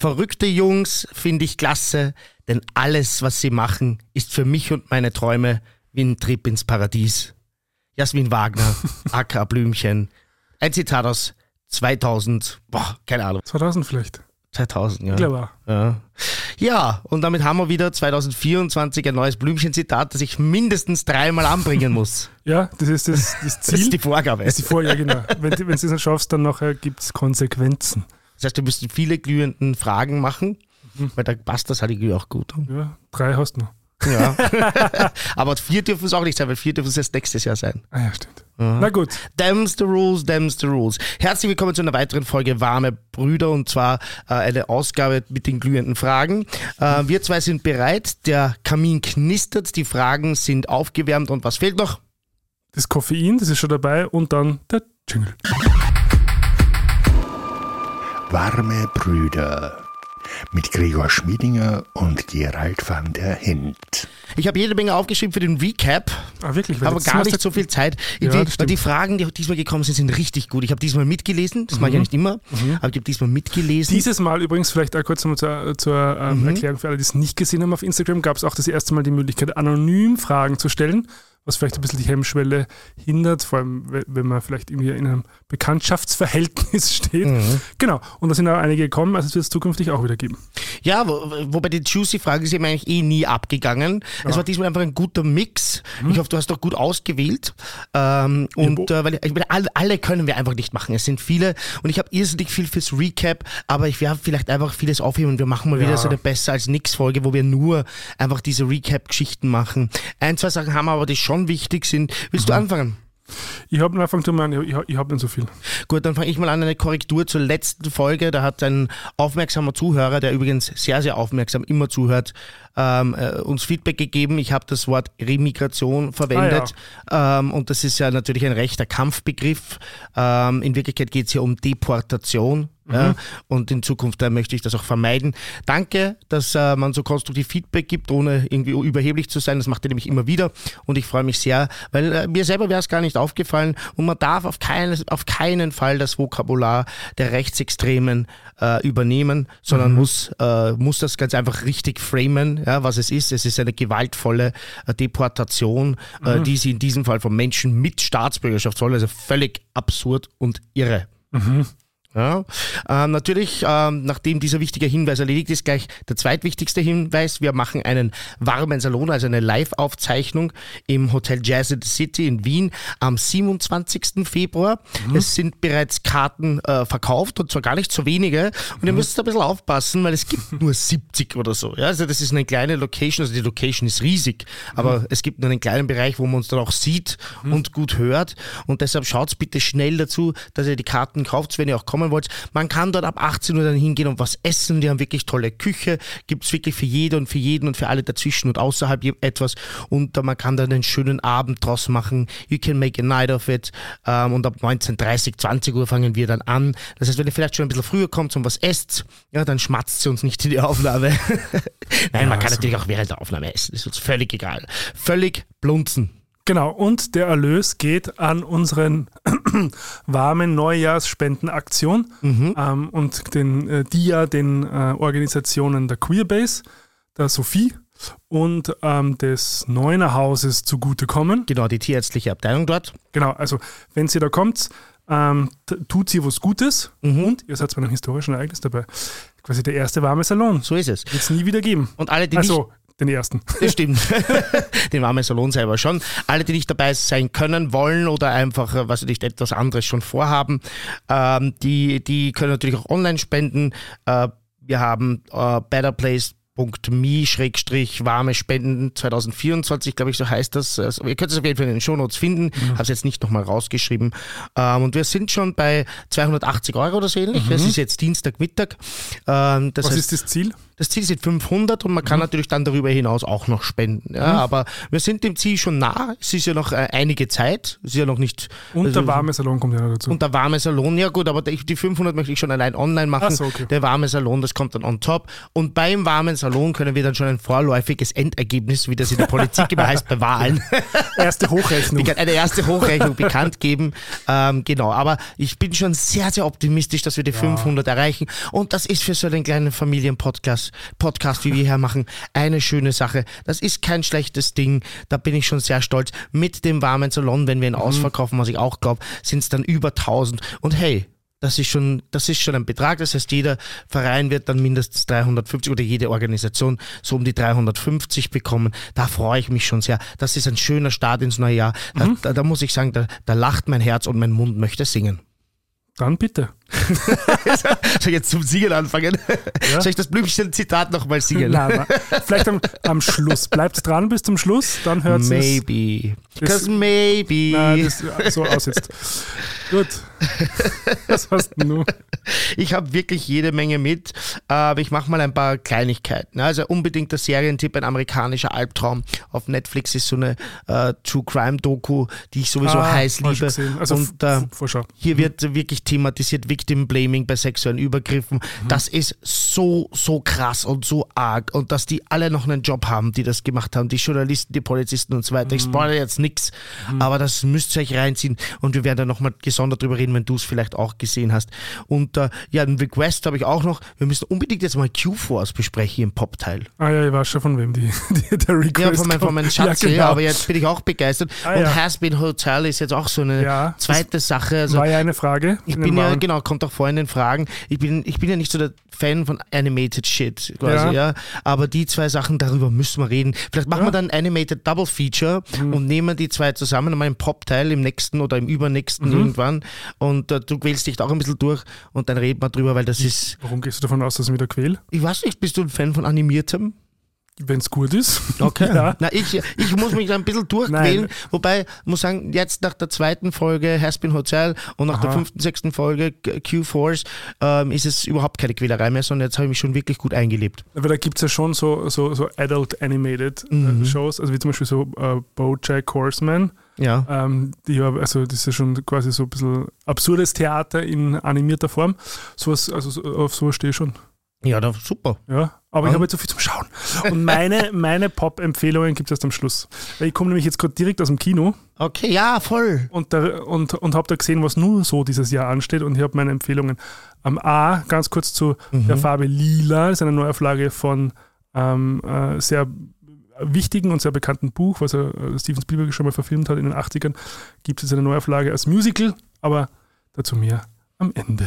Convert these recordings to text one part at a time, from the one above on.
Verrückte Jungs finde ich klasse, denn alles, was sie machen, ist für mich und meine Träume wie ein Trip ins Paradies. Jasmin Wagner, AK Blümchen. Ein Zitat aus 2000, boah, keine Ahnung. 2000 vielleicht. 2000, ja. Clever. Ja. ja, und damit haben wir wieder 2024 ein neues Blümchen-Zitat, das ich mindestens dreimal anbringen muss. Ja, das ist das, das Ziel. Das ist die Vorgabe. Das ist die Vorgabe, genau. Wenn, wenn du es nicht schaffst, dann nachher gibt es Konsequenzen. Das heißt, wir müssen viele glühenden Fragen machen, weil da passt das halt auch gut. Ja, drei hast du noch. Ja. Aber vier dürfen es auch nicht sein, weil vier dürfen es erst nächstes Jahr sein. Ah ja, stimmt. Na gut. Them's the rules, them's the rules. Herzlich willkommen zu einer weiteren Folge Warme Brüder und zwar äh, eine Ausgabe mit den glühenden Fragen. Äh, wir zwei sind bereit, der Kamin knistert, die Fragen sind aufgewärmt und was fehlt noch? Das Koffein, das ist schon dabei und dann der Jingle. Warme Brüder mit Gregor Schmiedinger und Gerald van der Hint. Ich habe jede Menge aufgeschrieben für den Recap, Ah, wirklich? Aber gar nicht so viel Zeit. Ja, die, die Fragen, die diesmal gekommen sind, sind richtig gut. Ich habe diesmal mitgelesen, das Mhm. mache ich ja nicht immer, aber ich habe diesmal mitgelesen. Dieses Mal übrigens, vielleicht auch kurz nochmal zur, zur ähm, Mhm. Erklärung für alle, die es nicht gesehen haben auf Instagram, gab es auch das erste Mal die Möglichkeit, anonym Fragen zu stellen, was vielleicht ein bisschen die Hemmschwelle hindert, vor allem we- wenn man vielleicht irgendwie in einem Bekanntschaftsverhältnis steht. Mhm. Genau, und da sind auch einige gekommen, also es wird es zukünftig auch wieder geben. Ja, wo, wobei die Juicy-Frage ist mir eigentlich eh nie abgegangen. Es war diesmal einfach ein guter Mix. Ich hoffe, du hast doch gut ausgewählt. Ähm, und äh, weil ich, ich meine, alle, alle können wir einfach nicht machen. Es sind viele und ich habe irrsinnig viel fürs Recap, aber ich werde vielleicht einfach vieles aufheben und wir machen mal wieder Ja. so eine besser als nix Folge, wo wir nur einfach diese Recap-Geschichten machen. Ein, zwei Sachen haben wir aber, die schon wichtig sind. Willst du anfangen? Ich habe Anfang zu meinen, ich, ich habe nicht so viel. Gut, dann fange ich mal an, eine Korrektur zur letzten Folge. Da hat ein aufmerksamer Zuhörer, der übrigens sehr, sehr aufmerksam immer zuhört, ähm, äh, uns Feedback gegeben. Ich habe das Wort Remigration verwendet. ähm, und das ist ja natürlich ein rechter Kampfbegriff. Ähm, in Wirklichkeit geht es hier um Deportation. Ja, und in Zukunft äh, möchte ich das auch vermeiden. Danke, dass äh, man so konstruktiv Feedback gibt, ohne irgendwie überheblich zu sein. Das macht ihr nämlich immer wieder. Und ich freue mich sehr, weil äh, mir selber wäre es gar nicht aufgefallen. Und man darf auf, keines, auf keinen Fall das Vokabular der Rechtsextremen äh, übernehmen, sondern muss, äh, muss das ganz einfach richtig framen, ja, was es ist. Es ist eine gewaltvolle äh, Deportation, äh, die sie in diesem Fall von Menschen mit Staatsbürgerschaft soll. Also völlig absurd und irre. Ja, ähm, natürlich, ähm, nachdem dieser wichtige Hinweis erledigt ist, gleich der zweitwichtigste Hinweis. Wir machen einen warmen Salon, also eine Live-Aufzeichnung im Hotel Jazz in the City in Wien am 27. Februar. Es sind bereits Karten äh, verkauft und zwar gar nicht so wenige. Und ihr müsst ein bisschen aufpassen, weil es gibt nur 70 oder so. Ja, also das ist eine kleine Location, also die Location ist riesig, aber es gibt nur einen kleinen Bereich, wo man uns dann auch sieht und gut hört. Und deshalb schaut bitte schnell dazu, dass ihr die Karten kauft, wenn ihr auch kommen wollt. Man kann dort ab 18 Uhr dann hingehen und was essen. Die haben wirklich tolle Küche. Gibt es wirklich für jede und für jeden und für alle dazwischen und außerhalb etwas. Und man kann dann einen schönen Abend draus machen. You can make a night of it. Ähm, und ab 19.30 20 Uhr fangen wir dann an. Das heißt, wenn ihr vielleicht schon ein bisschen früher kommt und was esst, ja, dann schmatzt sie uns nicht in die Aufnahme. Nein, man kann also- natürlich auch während der Aufnahme essen. ist uns völlig egal. Völlig blunzen. Genau, und der Erlös geht an unseren warmen Neujahrsspendenaktion ähm, und den äh, DIA, den äh, Organisationen der Queerbase, der Sophie und ähm, des Neuner Hauses zugutekommen. Genau, die tierärztliche Abteilung dort. Genau, also wenn sie da kommt, ähm, tut sie was Gutes und ihr seid bei einem historischen Ereignis dabei. Quasi der erste warme Salon. So ist es. Wird es nie wieder geben. Und alle, die nicht Also, den ersten. Das stimmt. Den warmen Salon selber schon. Alle, die nicht dabei sein können, wollen oder einfach, äh, was ich, etwas anderes schon vorhaben, ähm, die, die können natürlich auch online spenden. Äh, wir haben äh, betterplace.me schrägstrich warme Spenden 2024, glaube ich, so heißt das. Also, ihr könnt es auf jeden Fall in den Shownotes finden. Habe es jetzt nicht nochmal rausgeschrieben. Ähm, und wir sind schon bei 280 Euro oder so ähnlich. Es ist jetzt Dienstagmittag. Ähm, das Was heißt, ist das Ziel? Das Ziel sind 500 und man kann natürlich dann darüber hinaus auch noch spenden. Ja, aber wir sind dem Ziel schon nah. Es ist ja noch äh, einige Zeit. Es ist ja noch nicht. Und also- der warme Salon kommt ja noch dazu. und der warme Salon, ja gut, aber die die 500 möchte ich schon allein online machen. Ach so, okay. Der warme Salon, das kommt dann on top. Und beim warmen Salon können wir dann schon ein vorläufiges Endergebnis, wie das in der Politik immer heißt, bei Wahlen, Erste Hochrechnung. eine erste Hochrechnung bekannt geben. Ähm, genau, aber ich bin schon sehr, sehr optimistisch, dass wir die 500 erreichen. Und das ist für so einen kleinen Familienpodcast, Podcast, wie wir hier machen, eine schöne Sache. Das ist kein schlechtes Ding. Da bin ich schon sehr stolz. Mit dem warmen Salon, wenn wir ihn ausverkaufen, was ich auch glaube, sind es dann über 1000. Und hey, das ist schon, das ist schon ein Betrag. Das heißt, jeder Verein wird dann mindestens 350 oder jede Organisation so um die 350 bekommen. Da freue ich mich schon sehr. Das ist ein schöner Start ins neue Jahr. Da, da, da muss ich sagen, da, da lacht mein Herz und mein Mund möchte singen. Dann bitte. Soll ich jetzt zum Singen anfangen? Soll ich das Blümchen-Zitat nochmal singen? Nein, nein. Vielleicht am, am Schluss. Bleibt dran bis zum Schluss, dann hört es. Maybe. Das- Cause maybe. Nein, das so aus jetzt. Gut. Was hast du nun? Ich habe wirklich jede Menge mit, aber ich mache mal ein paar Kleinigkeiten. Also unbedingt der Serientipp, ein amerikanischer Albtraum. Auf Netflix ist so eine äh, True Crime Doku, die ich sowieso heiß hab ich liebe. Ah. Also Und äh, hier wird wirklich thematisiert Victim Blaming bei sexuellen Übergriffen. Mhm. Das ist so, so krass und so arg. Und dass die alle noch einen Job haben, die das gemacht haben, die Journalisten, die Polizisten und so weiter. Mhm. Ich spoilere jetzt nichts, aber das müsst ihr euch reinziehen. Und wir werden da nochmal gesondert drüber reden, wenn du es vielleicht auch gesehen hast. Und äh, ja, ein Request habe ich auch noch. Wir müssen unbedingt jetzt mal Q-Force besprechen im Pop-Teil. Ah ja, ich weiß schon, von wem die, die der Request Ja, von, mein, von meinem. Schatz, ja, genau. aber jetzt bin ich auch begeistert. Ah, und ja. Has Been Hotel ist jetzt auch so eine Ja, zweite Sache. Also, War ja eine Frage. ich in bin ja, genau, kommt auch vor in den Fragen. Ich bin, ich bin ja nicht so der Fan von Animated Shit, quasi, ja. Ja. Aber die zwei Sachen, darüber müssen wir reden. Vielleicht machen Ja. wir dann ein Animated Double Feature und nehmen die zwei zusammen, mal im Pop-Teil im nächsten oder im übernächsten irgendwann. Und äh, du quälst dich da auch ein bisschen durch und dann reden wir drüber, weil das ist, Warum gehst du davon aus, dass ich wieder quäl? ich weiß nicht, bist du ein Fan von Animiertem? Wenn es gut ist. Okay. Ja. Na, ich, ich muss mich da ein bisschen durchquälen, Nein. wobei, muss sagen, jetzt nach der zweiten Folge Haspin Hotel und nach der Aha. fünften, sechsten Folge Q-Force ähm, ist es überhaupt keine Quälerei mehr, sondern jetzt habe ich mich schon wirklich gut eingelebt. Aber da gibt es ja schon so, so, so Adult Animated Mhm. äh, Shows, also wie zum Beispiel so äh, Bojack Horseman. Ja. Ähm, die also das ist ja schon quasi so ein bisschen absurdes Theater in animierter Form. Sowas, also so, auf sowas stehe ich schon. Ja, da, super. Ja, aber ich Ja. habe jetzt so viel zum Schauen. Und meine, meine Pop-Empfehlungen gibt es erst am Schluss. Weil ich komme nämlich jetzt gerade direkt aus dem Kino Okay, ja, voll. und, da, und, und habe da gesehen, was nur so dieses Jahr ansteht und ich habe meine Empfehlungen. Am A, ganz kurz zu der Farbe Lila, ist eine Neuauflage von ähm, äh, sehr wichtigen und sehr bekannten Buch, was er, äh, Steven Spielberg schon mal verfilmt hat in den 80ern, gibt es eine Neuauflage als Musical, aber dazu mehr am Ende.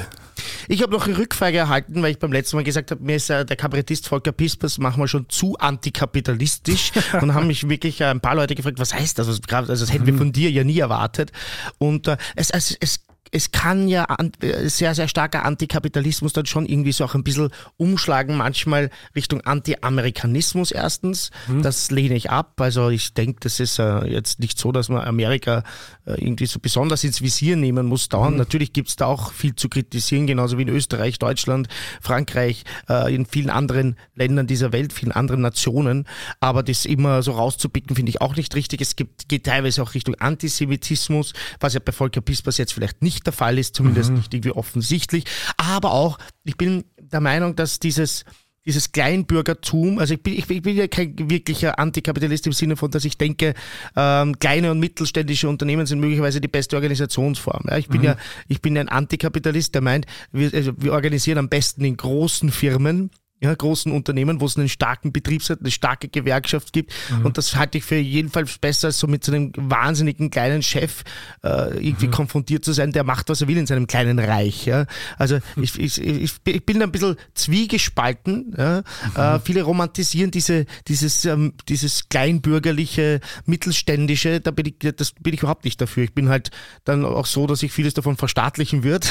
Ich habe noch eine Rückfrage erhalten, weil ich beim letzten Mal gesagt habe, mir ist äh, der Kabarettist Volker Pispers manchmal schon zu antikapitalistisch und haben mich wirklich äh, ein paar Leute gefragt, was heißt das? Also, also das hätten wir von dir ja nie erwartet. Und äh, es, es, es es kann ja äh, sehr, sehr starker Antikapitalismus dann schon irgendwie so auch ein bisschen umschlagen, manchmal Richtung Anti-Amerikanismus erstens. Das lehne ich ab. Also ich denke, das ist äh, jetzt nicht so, dass man Amerika äh, irgendwie so besonders ins Visier nehmen muss dauernd. Natürlich gibt es da auch viel zu kritisieren, genauso wie in Österreich, Deutschland, Frankreich, äh, in vielen anderen Ländern dieser Welt, vielen anderen Nationen. Aber das immer so rauszupicken, finde ich auch nicht richtig. Es gibt, geht teilweise auch Richtung Antisemitismus, was ja bei Volker Pispers jetzt vielleicht nicht der Fall ist, zumindest nicht irgendwie offensichtlich. Aber auch, ich bin der Meinung, dass dieses dieses Kleinbürgertum, also ich bin, ich, bin- ja kein wirklicher Antikapitalist im Sinne von, dass ich denke, ähm, kleine und mittelständische Unternehmen sind möglicherweise die beste Organisationsform. Ja, ich bin ja, ich bin ein Antikapitalist, der meint, wir, also wir organisieren am besten in großen Firmen, ja, großen Unternehmen, wo es einen starken Betriebsrat, eine starke Gewerkschaft gibt. Und das halte ich für jedenfalls besser, als so mit so einem wahnsinnigen kleinen Chef äh, irgendwie konfrontiert zu sein, der macht, was er will in seinem kleinen Reich. Ja. Also ich, ich, ich, ich bin ein bisschen zwiegespalten. Ja. Äh, viele romantisieren diese, dieses, ähm, dieses kleinbürgerliche, mittelständische, da bin ich, das bin ich überhaupt nicht dafür. Ich bin halt dann auch so, dass ich vieles davon verstaatlichen würde,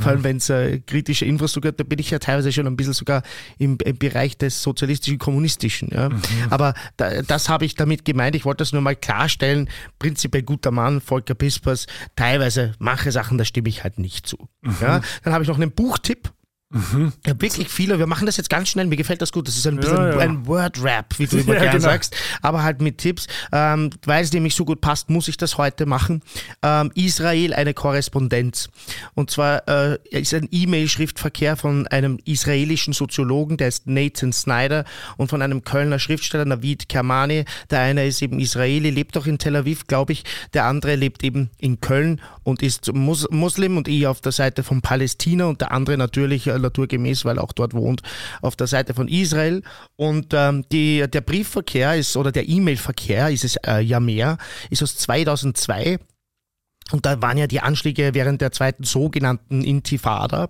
vor allem wenn es äh, kritische Infrastruktur gibt, da bin ich ja teilweise schon ein bisschen sogar im, im Bereich des sozialistischen, kommunistischen. Ja. Aber da, das habe ich damit gemeint. Ich wollte das nur mal klarstellen. Prinzipiell guter Mann, Volker Pispers. Teilweise mache Sachen, da stimme ich halt nicht zu. Ja. Dann habe ich noch einen Buchtipp. Mhm. Ja, wirklich viele. Wir machen das jetzt ganz schnell. Mir gefällt das gut. Das ist ein bisschen Ja, ja. ein Word-Rap, wie du immer gerne genau. sagst. Aber halt mit Tipps. Ähm, weil es nämlich so gut passt, muss ich das heute machen. Ähm, Israel, eine Korrespondenz. Und zwar äh, ist ein E-Mail-Schriftverkehr von einem israelischen Soziologen, der ist Nathan Snyder, und von einem Kölner Schriftsteller, Navid Kermani. Der eine ist eben Israeli, lebt auch in Tel Aviv, glaube ich. Der andere lebt eben in Köln und ist Mus Muslim und eher auf der Seite von Palästina und der andere natürlich naturgemäß, weil er auch dort wohnt, auf der Seite von Israel. Und ähm, die, der Briefverkehr ist, oder der E-Mail-Verkehr, ist es äh, ja mehr, ist aus 2002. Und da waren ja die Anschläge während der zweiten sogenannten Intifada.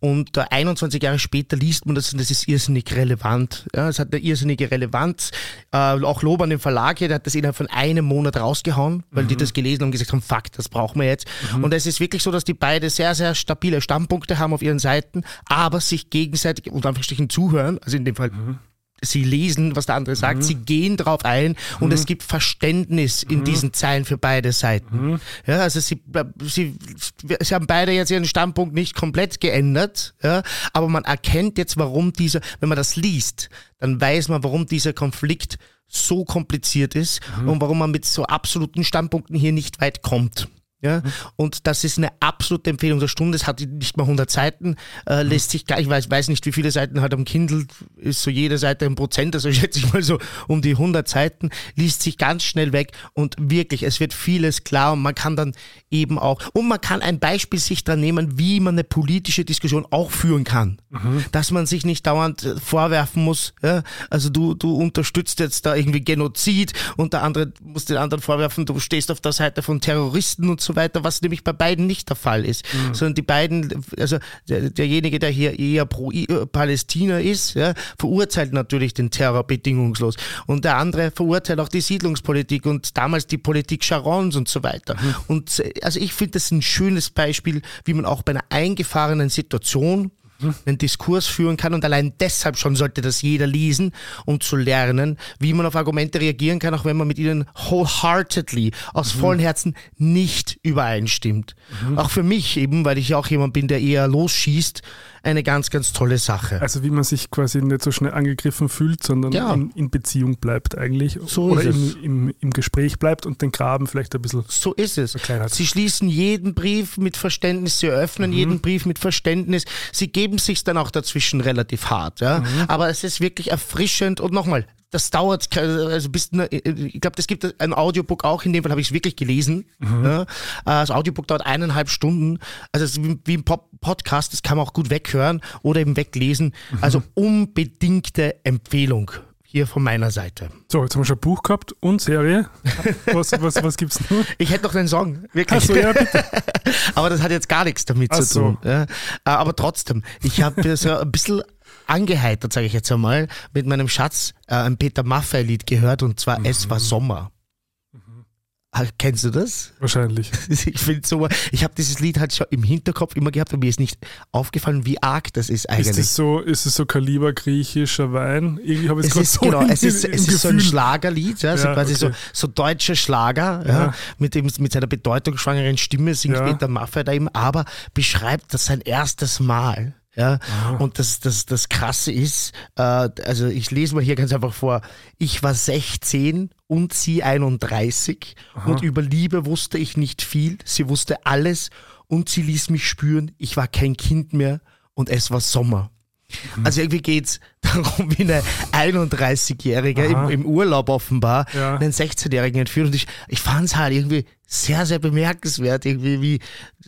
Und äh, 21 Jahre später liest man das und das ist irrsinnig relevant. Ja, es hat eine irrsinnige Relevanz. Äh, auch Lob an den Verlag hier, der hat das innerhalb von einem Monat rausgehauen, weil die das gelesen haben und gesagt haben, fuck, das brauchen wir jetzt. Und es ist wirklich so, dass die beide sehr, sehr stabile Standpunkte haben auf ihren Seiten, aber sich gegenseitig unter Anführungsstrichen zuhören, also in dem Fall sie lesen, was der andere sagt, sie gehen drauf ein und es gibt Verständnis in diesen Zeilen für beide Seiten. Ja, also sie, sie, sie haben beide jetzt ihren Standpunkt nicht komplett geändert, ja, aber man erkennt jetzt, warum dieser, wenn man das liest, dann weiß man, warum dieser Konflikt so kompliziert ist und warum man mit so absoluten Standpunkten hier nicht weit kommt. Ja, und das ist eine absolute Empfehlung der Stunde. Es hat nicht mal 100 Seiten, äh, lässt sich gar, ich weiß, weiß nicht, wie viele Seiten hat am Kindle, ist so jede Seite ein Prozent, also schätze ich mal so um die 100 Seiten, liest sich ganz schnell weg und wirklich, es wird vieles klar und man kann dann eben auch, und man kann ein Beispiel sich dran nehmen, wie man eine politische Diskussion auch führen kann. Dass man sich nicht dauernd äh, vorwerfen muss, ja, also du, du unterstützt jetzt da irgendwie Genozid und der andere muss den anderen vorwerfen, du stehst auf der Seite von Terroristen und so weiter, was nämlich bei beiden nicht der Fall ist, sondern die beiden, also der, derjenige, der hier eher pro äh, Palästina ist, ja, verurteilt natürlich den Terror bedingungslos. Und der andere verurteilt auch die Siedlungspolitik und damals die Politik Sharons und so weiter. Und äh, also ich finde das ein schönes Beispiel, wie man auch bei einer eingefahrenen Situation einen Diskurs führen kann und allein deshalb schon sollte das jeder lesen, um zu lernen, wie man auf Argumente reagieren kann, auch wenn man mit ihnen wholeheartedly, aus vollem Herzen nicht übereinstimmt. Auch für mich eben, weil ich auch jemand bin, der eher losschießt, eine ganz, ganz tolle Sache. Also wie man sich quasi nicht so schnell angegriffen fühlt, sondern Ja. in, in Beziehung bleibt eigentlich. So Oder ist im, es. im, im Gespräch bleibt und den Graben vielleicht ein bisschen So ist es. Verkleinert. Sie schließen jeden Brief mit Verständnis, sie öffnen jeden Brief mit Verständnis. Sie geben sich dann auch dazwischen relativ hart, ja. Aber es ist wirklich erfrischend und nochmal, das dauert, also bis, ne, ich glaube, es gibt ein Audiobook auch, in dem Fall habe ich es wirklich gelesen. Ja. Äh, Das Audiobook dauert eineinhalb Stunden. Also es ist wie, ein Pop Podcast, das kann man auch gut weghören oder eben weglesen. Also unbedingte Empfehlung hier von meiner Seite. So, jetzt haben wir schon Buch gehabt und Serie. Was, was, was gibt's noch? Ich hätte noch einen Song, wirklich. Achso, ja, bitte. Aber das hat jetzt gar nichts damit Ach zu so. tun. Ja. Äh, Aber trotzdem, ich habe so ein bisschen angeheitert, sage ich jetzt einmal, mit meinem Schatz äh, ein Peter Maffay-Lied gehört und zwar Es war Sommer. Ah, Kennst du das? Wahrscheinlich. Ich finde so, ich habe dieses Lied halt schon im Hinterkopf immer gehabt und mir ist nicht aufgefallen, wie arg das ist eigentlich. Ist es so, ist es so Kaliber griechischer Wein? Irgendwie habe ich es gerade ist, so genau, es ist, es ist so ein. Schlagerlied, ja, so Ja, quasi okay. so, so deutsche Schlager, ja, Ja. mit, dem, mit seiner bedeutungsschwangeren Stimme singt. Peter Maffay da eben, aber beschreibt das sein erstes Mal. Ja, und das, das, das Krasse ist, äh, also ich lese mal hier ganz einfach vor, ich war 16 und sie 31 und über Liebe wusste ich nicht viel, sie wusste alles und sie ließ mich spüren, ich war kein Kind mehr und es war Sommer. Also irgendwie geht's darum, wie eine 31-Jährige im, im Urlaub offenbar Ja. einen 16-Jährigen entführt. Und ich, ich fand es halt irgendwie sehr, sehr bemerkenswert. Irgendwie wie,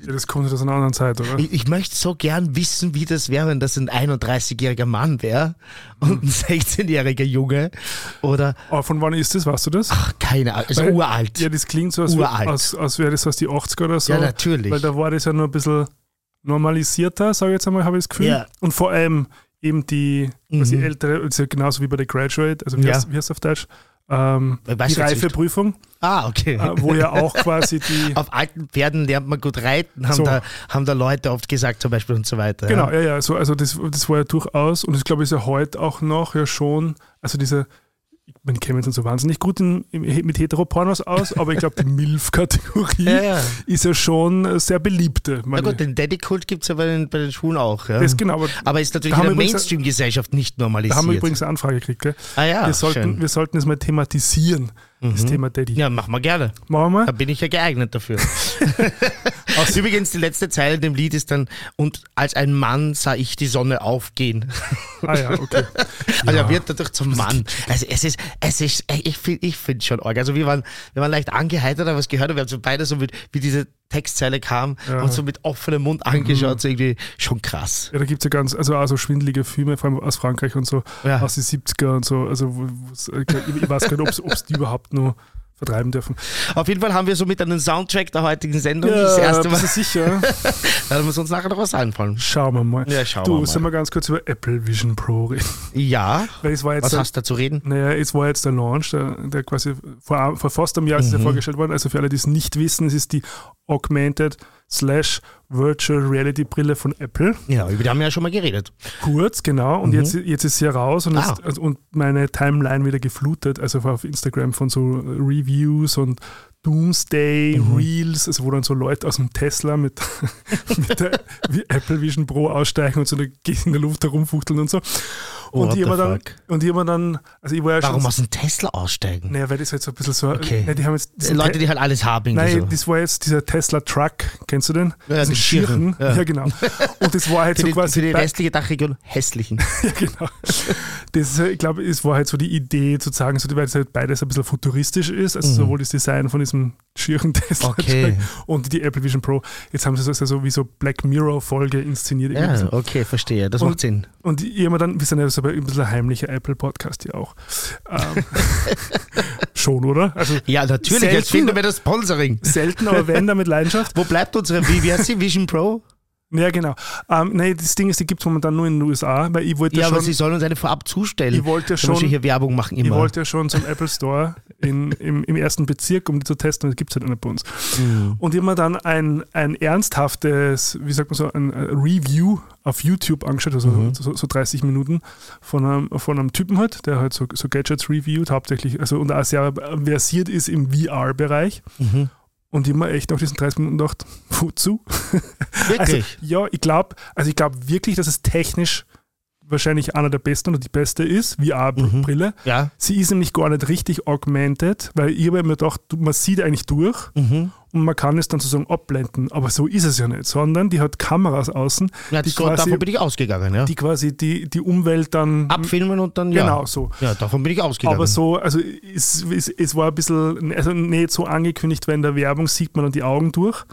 Ja, das kommt aus einer anderen Zeit, oder? ich, ich möchte so gern wissen, wie das wäre, wenn das ein 31-jähriger Mann wäre und ein 16-jähriger Junge. Oder, Aber von wann ist das? Weißt du das? ach, keine Ahnung, also Weil- uralt. Ja, das klingt so, als, als, als wäre das aus die 80er oder so. Ja, natürlich. Weil da war das ja nur ein bisschen normalisierter, sage ich jetzt einmal, habe ich das Gefühl. Ja. Und vor allem eben die, was die Mhm. ältere, also genauso wie bei der Graduate, also wie, Ja. heißt, wie heißt es auf Deutsch? Ähm, Ich die. Reifeprüfung, Ah, okay. äh, wo ja auch quasi die. Auf alten Pferden lernt man gut reiten, haben, So. da, haben da Leute oft gesagt, zum Beispiel und so weiter. Genau, Ja. ja, ja. So, also das, das war ja durchaus, und das glaube ich ist ja heute auch noch ja schon, also diese, mich jetzt nicht so wahnsinnig gut in, mit Heteropornos aus, aber ich glaube, die MILF-Kategorie Ja, ja. ist ja schon äh, sehr beliebte. Na gut, den Daddy-Kult gibt es ja bei den, bei den Schwulen auch. Ja. das genau, aber Aber ist natürlich Da in der Mainstream-Gesellschaft nicht da normalisiert. haben wir übrigens eine Anfrage gekriegt. Gell? ah ja, wir, sollten, schön. wir sollten es mal thematisieren, das Thema Daddy. Ja, machen wir gerne. Machen wir Da bin ich ja geeignet dafür. Übrigens, die letzte Zeile in dem Lied ist dann, und als ein Mann sah ich die Sonne aufgehen. Ah ja, okay. Also Ja. er wird dadurch zum Mann. Also es ist, es ist, ich finde ich finde schon arg. Also wir waren, wir waren leicht angeheitert, haben was gehört und wir haben so beide so mit, wie diese Textzeile kam Ja. und so mit offenem Mund angeschaut, so irgendwie schon krass. Ja, da gibt es ja ganz, also auch so schwindelige Filme, vor allem aus Frankreich und so, Ja. aus den 70er und so. Also, wo's, äh, ich, ich weiß gar nicht, ob es die überhaupt noch vertreiben dürfen. Auf jeden Fall haben wir somit einen Soundtrack der heutigen Sendung. das erste bist Mal. du sicher? Da muss uns nachher noch was einfallen. Schauen wir mal. Ja, schauen du, wir mal. sollen wir ganz kurz über Apple Vision Pro reden? Ja. Weil es war jetzt Was der, hast du da zu reden? naja, es war jetzt der Launch, der, der quasi vor, vor fast einem Jahr ist Mhm. es ja vorgestellt worden. Also für alle, die es nicht wissen, es ist die Augmented slash Virtual Reality Brille von Apple. Ja, über die haben wir ja schon mal geredet. Kurz, genau. Und jetzt, jetzt ist sie raus und, Mhm. Ah. ist, also, und meine Timeline wieder geflutet, also auf Instagram von so Reviews und Doomsday Mhm. Reels, also wo dann so Leute aus dem Tesla mit, mit der Apple Vision Pro aussteigen und so in der, in der Luft herumfuchteln und so. Und What die immer dann, und die dann, also ich war ja Warum schon. aus dem Tesla aussteigen? Naja, weil das halt so ein bisschen so. Okay. Nein, die haben jetzt diesen Leute, Te- die halt alles haben. Nein, so. das war jetzt dieser Tesla Truck, kennst du den? Ja, den Schirchen, Ja. ja. genau. Und das war halt so die, quasi. für die restliche Dachregion hässlichen. Ja, genau. Das, äh, ich glaube, es war halt so die Idee zu sagen, so, weil es halt beides ein bisschen futuristisch ist, also sowohl das Design von diesem schieren Tesla. Okay. und die Apple Vision Pro. Jetzt haben sie das also wie so Black Mirror-Folge inszeniert. Ja, so. okay, verstehe. Das Und- macht Sinn. Und immer dann, wir sind ja so ein bisschen ein heimlicher Apple-Podcast hier auch. Ähm, schon, oder? Also Ja, natürlich. Selten- Jetzt finden wir das Sponsoring. selten, aber wenn, da mit Leidenschaft. Wo bleibt unsere, wie, wie heißt sie, Vision Pro? Ja, genau. Ähm, nee, das Ding ist, die gibt es momentan nur in den USA, weil ich wollte Ja, ja aber schon, sie sollen uns eine vorab zustellen. ich wollte ja schon ich hier Werbung machen Ich immer. wollte ja schon zum Apple Store in, im, im ersten Bezirk, um die zu testen, und das gibt es halt nicht bei uns. Mhm. Und immer dann ein, ein ernsthaftes, wie sagt man so, ein äh, Review auf YouTube angeschaut, also Mhm. so, so 30 Minuten von einem, von einem Typen halt, der halt so, so Gadgets reviewt, hauptsächlich, also und auch sehr versiert ist im VR-Bereich. Mhm. Und ich mir echt nach diesen 30 Minuten gedacht, wozu? Also, Wirklich? ja, ich glaube, also ich glaube wirklich, dass es technisch wahrscheinlich einer der besten oder die beste ist, VR-Brille. ja. Sie ist nämlich gar nicht richtig augmented, weil ich habe mir gedacht, man sieht eigentlich durch Mhm. und man kann es dann sozusagen abblenden. Aber so ist es ja nicht, sondern die hat Kameras außen, ja die so, quasi, davon bin ich ausgegangen, ja. die quasi die, die Umwelt dann. Abfilmen und dann, ja. Genau so. Ja, davon bin ich ausgegangen. Aber so, also es, es, es war ein bisschen, also nicht so angekündigt, weil in der Werbung sieht man dann die Augen durch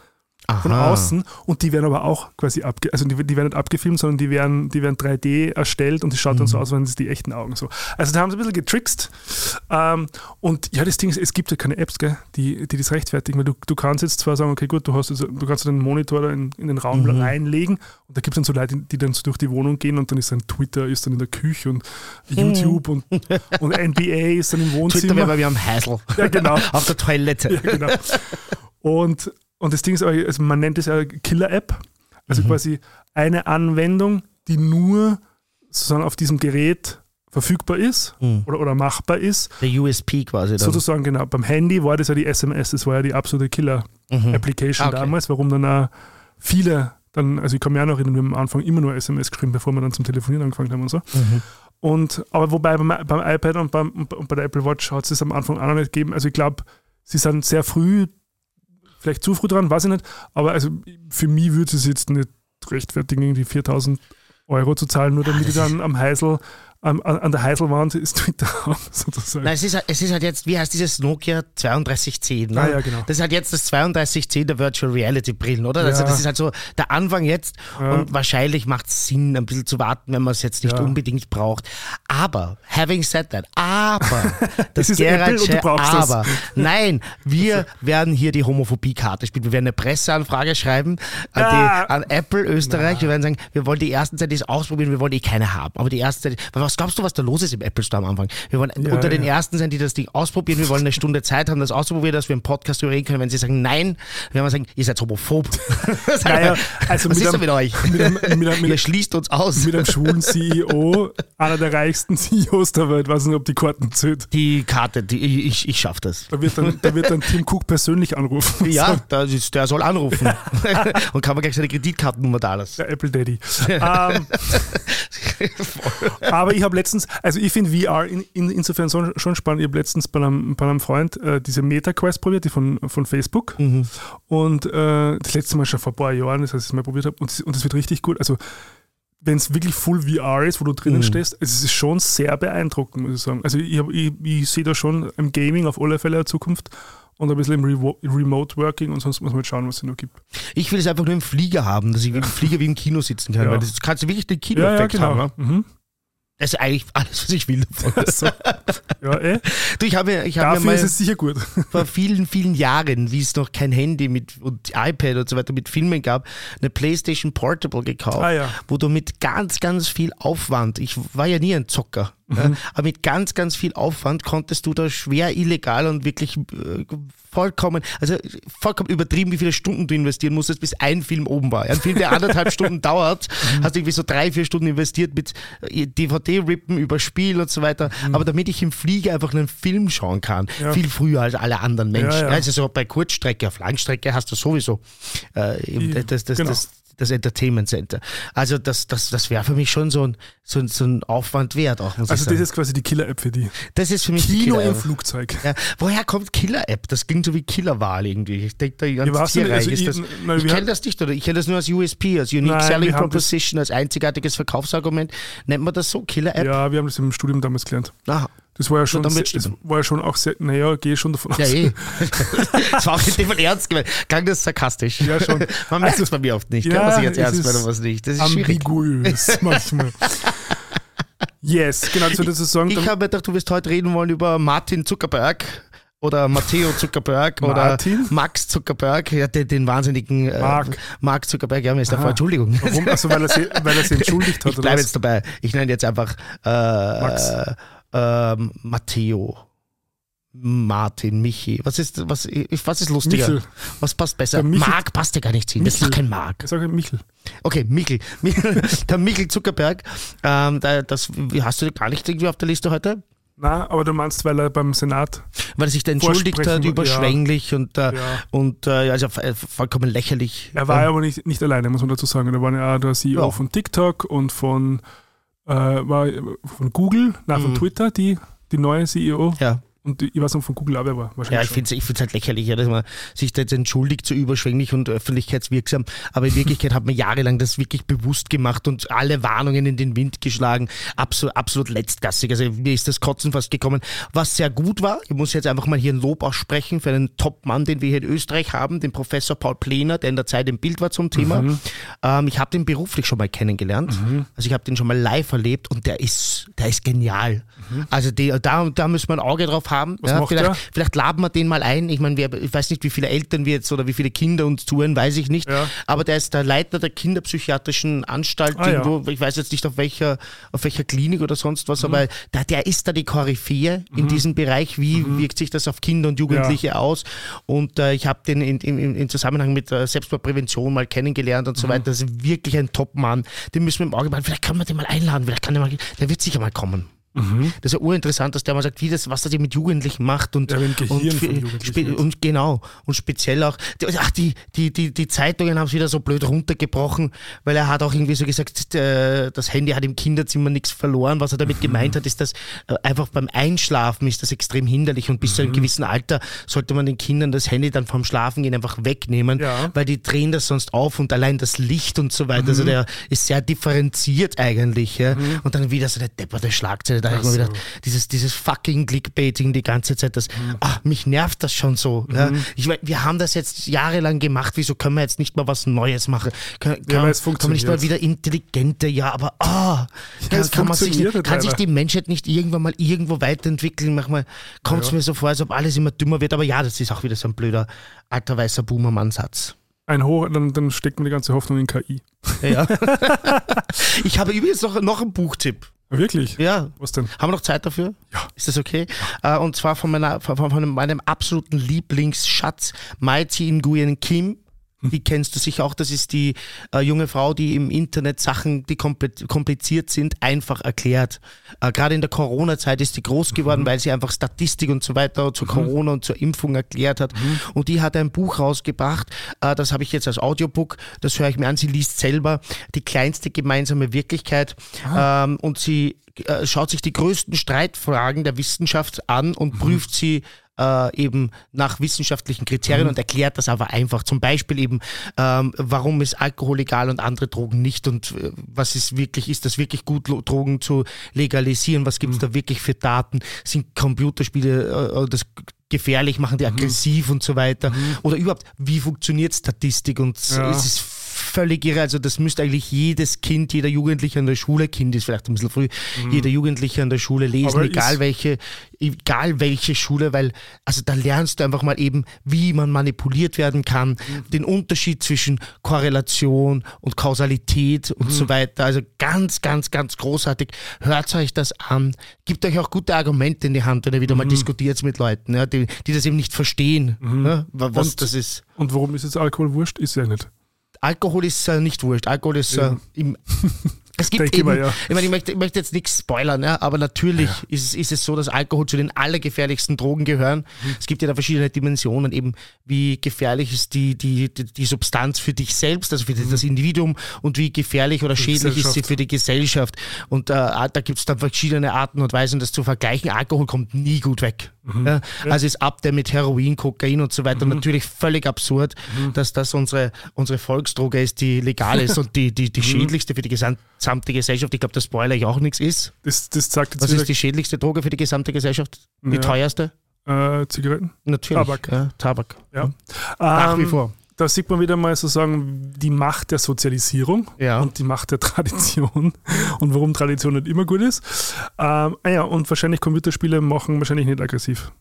von Aha. außen und die werden aber auch quasi abge, also die, die werden nicht abgefilmt, sondern die werden, die werden 3D erstellt und die schaut Mhm. dann so aus, als wären es die echten Augen so. Also da haben sie ein bisschen getrickst. Ähm, und ja, das Ding ist, es gibt ja keine Apps, gell, die, die das rechtfertigen, weil du, du kannst jetzt zwar sagen, okay, gut, du hast also, du kannst den Monitor da in, in den Raum Mhm. reinlegen und da gibt es dann so Leute, die dann so durch die Wohnung gehen und dann ist dann Twitter ist dann in der Küche und YouTube und, und NBA ist dann im Twitter Wohnzimmer. wäre bei mir am Heisel. Ja, genau. Auf der Toilette. Ja, genau. Und, und das Ding ist, also man nennt es ja Killer-App. Also Mhm. quasi eine Anwendung, die nur sozusagen auf diesem Gerät verfügbar ist Mhm. oder, oder machbar ist. Der USP quasi dann. Sozusagen, genau. Beim Handy war das ja die SMS, das war ja die absolute Killer-Application Ah, okay. damals, warum dann auch viele dann, also ich kann mich auch noch erinnern, wir haben am Anfang immer nur SMS geschrieben, bevor wir dann zum Telefonieren angefangen haben und so. Mhm. Und, aber wobei beim, beim iPad und, beim, und bei der Apple Watch hat es es am Anfang auch noch nicht gegeben. Also ich glaube, sie sind sehr früh, vielleicht zu früh dran, weiß ich nicht. Aber also für mich würde es jetzt nicht rechtfertigen, irgendwie 4000 Euro zu zahlen, nur damit ich dann am Heisel, an, an der Heiselwand ist Twitter sozusagen. Nein, es ist, halt- es ist halt jetzt, wie heißt dieses Nokia 3210? Ne? Ah, ja, genau. Das ist halt jetzt das 3210 der Virtual Reality Brillen, oder? Also Ja. das ist halt so der Anfang jetzt Ja. und wahrscheinlich macht es Sinn, ein bisschen zu warten, wenn man es jetzt nicht Ja. unbedingt braucht. Aber, having said that, aber, das ist Apple und du Gerardsche brauchst das. aber, nein, wir werden hier die Homophobie-Karte spielen. Wir werden eine Presseanfrage schreiben an, die, an Apple Österreich. Wir werden sagen, wir wollen die ersten Zeit das ausprobieren, wir wollen eh keine haben. Aber die erste Zeit, weil was was glaubst du, was da los ist im Apple Store am Anfang? Wir wollen Ja, unter den ja. Ersten sein, die das Ding ausprobieren. Wir wollen eine Stunde Zeit haben, das auszuprobieren, dass wir im Podcast darüber reden können. Wenn sie sagen nein, werden wir sagen, ihr seid homophob. Naja, also was mit ist denn einem- mit euch? mit einem- mit einem- mit ihr schließt uns aus. Mit einem schwulen CEO, einer der reichsten CEOs der Welt, weiß nicht, ob die Karten zählt. Die Karte, die, ich, ich schaff das. Da wird, dann, da wird dann Tim Cook persönlich anrufen. Ja, ist, der soll anrufen. und kann man gleich seine Kreditkartennummer da lassen. Der Apple Daddy. ähm, aber ich habe letztens, also ich finde VR in, in, insofern so, schon spannend. Ich habe letztens bei einem, bei einem Freund äh, diese Meta-Quest probiert, die von, von Facebook. Und äh, das letzte Mal schon vor ein paar Jahren, das heißt, ich es mal probiert habe. Und es und es wird richtig gut. Also, wenn es wirklich Full VR ist, wo du drinnen stehst, es ist schon sehr beeindruckend, muss ich sagen. Also, ich, hab- ich, ich sehe da schon im Gaming auf alle Fälle eine Zukunft. Und ein bisschen im Revo Remote Working und sonst muss man halt schauen, was es noch gibt. Ich will es einfach nur im Flieger haben, dass ich im Flieger wie im Kino sitzen kann, Ja. weil das kannst du wirklich den Kinoeffekt haben. Ne? Mhm. Das ist eigentlich alles, was ich will. davon. So. Ja, eh. Du, ich habe mir, ich habe mir Dafür mal ist es sicher gut. vor vielen, vielen Jahren, wie es noch kein Handy mit und iPad und so weiter mit Filmen gab, eine PlayStation Portable gekauft, Ah, ja. wo du mit ganz, ganz viel Aufwand, ich war ja nie ein Zocker. Ja, aber mit ganz, ganz viel Aufwand konntest du da schwer illegal und wirklich äh, vollkommen, also vollkommen übertrieben, wie viele Stunden du investieren musstest, bis ein Film oben war. Ein Film, der anderthalb Stunden dauert, Mhm. hast du irgendwie so drei, vier Stunden investiert mit äh, DVD-Rippen über Spiel und so weiter. Aber damit ich im Flieger einfach einen Film schauen kann, Mhm. Ja. viel früher als alle anderen Menschen. Also so bei Kurzstrecke, auf Langstrecke hast du sowieso äh, eben Die- das, das, genau. das, das Entertainment Center. Also das, das, das wäre für mich schon so ein, so, ein, so ein Aufwand wert auch, Also das sagen. ist quasi die Killer-App für die. das ist für mich die Kino im Flugzeug. ja, woher kommt Killer-App? Das klingt so wie Killerwahl irgendwie. Ich denke da Ich ganz weiß nicht, tierreich also das. nein, ich kenne das nicht, oder? Ich kenne das nur als USP, als Unique Nein, Selling Proposition, als einzigartiges Verkaufsargument. Nennt man das so? Killer-App? Ja, wir haben das im Studium damals gelernt. Aha. Das war ja schon, das war ja schon auch sehr, naja, gehe schon davon aus. Ja, eh. das war auch dem Fall ernst gemeint. Klang das sarkastisch? Ja, schon. Also, Man merkt es bei mir oft nicht, gell, Ja, was ich jetzt ernst meine und was nicht. Das ist schwierig. Ambiguös manchmal. yes, genau, das würde ich so sagen. Ich Dann- habe gedacht, du wirst heute reden wollen über Martin Zuckerberg oder Matteo Zuckerberg oder Martin? Max Zuckerberg, ja, den, den wahnsinnigen äh, Mark. Mark Zuckerberg, ja, mir ist davor. Entschuldigung. Warum? Also, weil er sie, weil er sie entschuldigt hat. Ich oder bleibe jetzt dabei. Ich nenne jetzt einfach äh, Max. Äh, ähm, Matteo. Martin, Michi. Was ist, was, was ist lustiger? Michel. Was passt besser? Michel- Mark passt ja gar nicht hin. Das ist doch Michel. kein Mark. Ich sage Michel. Okay, Michel. der Michel Zuckerberg. Ähm, da, das, hast du gar nicht irgendwie auf der Liste heute? Na, aber du meinst, weil er beim Senat. Weil er sich da entschuldigt hat, überschwänglich und, äh, Ja. und äh, also vollkommen lächerlich. Er war Äh, aber nicht, nicht alleine, muss man dazu sagen. Da war ja auch der CEO Ja. von TikTok und von, äh, war, von Google, nein, von Mhm. Twitter, die, die neue CEO. ja. Und die, ich weiß nicht, von Google auch wer war. Ja, Wahrscheinlich ich finde es ich find's halt lächerlich, ja, dass man sich da jetzt entschuldigt, so überschwänglich und öffentlichkeitswirksam. Aber in Wirklichkeit hat man jahrelang das wirklich bewusst gemacht und alle Warnungen in den Wind geschlagen. Absolut, absolut letztgassig. Also mir ist das Kotzen fast gekommen. Was sehr gut war, ich muss jetzt einfach mal hier ein Lob aussprechen für einen Top-Mann, den wir hier in Österreich haben, den Professor Paul Plener, der in der Zeit im Bild war zum Thema. Mhm. Ähm, ich habe den beruflich schon mal kennengelernt. Also ich habe den schon mal live erlebt und der ist, der ist genial. Also die, da, da müssen wir ein Auge drauf haben. Mhm. Was ja, macht vielleicht, der? vielleicht laden wir den mal ein. Ich meine, ich weiß nicht, wie viele Eltern wir jetzt oder wie viele Kinder uns zuhören, weiß ich nicht. Ja. Aber der ist der Leiter der kinderpsychiatrischen Anstalt Ah, ja. irgendwo. Ich weiß jetzt nicht auf welcher, auf welcher Klinik oder sonst Mhm. was, aber der, der ist da die Koryphäe in diesem Bereich. Wie Mhm. wirkt sich das auf Kinder und Jugendliche aus? Und äh, ich habe den in, in, in, Zusammenhang mit äh, Selbstmordprävention mal kennengelernt Mhm. und so weiter. Das ist wirklich ein Top-Mann. Den müssen wir im Auge behalten. Vielleicht können wir den mal einladen. Vielleicht kann der mal, der wird sicher mal kommen. Mhm. Das ist ja urinteressant, dass der mal sagt, wie das, was das mit Jugendlichen macht und, Ja, und, und genau und speziell auch, die- ach, die, die, die, die Zeitungen haben es wieder so blöd runtergebrochen, weil er hat auch irgendwie so gesagt, äh, das Handy hat im Kinderzimmer nichts verloren. Was er damit gemeint hat, ist, dass äh, einfach beim Einschlafen ist das extrem hinderlich und bis zu einem Mhm. gewissen Alter sollte man den Kindern das Handy dann vom Schlafengehen einfach wegnehmen, Ja. weil die drehen das sonst auf und allein das Licht und so weiter, Mhm. also der ist sehr differenziert eigentlich. Ja? Und dann wieder so eine depperte Schlagzeile, da habe ich mir Ach gedacht, dieses, dieses fucking Clickbaiting die ganze Zeit, das, Mhm. ah, mich nervt das schon so. Ja? Ich mein, wir haben das jetzt jahrelang gemacht, wieso können wir jetzt nicht mal was Neues machen? Kann, kann, es kann man nicht mal wieder intelligenter, ja, aber ah, kann, es kann, man sich, nicht- kann sich leider. die Menschheit nicht irgendwann mal irgendwo weiterentwickeln? Manchmal kommt es Ja. mir so vor, als ob alles immer dümmer wird, aber ja, das ist auch wieder so ein blöder alter weißer Boomermann-Satz. Ein Hoch, dann, dann steckt man die ganze Hoffnung in KI. Ja. ich habe übrigens noch, noch einen Buchtipp. Wirklich? Ja. Was denn? Haben wir noch Zeit dafür? Ja. Ist das okay? Äh, und zwar von, meiner, von, meinem absoluten Lieblingsschatz, Mighty Nguyen Kim. Die kennst du sicher auch. Das ist die äh, junge Frau, die im Internet Sachen, die kompl- kompliziert sind, einfach erklärt. Äh, Gerade in der Corona-Zeit ist die groß geworden, weil sie einfach Statistik und so weiter zu Corona und zur Impfung erklärt hat. Und die hat ein Buch rausgebracht. Äh, das habe ich jetzt als Audiobook. Das höre ich mir an. Sie liest selber die kleinste gemeinsame Wirklichkeit. Ähm, und sie äh, schaut sich die größten Streitfragen der Wissenschaft an und prüft sie äh, eben nach wissenschaftlichen Kriterien und erklärt das aber einfach. Zum Beispiel eben, ähm, warum ist Alkohol legal und andere Drogen nicht und äh, was ist wirklich, ist das wirklich gut, Drogen zu legalisieren? Was gibt es da wirklich für Daten? Sind Computerspiele äh, das gefährlich, machen die aggressiv und so weiter? Oder überhaupt, wie funktioniert Statistik? Und Ja. es ist völlig irre. Also das müsste eigentlich jedes Kind, jeder Jugendliche an der Schule, Kind ist vielleicht ein bisschen früh, jeder Jugendliche an der Schule lesen, Aber egal welche, egal welche Schule, weil also da lernst du einfach mal eben, wie man manipuliert werden kann, den Unterschied zwischen Korrelation und Kausalität und so weiter. Also ganz, ganz, ganz großartig. Hört euch das an. Gibt euch auch gute Argumente in die Hand, wenn ihr wieder mal diskutiert mit Leuten, ja, die, die das eben nicht verstehen, ja, wa- was Und- das ist. Und warum ist jetzt Alkohol wurscht? Ist ja nicht. Alkohol ist äh, nicht wurscht. Alkohol ist äh, im. Es gibt eben, mir, ja. ich meine, ich möchte, ich möchte jetzt nichts spoilern, ja, aber natürlich ist, ist es so, dass Alkohol zu den allergefährlichsten Drogen gehören. Mhm. Es gibt ja da verschiedene Dimensionen, eben wie gefährlich ist die, die, die, die Substanz für dich selbst, also für das Individuum und wie gefährlich oder schädlich ist sie Mhm. Für die Gesellschaft. Und äh, da gibt es dann verschiedene Arten und Weisen, das zu vergleichen. Alkohol kommt nie gut weg. Mhm. Ja, also ist ab der mit Heroin, Kokain und so weiter natürlich völlig absurd, Mhm. dass das unsere, unsere Volksdroge ist, die legal ist und die, die, die Mhm. schädlichste für die gesamte Gesellschaft. Ich glaube, das Spoiler ich auch nichts ist. Das, das jetzt Was ist die schädlichste Droge für die gesamte Gesellschaft? Die Ja. teuerste? äh, Zigaretten. Natürlich. Tabak. Ja, Tabak. Ja. Nach wie Ähm, vor. Da sieht man wieder mal sozusagen die Macht der Sozialisierung Ja. und die Macht der Tradition und warum Tradition nicht immer gut ist. Ähm, ah ja, und wahrscheinlich Computerspiele machen wahrscheinlich nicht aggressiv.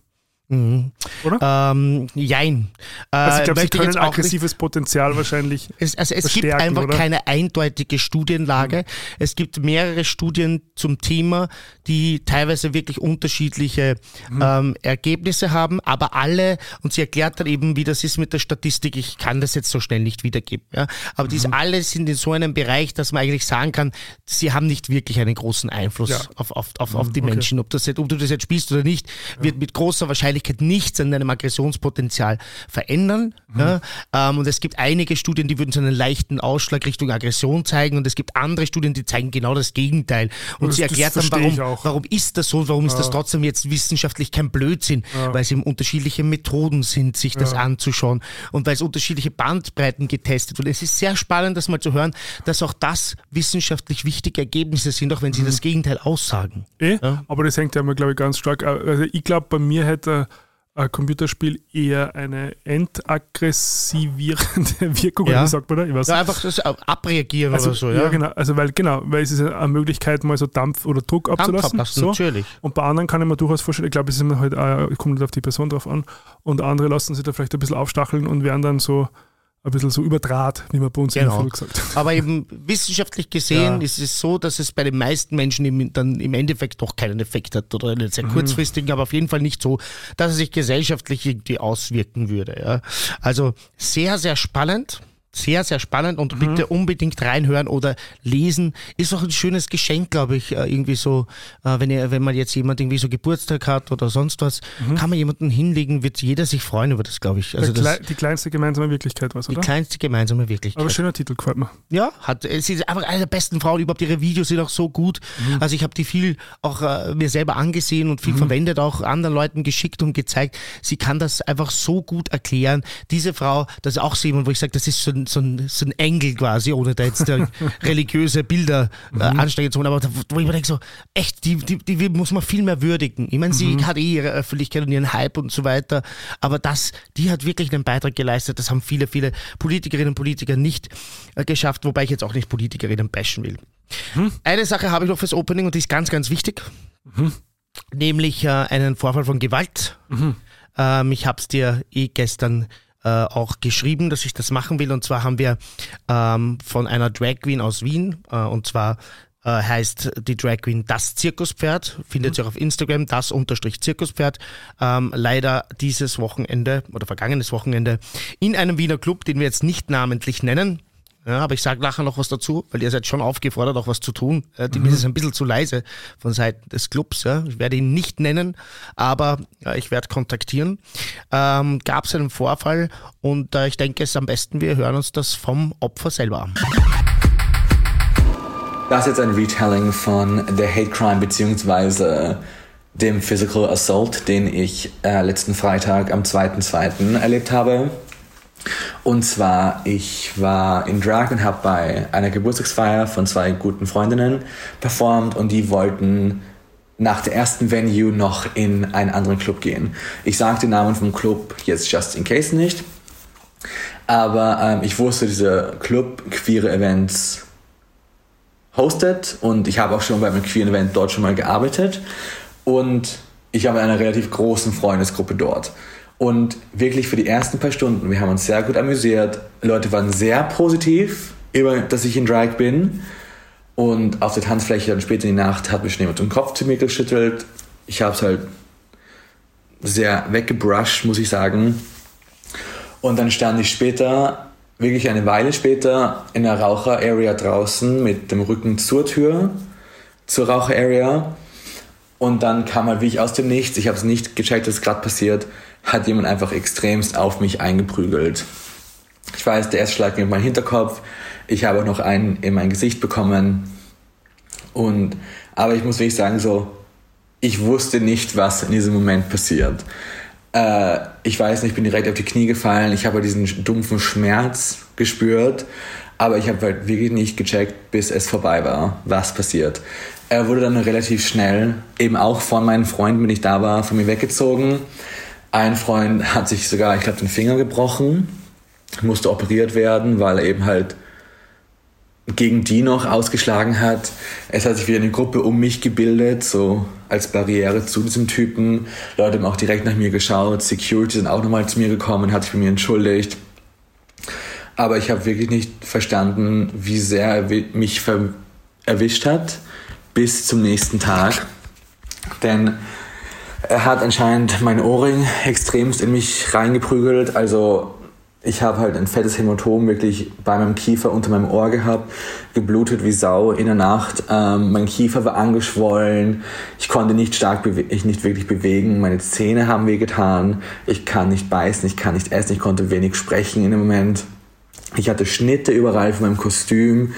Mhm. Oder? Ähm, jein. Äh, Also ich glaube, sie können auch nicht- aggressives Potenzial wahrscheinlich. Es, also es gibt einfach oder? Mhm. keine eindeutige Studienlage. Es gibt mehrere Studien zum Thema, die teilweise wirklich unterschiedliche Mhm. ähm, Ergebnisse haben, aber alle, und sie erklärt dann eben, wie das ist mit der Statistik, ich kann das jetzt so schnell nicht wiedergeben, ja? aber die Mhm. alle sind in so einem Bereich, dass man eigentlich sagen kann, sie haben nicht wirklich einen großen Einfluss Ja. Mhm, auf, auf, auf, auf die okay. Menschen. Ob, das jetzt, ob du das jetzt spielst oder nicht, wird mit großer Wahrscheinlichkeit nichts an deinem Aggressionspotenzial verändern. Mhm. Ja? Ähm, und es gibt einige Studien, die würden so einen leichten Ausschlag Richtung Aggression zeigen und es gibt andere Studien, die zeigen genau das Gegenteil. Und Das- sie erklärt dann, warum, warum ist das so warum ist das trotzdem jetzt wissenschaftlich kein Blödsinn, weil es eben unterschiedliche Methoden sind, sich das anzuschauen und weil es unterschiedliche Bandbreiten getestet wird. Es ist sehr spannend, das mal zu hören, dass auch das wissenschaftlich wichtige Ergebnisse sind, auch wenn sie das Gegenteil aussagen. Eh, Ja. aber das hängt ja immer, glaube ich, ganz stark. Also ich glaube, bei mir hätte ein Computerspiel eher eine entaggressivierende Wirkung, Ja. wie sagt man da? Ich weiß Ja, einfach das abreagieren also, oder so, ja. genau, also weil genau, weil es ist eine Möglichkeit, mal so Dampf oder Druck Dampf abzulassen. ablassen, so. natürlich. Und bei anderen kann ich mir durchaus vorstellen, ich glaube, es ist immer halt, auch- kommt nicht auf die Person drauf an. Und andere lassen sich da vielleicht ein bisschen aufstacheln und werden dann so ein bisschen so überdraht, wie man bei uns Genau. gesagt hat. Aber eben wissenschaftlich gesehen Ja. ist es so, dass es bei den meisten Menschen im, dann im Endeffekt doch keinen Effekt hat oder einen Mhm. sehr kurzfristigen, aber auf jeden Fall nicht so, dass es sich gesellschaftlich irgendwie auswirken würde. Ja. Also sehr, sehr spannend. Sehr, sehr spannend und Mhm. bitte unbedingt reinhören oder lesen. Ist auch ein schönes Geschenk, glaube ich, äh, irgendwie so, äh, wenn, ihr, wenn man jetzt jemand irgendwie so Geburtstag hat oder sonst was, kann man jemanden hinlegen, wird jeder sich freuen über das, glaube ich. Also Mhm. Das, die kleinste gemeinsame Wirklichkeit war es, die oder? kleinste gemeinsame Wirklichkeit. Aber schöner Titel, gefällt mir. Ja, hat, sie ist einfach eine der besten Frauen überhaupt. Ihre Videos sind auch so gut. Mhm. Also ich habe die viel auch äh, mir selber angesehen und viel verwendet, auch anderen Leuten geschickt und gezeigt. Sie kann das einfach so gut erklären. Diese Frau, das ist auch so jemand, wo ich sage, das ist so ein, so, ein, so ein Engel quasi, ohne da jetzt religiöse Bilder äh, Mhm. ansteigen zu wollen. Aber da- wo ich mir denke, so, echt, die, die, die muss man viel mehr würdigen. Ich meine, sie Mhm. hat eh ihre Öffentlichkeit und ihren Hype und so weiter. Aber das, die hat wirklich einen Beitrag geleistet. Das haben viele, viele Politikerinnen und Politiker nicht äh, geschafft, wobei ich jetzt auch nicht Politikerinnen bashen will. Eine Sache habe ich noch fürs Opening und die ist ganz, ganz wichtig. Nämlich äh, einen Vorfall von Gewalt. Ähm, ich habe es dir eh gestern äh, auch geschrieben, dass ich das machen will. Und zwar haben wir ähm, von einer Drag Queen aus Wien, äh, und zwar äh, heißt die Drag Queen Das Zirkuspferd. Findet mhm. sich auf Instagram, das unterstrich Zirkuspferd. Ähm, leider dieses Wochenende oder vergangenes Wochenende in einem Wiener Club, den wir jetzt nicht namentlich nennen. Ja, aber ich sage nachher noch was dazu, weil ihr seid schon aufgefordert, auch was zu tun. Äh, die mhm. ist ein bisschen zu leise von Seiten des Clubs. Ja. Ich werde ihn nicht nennen, aber äh, ich werde kontaktieren. Ähm, Gab es einen Vorfall und äh, ich denke, es ist am besten, wir hören uns das vom Opfer selber an. Das ist jetzt ein Retelling von der Hate Crime beziehungsweise dem Physical Assault, den ich äh, letzten Freitag am 2.2. erlebt habe. Und zwar, ich war in Drag und habe bei einer Geburtstagsfeier von zwei guten Freundinnen performt und die wollten nach der ersten Venue noch in einen anderen Club gehen. Ich sage den Namen vom Club jetzt just in case nicht, aber ähm, ich wusste, dieser Club queere Events hostet und ich habe auch schon bei einem queeren Event dort schon mal gearbeitet und ich habe eine relativ großen Freundesgruppe dort. Und wirklich für die ersten paar Stunden, wir haben uns sehr gut amüsiert. Leute waren sehr positiv über, dass ich in Drag bin. Und auf der Tanzfläche dann später in die Nacht hat mich jemand den Kopf zu mir geschüttelt. Ich habe es halt sehr weggebrushed, muss ich sagen. Und dann stand ich später, wirklich eine Weile später, in der Raucher-Area draußen mit dem Rücken zur Tür, zur Raucher-Area. Und dann kam halt wie ich aus dem Nichts, ich habe es nicht gecheckt, was gerade passiert, hat jemand einfach extremst auf mich eingeprügelt. Ich weiß, der erste Schlag ging in meinen Hinterkopf. Ich habe auch noch einen in mein Gesicht bekommen. Und, aber ich muss wirklich sagen, so, ich wusste nicht, was in diesem Moment passiert. Äh, ich weiß nicht, ich bin direkt auf die Knie gefallen. Ich habe diesen dumpfen Schmerz gespürt. Aber ich habe halt wirklich nicht gecheckt, bis es vorbei war, was passiert. Er wurde dann relativ schnell, eben auch von meinen Freunden, wenn ich da war, von mir weggezogen. Ein Freund hat sich sogar, ich glaube, den Finger gebrochen, musste operiert werden, weil er eben halt gegen die noch ausgeschlagen hat. Es hat sich wieder eine Gruppe um mich gebildet, so als Barriere zu diesem Typen. Leute haben auch direkt nach mir geschaut. Security sind auch nochmal zu mir gekommen, hat sich bei mir entschuldigt. Aber ich habe wirklich nicht verstanden, wie sehr er mich erwischt hat bis zum nächsten Tag. Denn er hat anscheinend mein Ohrring extremst in mich reingeprügelt. Also ich habe halt ein fettes Hämatom wirklich bei meinem Kiefer unter meinem Ohr gehabt, geblutet wie Sau in der Nacht. Ähm, mein Kiefer war angeschwollen. Ich konnte nicht stark, ich nicht wirklich bewegen. Meine Zähne haben wehgetan. Ich kann nicht beißen, ich kann nicht essen, ich konnte wenig sprechen in dem Moment. Ich hatte Schnitte überall von meinem Kostüm.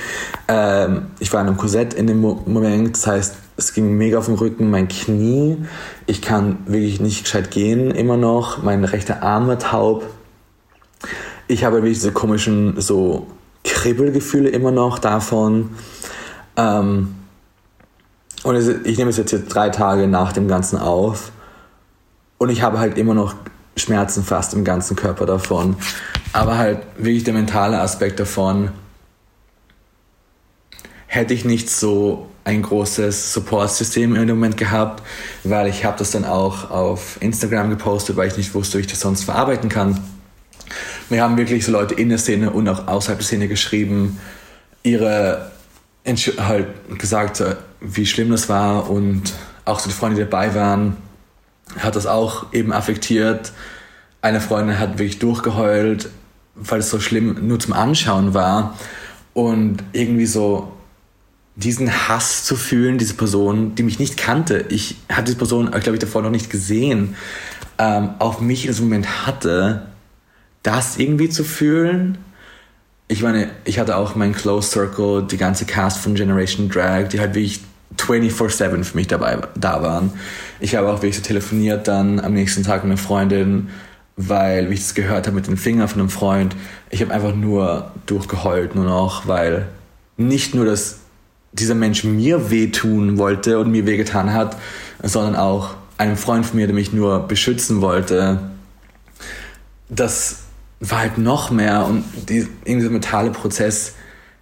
Ähm, ich war in einem Korsett in dem Moment. Das heißt, es ging mega auf den Rücken, mein Knie. Ich kann wirklich nicht gescheit gehen immer noch. Mein rechter Arm war taub. Ich habe wirklich diese komischen so Kribbelgefühle immer noch davon. Ähm, und es, ich nehme es jetzt, jetzt drei Tage nach dem Ganzen auf. Und ich habe halt immer noch Schmerzen fast im ganzen Körper davon. Aber halt wirklich der mentale Aspekt davon hätte ich nicht so ein großes Support-System im Moment gehabt, weil ich habe das dann auch auf Instagram gepostet, weil ich nicht wusste, wie ich das sonst verarbeiten kann. Wir haben wirklich so Leute in der Szene und auch außerhalb der Szene geschrieben, ihre halt gesagt, wie schlimm das war und auch so die Freunde, die dabei waren, hat das auch eben affektiert. Eine Freundin hat wirklich durchgeheult, weil es so schlimm nur zum Anschauen war und irgendwie so diesen Hass zu fühlen, diese Person, die mich nicht kannte, ich hatte diese Person, glaube ich, davor noch nicht gesehen, ähm, auf mich in diesem Moment hatte, das irgendwie zu fühlen. Ich meine, ich hatte auch meinen Close Circle, die ganze Cast von Generation Drag, die halt wirklich 24-7 für mich dabei da waren. Ich habe auch wirklich so telefoniert dann am nächsten Tag mit einer Freundin, weil, wie ich das gehört habe mit dem Finger von einem Freund, ich habe einfach nur durchgeheult nur noch, weil nicht nur das dieser Mensch mir wehtun wollte und mir wehgetan hat, sondern auch einem Freund von mir, der mich nur beschützen wollte. Das war halt noch mehr und die, dieser mentale Prozess,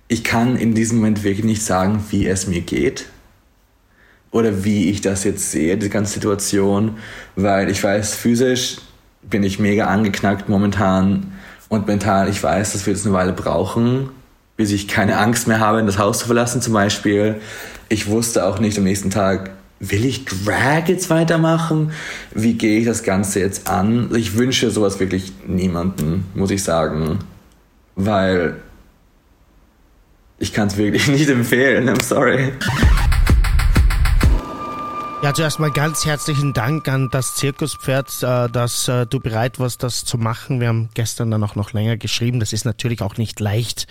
ich kann in diesem Moment wirklich nicht sagen, wie es mir geht oder wie ich das jetzt sehe, die ganze Situation, weil ich weiß, physisch bin ich mega angeknackt momentan und mental, ich weiß, dass wir das eine Weile brauchen, bis ich keine Angst mehr habe, das Haus zu verlassen zum Beispiel. Ich wusste auch nicht am nächsten Tag, will ich Drag jetzt weitermachen? Wie gehe ich das Ganze jetzt an? Ich wünsche sowas wirklich niemanden, muss ich sagen. Weil ich kann es wirklich nicht empfehlen. I'm sorry. Ja, zuerst mal ganz herzlichen Dank an das Zirkuspferd, äh, dass äh, du bereit warst, das zu machen. Wir haben gestern dann auch noch länger geschrieben. Das ist natürlich auch nicht leicht,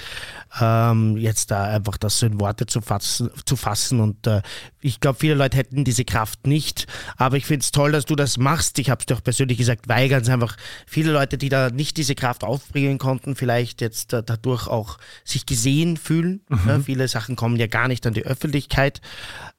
ähm, jetzt da einfach das in Worte zu fassen. Zu fassen. Und äh, ich glaube, viele Leute hätten diese Kraft nicht. Aber ich finde es toll, dass du das machst. Ich habe es dir auch persönlich gesagt, weil ganz einfach viele Leute, die da nicht diese Kraft aufbringen konnten, vielleicht jetzt äh, dadurch auch sich gesehen fühlen. Mhm. Ja, viele Sachen kommen ja gar nicht an die Öffentlichkeit.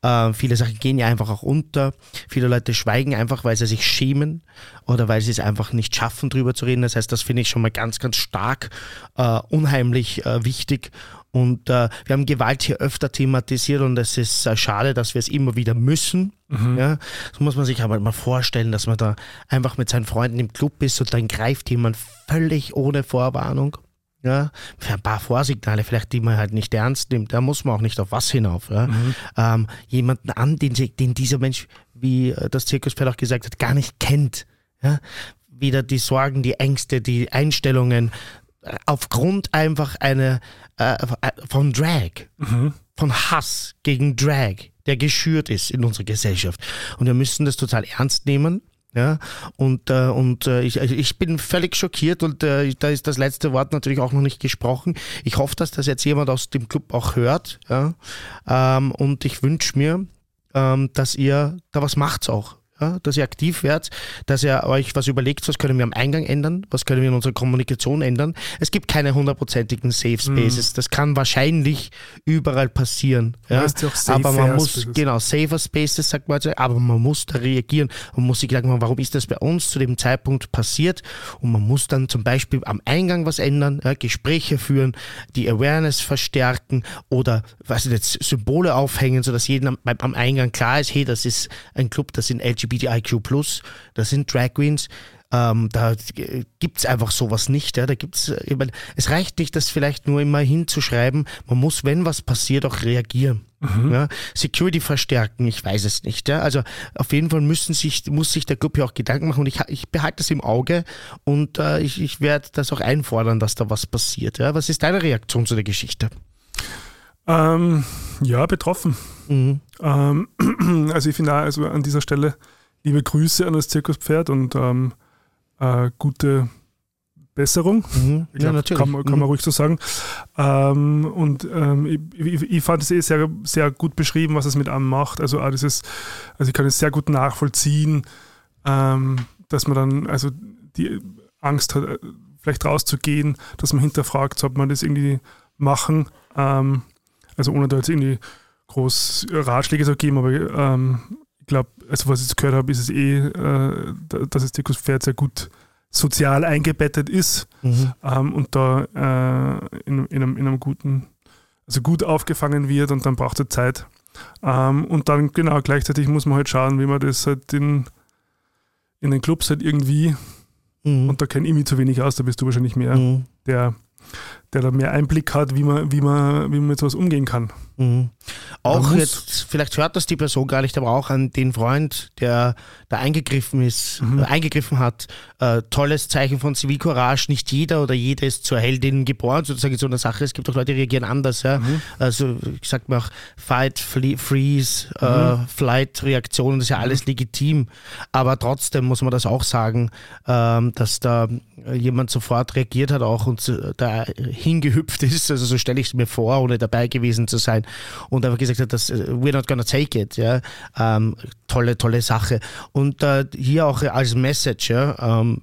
Äh, viele Sachen gehen ja einfach auch unter. Viele Leute schweigen einfach, weil sie sich schämen oder weil sie es einfach nicht schaffen, drüber zu reden. Das heißt, das finde ich schon mal ganz, ganz stark, äh, unheimlich äh, wichtig. Und äh, wir haben Gewalt hier öfter thematisiert und es ist äh, schade, dass wir es immer wieder müssen. Mhm. Ja, so muss man sich aber mal vorstellen, dass man da einfach mit seinen Freunden im Club ist und dann greift jemand völlig ohne Vorwarnung. Ja, für ein paar Vorsignale, vielleicht die man halt nicht ernst nimmt, da muss man auch nicht auf was hinauf. Ja. Mhm. Ähm, jemanden an, den, den dieser Mensch, wie äh, das Zirkuspferd auch gesagt hat, gar nicht kennt. Ja? Wieder die Sorgen, die Ängste, die Einstellungen äh, aufgrund einfach einer äh, äh, von Drag, mhm. von Hass gegen Drag, der geschürt ist in unserer Gesellschaft. Und wir müssen das total ernst nehmen. Ja, und, äh, und äh, ich, ich bin völlig schockiert und äh, da ist das letzte Wort natürlich auch noch nicht gesprochen. Ich hoffe, dass das jetzt jemand aus dem Club auch hört. Ja? Ähm, und ich wünsche mir, ähm, dass ihr da was macht auch ja, dass ihr aktiv werdet, dass ihr euch was überlegt, was können wir am Eingang ändern, was können wir in unserer Kommunikation ändern. Es gibt keine hundertprozentigen Safe mhm. Spaces. Mm. Das kann wahrscheinlich überall passieren. Ja? aber man muss, Spaces. genau, Safer Spaces, sagt man, also, aber man muss da reagieren und muss sich sagen, warum ist das bei uns zu dem Zeitpunkt passiert? Und man muss dann zum Beispiel am Eingang was ändern, ja, Gespräche führen, die Awareness verstärken oder was jetzt Symbole aufhängen, sodass jedem am, am Eingang klar ist, hey, das ist ein Club, das sind LGBT LGBTIQ+, das sind Drag Queens, ähm, da gibt es einfach sowas nicht. Ja. Da gibt's, ich mein, es reicht nicht, das vielleicht nur immer hinzuschreiben. Man muss, wenn was passiert, auch reagieren. Mhm. Ja. Security verstärken, ich weiß es nicht. Ja. Also auf jeden Fall müssen sich, muss sich der Club ja auch Gedanken machen und ich, ich behalte das im Auge und äh, ich, ich werde das auch einfordern, dass da was passiert. Ja. Was ist deine Reaktion zu der Geschichte? Ähm, ja, betroffen. Mhm. Ähm, also ich finde also an dieser Stelle liebe Grüße an das Zirkuspferd und ähm, äh, gute Besserung. Mhm. Ich glaub, ja, natürlich. Kann, kann man mhm. ruhig so sagen. Ähm, und ähm, ich, ich, fand es eh sehr, sehr gut beschrieben, was es mit einem macht. Also, auch dieses, also ich kann es sehr gut nachvollziehen, ähm, dass man dann also die Angst hat, vielleicht rauszugehen, dass man hinterfragt, sollte man das irgendwie machen. Ähm, also ohne da jetzt irgendwie groß Ratschläge zu geben, aber ähm, glaube, also was ich jetzt gehört habe, ist es eh, äh, dass das Zirkuspferd sehr gut sozial eingebettet ist mhm. ähm, und da äh, in, in, einem, in, einem, guten, also gut aufgefangen wird und dann braucht er Zeit. Ähm, und dann genau gleichzeitig muss man halt schauen, wie man das halt in, in den Clubs halt irgendwie, mhm. und da kenne ich mich zu wenig aus, da bist du wahrscheinlich mehr, mhm. der, der da mehr Einblick hat, wie man, wie man, wie man mit sowas umgehen kann. Mhm. Auch jetzt, vielleicht hört das die Person gar nicht, aber auch an den Freund, der da eingegriffen ist, mhm. äh, eingegriffen hat. Äh, tolles Zeichen von Zivilcourage. Nicht jeder oder jede ist zur Heldin geboren, sozusagen in so einer Sache. Es gibt auch Leute, die reagieren anders. Ja? Mhm. Also ich sag mal auch Fight, flee, Freeze, äh, mhm. äh, Flight-Reaktionen, das ist ja alles mhm. legitim. Aber trotzdem muss man das auch sagen, ähm, dass da jemand sofort reagiert hat auch und da hingehüpft ist. Also so stelle ich es mir vor, ohne dabei gewesen zu sein und einfach gesagt hat, dass äh, we're not gonna take it. Ja? Ähm, tolle, tolle Sache. Und äh, hier auch als Message, ja, ähm,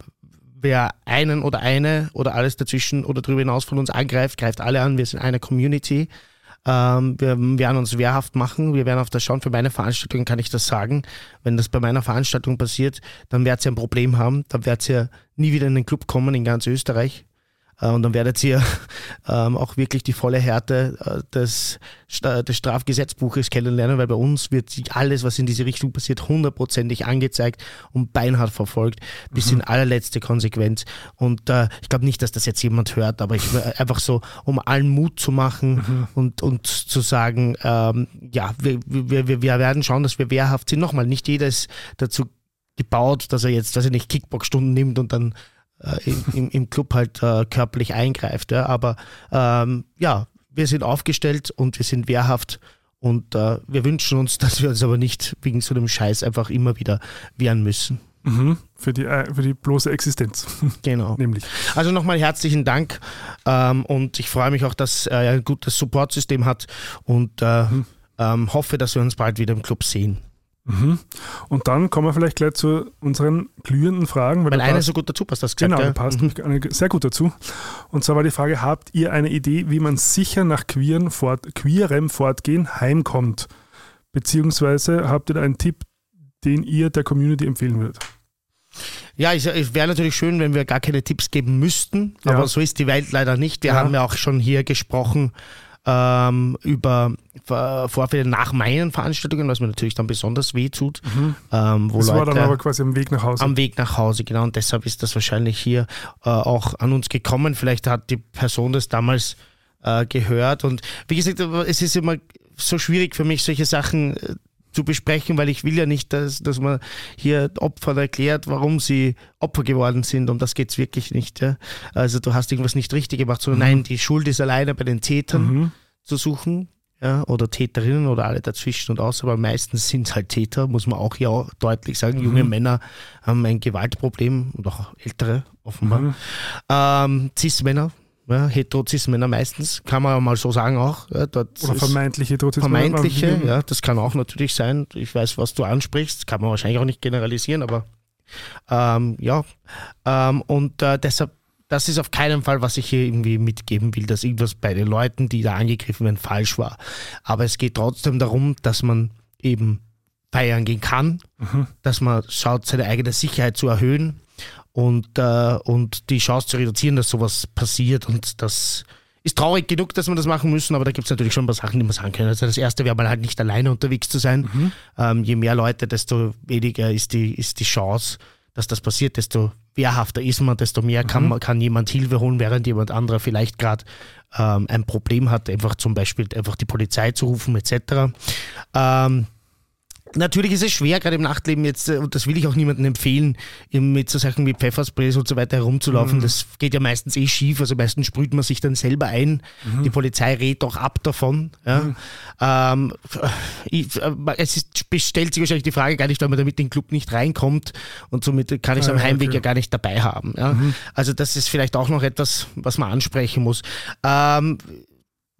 wer einen oder eine oder alles dazwischen oder darüber hinaus von uns angreift, greift alle an. Wir sind eine Community. Ähm, wir werden uns wehrhaft machen. Wir werden auf das schauen. Für meine Veranstaltung kann ich das sagen. Wenn das bei meiner Veranstaltung passiert, dann werdet ihr ein Problem haben. Dann werdet ihr nie wieder in den Club kommen in ganz Österreich. Äh, und dann werdet ihr ähm, auch wirklich die volle Härte äh, des, des Strafgesetzbuches kennenlernen, weil bei uns wird alles, was in diese Richtung passiert, hundertprozentig angezeigt und beinhart verfolgt, bis mhm. in allerletzte Konsequenz. Und äh, ich glaube nicht, dass das jetzt jemand hört, aber ich einfach so, um allen Mut zu machen mhm. und, und zu sagen, ähm, ja, wir, wir, wir werden schauen, dass wir wehrhaft sind. Nochmal, nicht jeder ist dazu gebaut, dass er jetzt, dass er nicht Kickbox-Stunden nimmt und dann äh, im, im, Club halt äh, körperlich eingreift. Ja. Aber ähm, ja, wir sind aufgestellt und wir sind wehrhaft und äh, wir wünschen uns, dass wir uns aber nicht wegen so einem Scheiß einfach immer wieder wehren müssen. Mhm, für, die, äh, für die bloße Existenz. Genau. Nämlich. Also nochmal herzlichen Dank ähm, und ich freue mich auch, dass er ein gutes Supportsystem hat und äh, mhm. ähm, hoffe, dass wir uns bald wieder im Club sehen. Mhm. Und dann kommen wir vielleicht gleich zu unseren glühenden Fragen. Weil, weil eine so gut dazu passt, das gesagt. Genau, ja. passt mhm. sehr gut dazu. Und zwar war die Frage, habt ihr eine Idee, wie man sicher nach queeren Fort, queerem Fortgehen heimkommt? Beziehungsweise habt ihr da einen Tipp, den ihr der Community empfehlen würdet? Ja, es, es wäre natürlich schön, wenn wir gar keine Tipps geben müssten, aber ja. so ist die Welt leider nicht. Wir ja. haben ja auch schon hier gesprochen ähm, über Vorfälle nach meinen Veranstaltungen, was mir natürlich dann besonders weh tut. Mhm. Ähm, wo das Leute, war dann aber quasi am Weg nach Hause. Am Weg nach Hause, genau. Und deshalb ist das wahrscheinlich hier äh, auch an uns gekommen. Vielleicht hat die Person das damals äh, gehört. Und wie gesagt, es ist immer so schwierig für mich, solche Sachen äh, zu besprechen, weil ich will ja nicht, dass, dass man hier Opfern erklärt, warum sie Opfer geworden sind. Um das geht es wirklich nicht. Ja? Also du hast irgendwas nicht richtig gemacht, sondern mhm. nein, die Schuld ist alleine bei den Tätern mhm. zu suchen. Ja, oder Täterinnen oder alle dazwischen und aus, aber meistens sind es halt Täter, muss man auch hier auch deutlich sagen. Mhm. Junge Männer haben ein Gewaltproblem und auch ältere offenbar. Mhm. Ähm, Cis-Männer ja, Heterozis-Männer meistens, kann man mal so sagen auch. Ja, Oder vermeintliche Heterozis-Männer. Vermeintliche, ja, das kann auch natürlich sein. Ich weiß, was du ansprichst, kann man wahrscheinlich auch nicht generalisieren, aber ähm, ja. Ähm, und äh, deshalb, das ist auf keinen Fall, was ich hier irgendwie mitgeben will, dass irgendwas bei den Leuten, die da angegriffen werden, falsch war. Aber es geht trotzdem darum, dass man eben feiern gehen kann, mhm. dass man schaut, seine eigene Sicherheit zu erhöhen und, äh, und die Chance zu reduzieren, dass sowas passiert. Und das ist traurig genug, dass wir das machen müssen, aber da gibt es natürlich schon ein paar Sachen, die man sagen können. Also das erste wäre mal halt nicht alleine unterwegs zu sein. Mhm. Ähm, je mehr Leute, desto weniger ist die, ist die Chance, dass das passiert, desto wehrhafter ist man, desto mehr kann, mhm. kann jemand Hilfe holen, während jemand anderer vielleicht gerade ähm, ein Problem hat, einfach zum Beispiel einfach die Polizei zu rufen etc. Ähm, Natürlich ist es schwer, gerade im Nachtleben jetzt, äh, und das will ich auch niemandem empfehlen, mit so Sachen wie Pfeffersprays und so weiter herumzulaufen. Mhm. Das geht ja meistens eh schief, also meistens sprüht man sich dann selber ein. Mhm. Die Polizei rät auch ab davon. Ja. Mhm. Ähm, ich, äh, es ist, stellt sich wahrscheinlich die Frage gar nicht, weil man damit in den Club nicht reinkommt und somit kann ich es ah, am Heimweg okay. ja gar nicht dabei haben. Ja. Mhm. Also das ist vielleicht auch noch etwas, was man ansprechen muss. Ähm,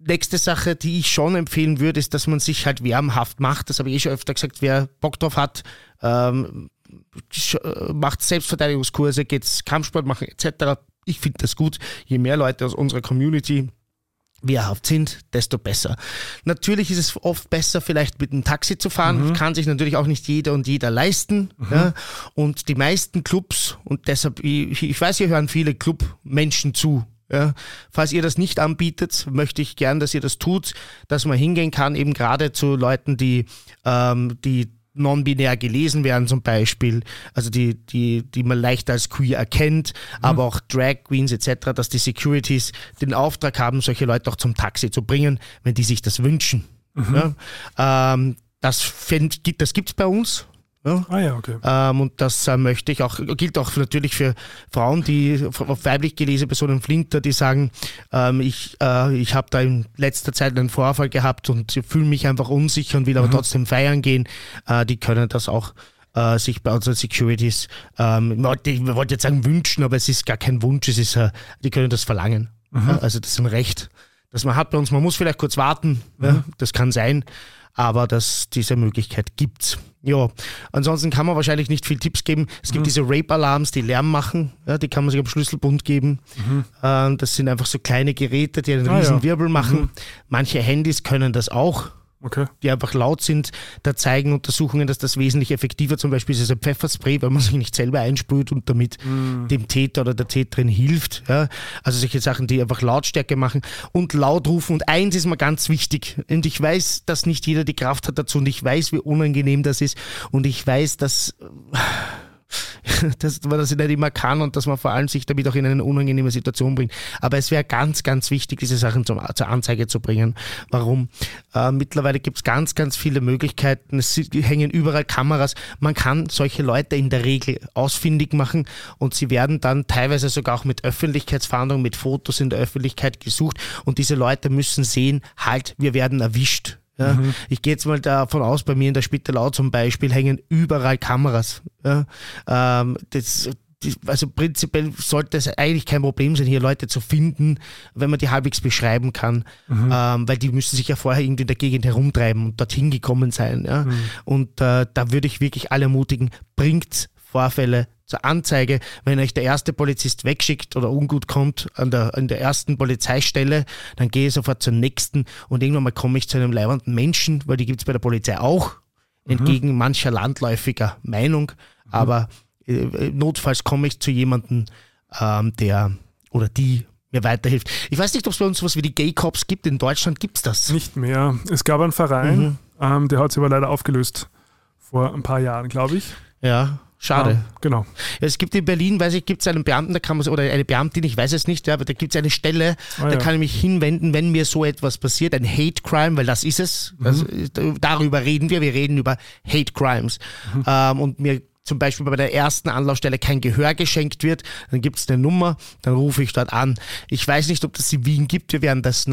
nächste Sache, die ich schon empfehlen würde, ist, dass man sich halt wärmhaft macht. Das habe ich eh schon öfter gesagt. Wer Bock drauf hat, ähm, macht Selbstverteidigungskurse, geht Kampfsport machen etc. Ich finde das gut. Je mehr Leute aus unserer Community wehrhaft sind, desto besser. Natürlich ist es oft besser, vielleicht mit einem Taxi zu fahren. Mhm. Kann sich natürlich auch nicht jeder und jeder leisten. Mhm. Ja. Und die meisten Clubs, und deshalb, ich, ich weiß, hier hören viele Clubmenschen zu, ja, falls ihr das nicht anbietet, möchte ich gern, dass ihr das tut, dass man hingehen kann, eben gerade zu Leuten, die, ähm, die non-binär gelesen werden zum Beispiel, also die, die, die man leicht als queer erkennt, mhm. aber auch Drag Queens etc., dass die Securities den Auftrag haben, solche Leute auch zum Taxi zu bringen, wenn die sich das wünschen. Mhm. Ja, ähm, das, das gibt es bei uns, ja? Ah ja, okay. Ähm, und das äh, möchte ich auch, gilt auch natürlich für Frauen, die weiblich gelesene Personen Flinter, die sagen, ähm, ich, äh, ich habe da in letzter Zeit einen Vorfall gehabt und fühle mich einfach unsicher und will aber mhm. trotzdem feiern gehen, äh, die können das auch äh, sich bei unseren Securities, ähm, ich wollte jetzt sagen wünschen, aber es ist gar kein Wunsch, es ist, äh, die können das verlangen. Mhm. Also das ist ein Recht, das man hat bei uns. Man muss vielleicht kurz warten, mhm. ja, das kann sein, aber das, diese Möglichkeit gibt's. Ja, ansonsten kann man wahrscheinlich nicht viel Tipps geben. Es gibt mhm. diese Rape-Alarms, die Lärm machen, ja, die kann man sich am Schlüsselbund geben. Mhm. Äh, das sind einfach so kleine Geräte, die einen ah, riesen ja. Wirbel machen. Mhm. Manche Handys können das auch. Okay. die einfach laut sind. Da zeigen Untersuchungen, dass das wesentlich effektiver zum Beispiel ist als ein Pfefferspray, weil man sich nicht selber einsprüht und damit dem Täter oder der Täterin hilft. Ja. Also solche Sachen, die einfach Lautstärke machen und laut rufen. Und eins ist mir ganz wichtig. Und ich weiß, dass nicht jeder die Kraft hat dazu und ich weiß, wie unangenehm das ist. Und ich weiß, dass dass man das nicht immer kann und dass man vor allem sich damit auch in eine unangenehme Situation bringt. Aber es wäre ganz, ganz wichtig, diese Sachen zum, zur Anzeige zu bringen. Warum? Äh, mittlerweile gibt es ganz, ganz viele Möglichkeiten. Es hängen überall Kameras. Man kann solche Leute in der Regel ausfindig machen und sie werden dann teilweise sogar auch mit Öffentlichkeitsfahndung, mit Fotos in der Öffentlichkeit gesucht und diese Leute müssen sehen, halt, wir werden erwischt. Ja, Ich gehe jetzt mal davon aus, bei mir in der Spittelau zum Beispiel hängen überall Kameras. Ja, ähm, das, also prinzipiell sollte es eigentlich kein Problem sein, hier Leute zu finden, wenn man die halbwegs beschreiben kann, ähm, weil die müssen sich ja vorher irgendwie in der Gegend herumtreiben und dorthin gekommen sein. Ja? Und äh, da würde ich wirklich alle ermutigen, bringt Vorfälle zur Anzeige. Wenn euch der erste Polizist wegschickt oder ungut kommt an der, an der ersten Polizeistelle, dann gehe ich sofort zur nächsten und irgendwann mal komme ich zu einem leibenden Menschen, weil die gibt es bei der Polizei auch, entgegen mancher landläufiger Meinung. Aber äh, notfalls komme ich zu jemandem, ähm, der oder die mir weiterhilft. Ich weiß nicht, ob es bei uns sowas wie die Gay Cops gibt. In Deutschland gibt es das. Nicht mehr. Es gab einen Verein, ähm, der hat sich aber leider aufgelöst. Vor ein paar Jahren, glaube ich. Ja, schade. Ja, genau. Es gibt in Berlin, weiß ich, gibt es einen Beamten, da kann man, oder eine Beamtin, ich weiß es nicht, ja, aber da gibt es eine Stelle, Ah, da ja. kann ich mich hinwenden, wenn mir so etwas passiert, ein Hate Crime, weil das ist es. Also, darüber reden wir, wir reden über Hate Crimes. Ähm, und mir zum Beispiel bei der ersten Anlaufstelle kein Gehör geschenkt wird, dann gibt es eine Nummer, dann rufe ich dort an. Ich weiß nicht, ob das in Wien gibt, wir werden das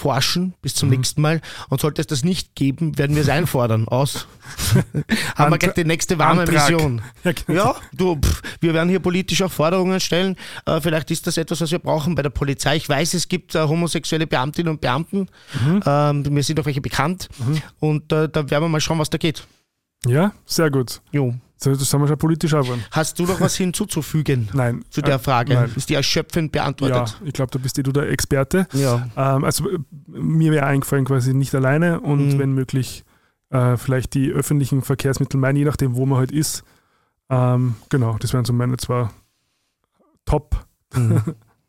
nachforschen bis zum nächsten Mal. Und sollte es das nicht geben, werden wir es einfordern. Aus. Haben wir gleich die nächste warme Antrag. Mission. Ja, genau. Ja, du, pff, wir werden hier politisch auch Forderungen stellen. Äh, vielleicht ist das etwas, was wir brauchen bei der Polizei. Ich weiß, es gibt äh, homosexuelle Beamtinnen und Beamten. Mhm. Ähm, mir sind auch welche bekannt. Und äh, da werden wir mal schauen, was da geht. Ja, sehr gut. Jo. Das haben wir schon politisch geworden. Hast du noch was hinzuzufügen Nein. zu der Äh, Frage? Nein. Ist die erschöpfend Ja, beantwortet? ich glaube, da bist eh du der Experte. Ja. Ähm, also äh, mir wäre eingefallen, quasi nicht alleine und Mhm. wenn möglich äh, vielleicht die öffentlichen Verkehrsmittel meinen, je nachdem, wo man halt ist. Ähm, genau, das wären so meine zwei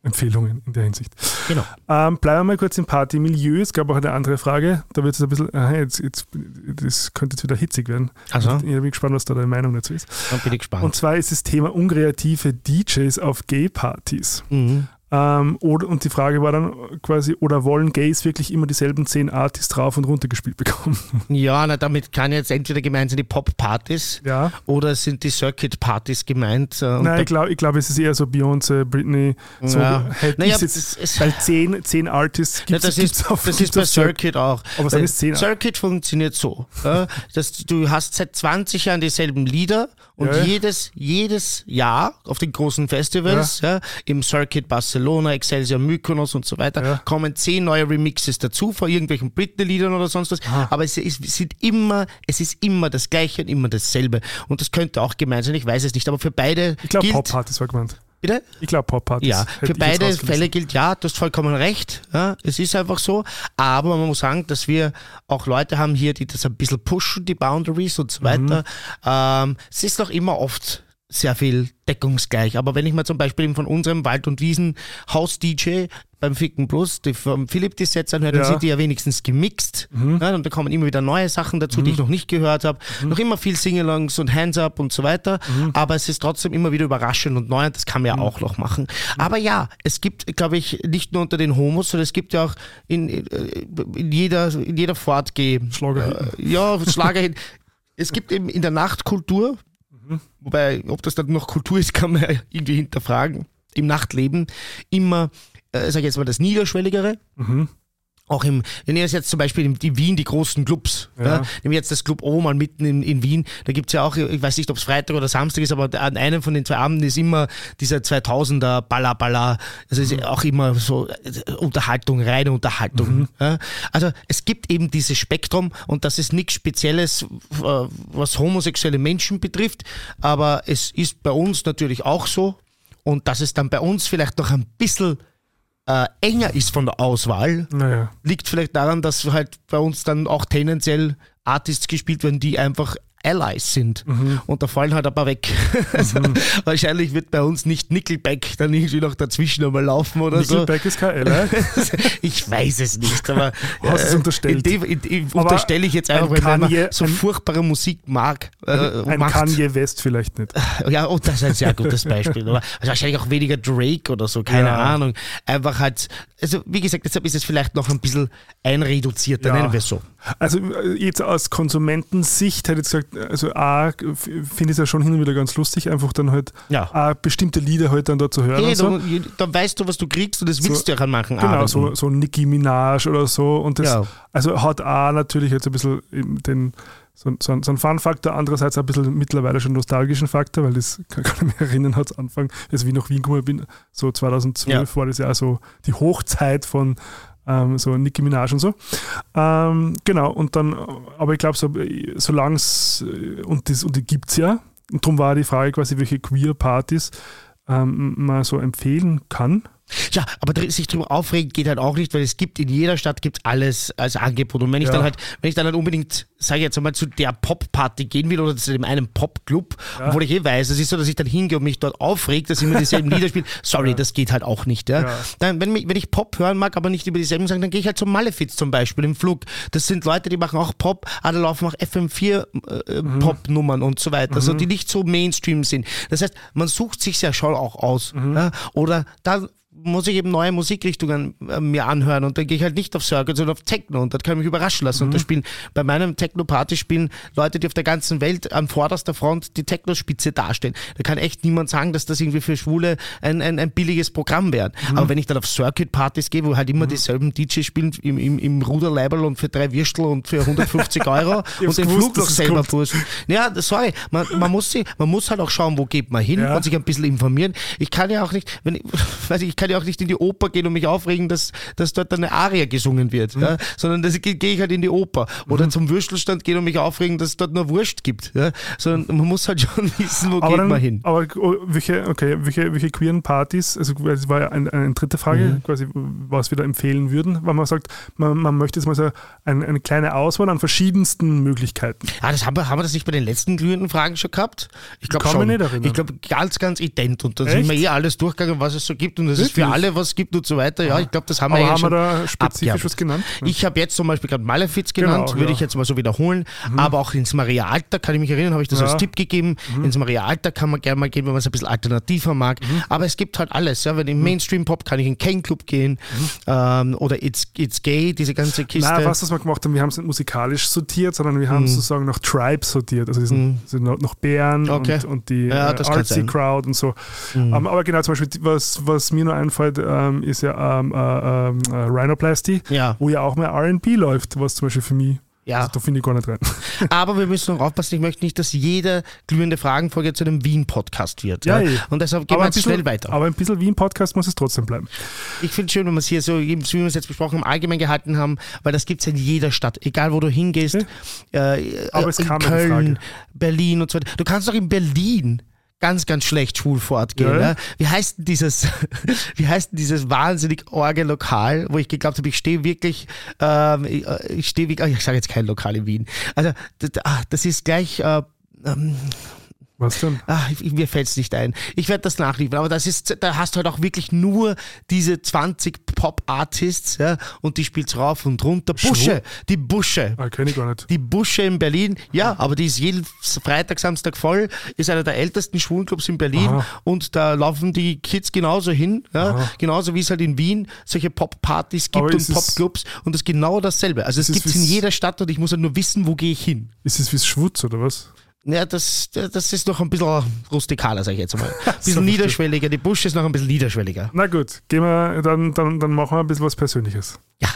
Top-Empfehlungen in der Hinsicht. Genau. Ähm, bleiben wir mal kurz im Partymilieu. Es gab auch eine andere Frage. Da wird es ein bisschen, aha, jetzt, jetzt, das könnte jetzt wieder hitzig werden. Also, Ich bin gespannt, was da deine Meinung dazu ist. dann bin ich gespannt. Und zwar ist das Thema unkreative DJs auf Gay-Partys. mhm. Ähm, oder, und die Frage war dann quasi, oder wollen Gays wirklich immer dieselben zehn Artists drauf und runter gespielt bekommen? Ja, na, damit kann jetzt entweder gemeint sein die Pop-Partys ja. oder es sind die Circuit-Partys gemeint. äh, Nein, ich glaube, glaub, es ist eher so Beyoncé, Britney, so Ja. hätte Naja, jetzt, es- es- weil zehn, zehn Artists Ja, gibt das ist, auf, das ist bei Circuit auch. Aber es sind Weil jetzt zehn. Circuit funktioniert so. ja, dass du hast seit 20 Jahren dieselben Lieder und Ja, ja. jedes, jedes Jahr auf den großen Festivals, ja. im Circuit Barcelona, Excelsior Mykonos und so weiter, Ja. kommen zehn neue Remixes dazu von irgendwelchen Britney-Liedern oder sonst was. Aber es ist, es sind immer, es ist immer das Gleiche und immer dasselbe. Und das könnte auch gemeint sein, ich weiß es nicht, aber für beide Ich glaube, gilt, Pop-Partys war gemeint. Bitte? Ich glaube, Pop-Partys. Ja, für beide. Fälle gilt, ja, du hast vollkommen recht. Ja, es ist einfach so. Aber man muss sagen, dass wir auch Leute haben hier, die das ein bisschen pushen, die Boundaries und so weiter. Ähm, es ist noch immer oft sehr viel deckungsgleich. Aber wenn ich mir zum Beispiel von unserem Wald- und Wiesen-Haus-DJ beim Ficken Plus, die vom Philipp die Sets anhört, dann Ja. sind die ja wenigstens gemixt. Ja, und da kommen immer wieder neue Sachen dazu, die ich noch nicht gehört habe. Noch immer viel Singalongs und Hands-Up und so weiter. Aber es ist trotzdem immer wieder überraschend und neu und das kann man ja auch noch machen. Aber ja, es gibt, glaube ich, nicht nur unter den Homos, sondern es gibt ja auch in, in jeder, in jeder Fortgeh. Schlager. Äh, ja, Schlager hin. Es gibt eben in der Nachtkultur, wobei, ob das dann noch Kultur ist, kann man ja irgendwie hinterfragen, im Nachtleben immer, äh, sag ich jetzt mal, das Niederschwelligere. Auch im, wir nehmen jetzt zum Beispiel in, Wien die großen Clubs. Ja. Ja. Nehmen wir jetzt das Club Oman mitten in, in Wien. Da gibt's ja auch, ich weiß nicht, ob es Freitag oder Samstag ist, aber an einem von den zwei Abenden ist immer dieser 2000er Balla Balla. Also ist auch immer so äh, Unterhaltung, reine Unterhaltung. Ja. Also es gibt eben dieses Spektrum und das ist nichts Spezielles, äh, was homosexuelle Menschen betrifft. Aber es ist bei uns natürlich auch so. Und dass es dann bei uns vielleicht noch ein bisschen äh, enger ist von der Auswahl. Naja. Liegt vielleicht daran, dass halt bei uns dann auch tendenziell Artists gespielt werden, die einfach Allies sind. Mhm. Und da fallen halt ein paar weg. Also, wahrscheinlich wird bei uns nicht Nickelback dann irgendwie noch dazwischen einmal laufen oder Nickelback ist kein Ally. so. ich weiß es nicht, aber Hast es äh, unterstellt. in in Aber unterstelle ich jetzt einfach, ein wenn man Kanye- so furchtbare Musik mag, äh, Ein macht. Kanye West vielleicht nicht. Ja, und das ist ein sehr gutes Beispiel. Also wahrscheinlich auch weniger Drake oder so, keine Ja. Ahnung. Einfach halt, also wie gesagt, deshalb ist es vielleicht noch ein bisschen einreduzierter, Ja. nennen wir es so. Also äh, jetzt aus Konsumentensicht hätte ich gesagt, also A, f- finde ich es ja schon hin und wieder ganz lustig, einfach dann halt Ja. A, bestimmte Lieder halt dann da zu hören Hey, so. du, dann weißt du, was du kriegst und das willst du auch an manchen Genau, so, so Nicki Minaj oder so. Und das Ja. also hat A natürlich jetzt ein bisschen den, so, so, ein- so einen Fun-Faktor, andererseits ein bisschen mittlerweile schon nostalgischen Faktor, weil das kann, ich mich erinnern, hat Anfang, also wie ich nach Wien gekommen bin, so 2012 war das ja so die Hochzeit von ähm, so Nicki Minaj und so. Ähm, genau, und dann, aber ich glaube, so, solange es, und, das, und die gibt es ja, und darum war die Frage quasi, welche Queer-Partys ähm, man so empfehlen kann. Ja, aber sich darüber aufregen geht halt auch nicht, weil es gibt in jeder Stadt gibt alles als Angebot. Und wenn ich Ja. dann halt, wenn ich dann halt unbedingt, sage ich jetzt einmal, zu der Pop-Party gehen will oder zu dem einen Pop-Club, obwohl ich eh weiß, es ist so, dass ich dann hingehe und mich dort aufregt, dass immer dieselben Lieder spielen. Sorry, das geht halt auch nicht. Ja? Ja. Dann, wenn, mich, wenn ich Pop hören mag, aber nicht über dieselben sagen, dann gehe ich halt zum Malefiz zum Beispiel im Flug. Das sind Leute, die machen auch Pop, aber da laufen auch FM4 äh, Mhm. Pop-Nummern und so weiter, so, die nicht so Mainstream sind. Das heißt, man sucht sich ja schon auch aus. Mhm. Ja? Oder dann muss ich eben neue Musikrichtungen äh, mir anhören und dann gehe ich halt nicht auf Circle, sondern auf Techno und das kann ich mich überraschen lassen. Mhm. Und da spielen bei meinem Techno-Party spielen Leute, die auf der ganzen Welt an vorderster Front die Techno-Spitze darstellen. Da kann echt niemand sagen, dass das irgendwie für Schwule ein, ein, ein billiges Programm wäre. Mhm. Aber wenn ich dann auf Circuit-Partys gehe, wo halt immer dieselben DJs spielen im, im, im Ruderleibel und für drei Würstel und für 150 Euro und den Flug noch selber. Wurst. Ja, sorry, man, man, muss sie, man muss halt auch schauen, wo geht man hin Ja. und sich ein bisschen informieren. Ich kann ja auch nicht, wenn ich, weiß ich, ich kann ja auch nicht in die Oper gehen und mich aufregen, dass, dass dort eine Aria gesungen wird, Mhm. ja? sondern das gehe gehe ich halt in die Oper. Oder zum Würstelstand gehen und mich aufregen, dass es dort nur Wurst gibt. Ja? Sondern man muss halt schon wissen, wo aber geht dann, man hin. Aber oh, welche, okay, welche, welche queeren Partys, also das war ja eine, eine dritte Frage, Mhm. quasi, was wir da empfehlen würden, weil man sagt, man, man möchte jetzt mal so ein, eine kleine Auswahl an verschiedensten Möglichkeiten. Ah, das haben wir, haben wir das nicht bei den letzten glühenden Fragen schon gehabt? Ich glaube schon. nicht erinnern. Ich glaube ganz, ganz ident. Und dann Echt? sind wir eh alles durchgegangen, was es so gibt und dass es für alle was gibt und so weiter. Ja, ich glaube, das haben wir ja haben wir schon da spezifisch was genannt? Ich habe jetzt zum Beispiel gerade Malefiz genannt, Genau, würde ja. ich jetzt mal so wiederholen. Aber auch ins Maria Alter, kann ich mich erinnern, habe ich das Ja. Mhm. als Tipp gegeben. Ins Maria Alter kann man gerne mal gehen, wenn man es ein bisschen alternativer mag. Mhm. Aber es gibt halt alles. Ja. Wenn im Mainstream-Pop kann ich in Kane Club gehen ähm, oder It's, It's Gay, diese ganze Kiste. Nein, was, was wir gemacht haben, wir haben es nicht musikalisch sortiert, sondern wir Mhm. haben sozusagen nach Tribe sortiert. Also sind, sind noch Bären Okay. und, und die Ja, äh, Artsy. Mhm. Crowd und so. Ähm, aber genau, zum Beispiel, was, was mir nur einfällt, ähm, ist ja ähm, äh, ähm, äh, Rhinoplasty, Ja. wo ja auch mehr RB läuft, was zum Beispiel für mich, Ja. also da finde ich gar nicht rein. Aber wir müssen noch aufpassen, ich möchte nicht, dass jede glühende Fragenfolge zu einem Wien-Podcast wird. Ja, eh. Und deshalb gehen wir ein jetzt bisschen- schnell weiter. Aber ein bisschen wie ein Podcast muss es trotzdem bleiben. Ich finde es schön, wenn wir es hier so, wie wir es jetzt besprochen haben, allgemein gehalten haben, weil das gibt es in jeder Stadt, egal wo du hingehst. Äh, Aber es kam Köln. Berlin und so weiter. Du kannst doch in Berlin ganz, ganz schlecht schwul fortgehen. Ja. Ne? Wie heißt denn dieses, wie heißt denn dieses wahnsinnig orge Lokal, wo ich geglaubt habe, ich stehe wirklich, ähm, ich, äh, ich stehe wirklich, ich sage jetzt kein Lokal in Wien. Also das, ah, das ist gleich, äh, ähm, Was denn? Ah, ich- mir fällt es nicht ein. Ich werde das nachliefern, aber das ist, da hast du halt auch wirklich nur diese 20 Pop-Artists, ja, und die spielt's rauf und runter. Busche, die Busche. Ah, kenne ich gar nicht. Die Busche in Berlin, ja, aber die ist jeden Freitag, Samstag voll, ist einer der ältesten Schwulenclubs in Berlin Aha. und da laufen die Kids genauso hin, ja, genauso wie es halt in Wien solche Pop-Partys gibt und Pop-Clubs und das ist genau dasselbe. Also es gibt es in jeder Stadt und ich muss halt nur wissen, wo gehe ich hin. Ist es wie Schwutz oder was? Ja, das, das ist noch ein bisschen rustikaler, sag ich jetzt mal. Ein bisschen verstehe. niederschwelliger. Die Busch ist noch ein bisschen niederschwelliger. Na gut, gehen wir, dann, dann, dann machen wir ein bisschen was Persönliches. Ja.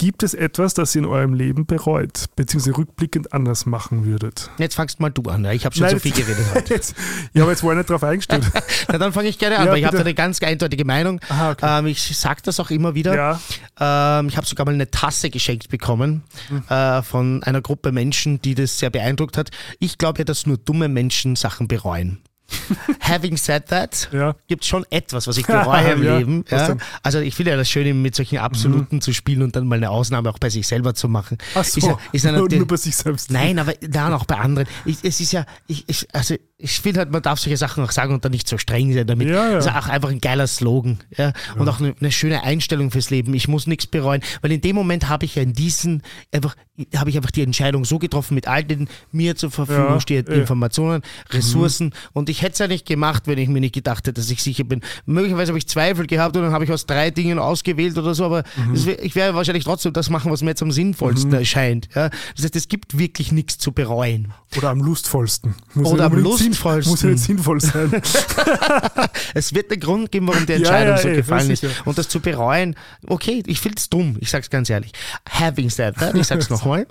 Gibt es etwas, das ihr in eurem Leben bereut, beziehungsweise rückblickend anders machen würdet? Jetzt fangst mal du an. Ja? Ich habe schon Nein, so viel geredet heute. Jetzt, ja, aber jetzt ich nicht drauf eingestellt. Na, dann fange ich gerne an, Ja, weil ich habe da eine ganz eindeutige Meinung. Aha, okay. ähm, ich sage das auch immer wieder. ja, Ähm, ich habe sogar mal eine Tasse geschenkt bekommen Hm. äh, von einer Gruppe Menschen, die das sehr beeindruckt hat. Ich glaube ja, dass nur dumme Menschen Sachen bereuen. Having said that, Ja. gibt es schon etwas, was ich bereue im Ja, Leben. Ja. Also ich finde ja das Schöne, mit solchen Absoluten zu spielen und dann mal eine Ausnahme auch bei sich selber zu machen. Ach so, Ist ja, ist ja nur, nur bei sich selbst. Nein, aber dann auch bei anderen. Ich, es ist ja, ich, ich, also ich finde halt, man darf solche Sachen auch sagen und dann nicht so streng sein damit. Ja, ja. Das ist auch einfach ein geiler Slogan. Ja? Und auch eine, eine schöne Einstellung fürs Leben. Ich muss nichts bereuen, weil in dem Moment habe ich ja in diesen einfach, habe ich einfach die Entscheidung so getroffen mit all den mir zur Verfügung Ja, stehenden eh. Informationen, Ressourcen. Und ich hätte es ja nicht gemacht, wenn ich mir nicht gedacht hätte, dass ich sicher bin. Möglicherweise habe ich Zweifel gehabt und dann habe ich aus drei Dingen ausgewählt oder so, aber es wär, ich werde wahrscheinlich trotzdem das machen, was mir jetzt am sinnvollsten erscheint. Ja? Das heißt, es gibt wirklich nichts zu bereuen. Oder am lustvollsten. Muss Oder ja am unbedingt sinn- lustvollsten. Muss ja nicht sinnvoll sein. Es wird einen Grund geben, warum die Ja, Entscheidung ja, so eh, gefallen ist. Und das zu bereuen, okay, ich finde es dumm, ich sag's ganz ehrlich. Having said that, ich sag's nochmal,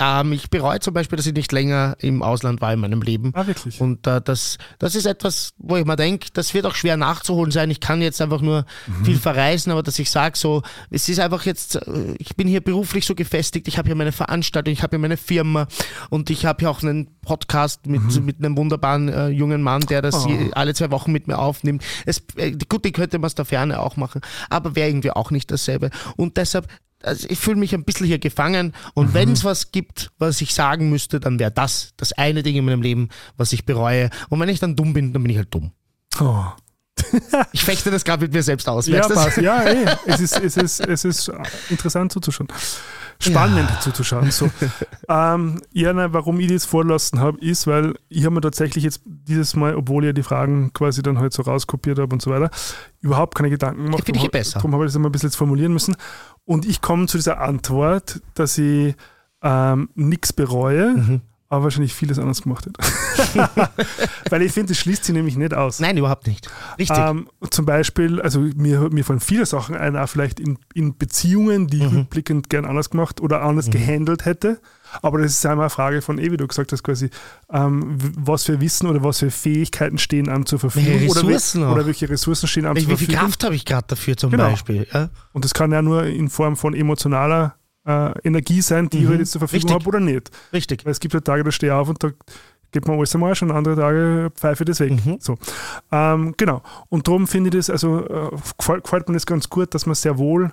ähm, ich bereue zum Beispiel, dass ich nicht länger im Ausland war in meinem Leben. Ah, wirklich? Und äh, das, das ist etwas, wo ich mir denke, das wird auch schwer nachzuholen sein. Ich kann jetzt einfach nur Mhm. viel verreisen, aber dass ich sage so, es ist einfach jetzt, äh, ich bin hier beruflich so gefestigt, ich habe hier meine Veranstaltung, ich habe hier meine Firma und ich habe hier auch einen Podcast mit, Mhm. mit einem wunderbaren äh, jungen Mann, der das Oh. je, alle zwei Wochen mit mir aufnimmt. Es, äh, gut, den könnte man aus der Ferne auch machen, aber wäre irgendwie auch nicht dasselbe. Und deshalb, also ich fühle mich ein bisschen hier gefangen und Mhm. wenn es was gibt, was ich sagen müsste, dann wäre das das eine Ding in meinem Leben, was ich bereue. Und wenn ich dann dumm bin, dann bin ich halt dumm. Oh. Ich fechte das gerade mit mir selbst aus. Ja, passt. Ja, eh. es, ist, es, ist, es ist interessant zuzuschauen. Spannend zuzuschauen. So. ähm, ja, nein, warum ich das vorlassen habe, ist, weil ich habe mir tatsächlich jetzt dieses Mal, obwohl ich ja die Fragen quasi dann halt so rauskopiert habe und so weiter, überhaupt keine Gedanken gemacht. Finde ich besser. Darum habe ich das immer ein bisschen jetzt formulieren müssen. Und ich komme zu dieser Antwort, dass ich ähm, nichts bereue, Mhm. Aber wahrscheinlich vieles anders gemacht hätte. weil ich finde, das schließt sich nämlich nicht aus. Nein, überhaupt nicht. Richtig. Ähm, zum Beispiel, also mir, mir fallen viele Sachen ein, auch vielleicht in, in Beziehungen, die ich Mhm. rückblickend gern anders gemacht oder anders gehandelt hätte. Aber das ist einmal eine Frage von, eh, wie du gesagt hast, quasi, ähm, was für Wissen oder was für Fähigkeiten stehen einem zur Verfügung Welche oder, Ressourcen auch. oder welche Ressourcen stehen einem wie, zur wie viel Verfügung. Kraft habe ich gerade dafür zum Genau. Beispiel? Ja? Und das kann ja nur in Form von emotionaler äh, Energie sein, die ich Mhm. halt jetzt zur Verfügung Richtig. habe oder nicht. Richtig. Weil es gibt halt Tage, da stehe ich auf und da geht man alles am Arsch und andere Tage pfeife ich das weg. Mhm. So. Ähm, genau. Und darum finde ich das, also äh, gefällt, gefällt mir das ganz gut, dass man sehr wohl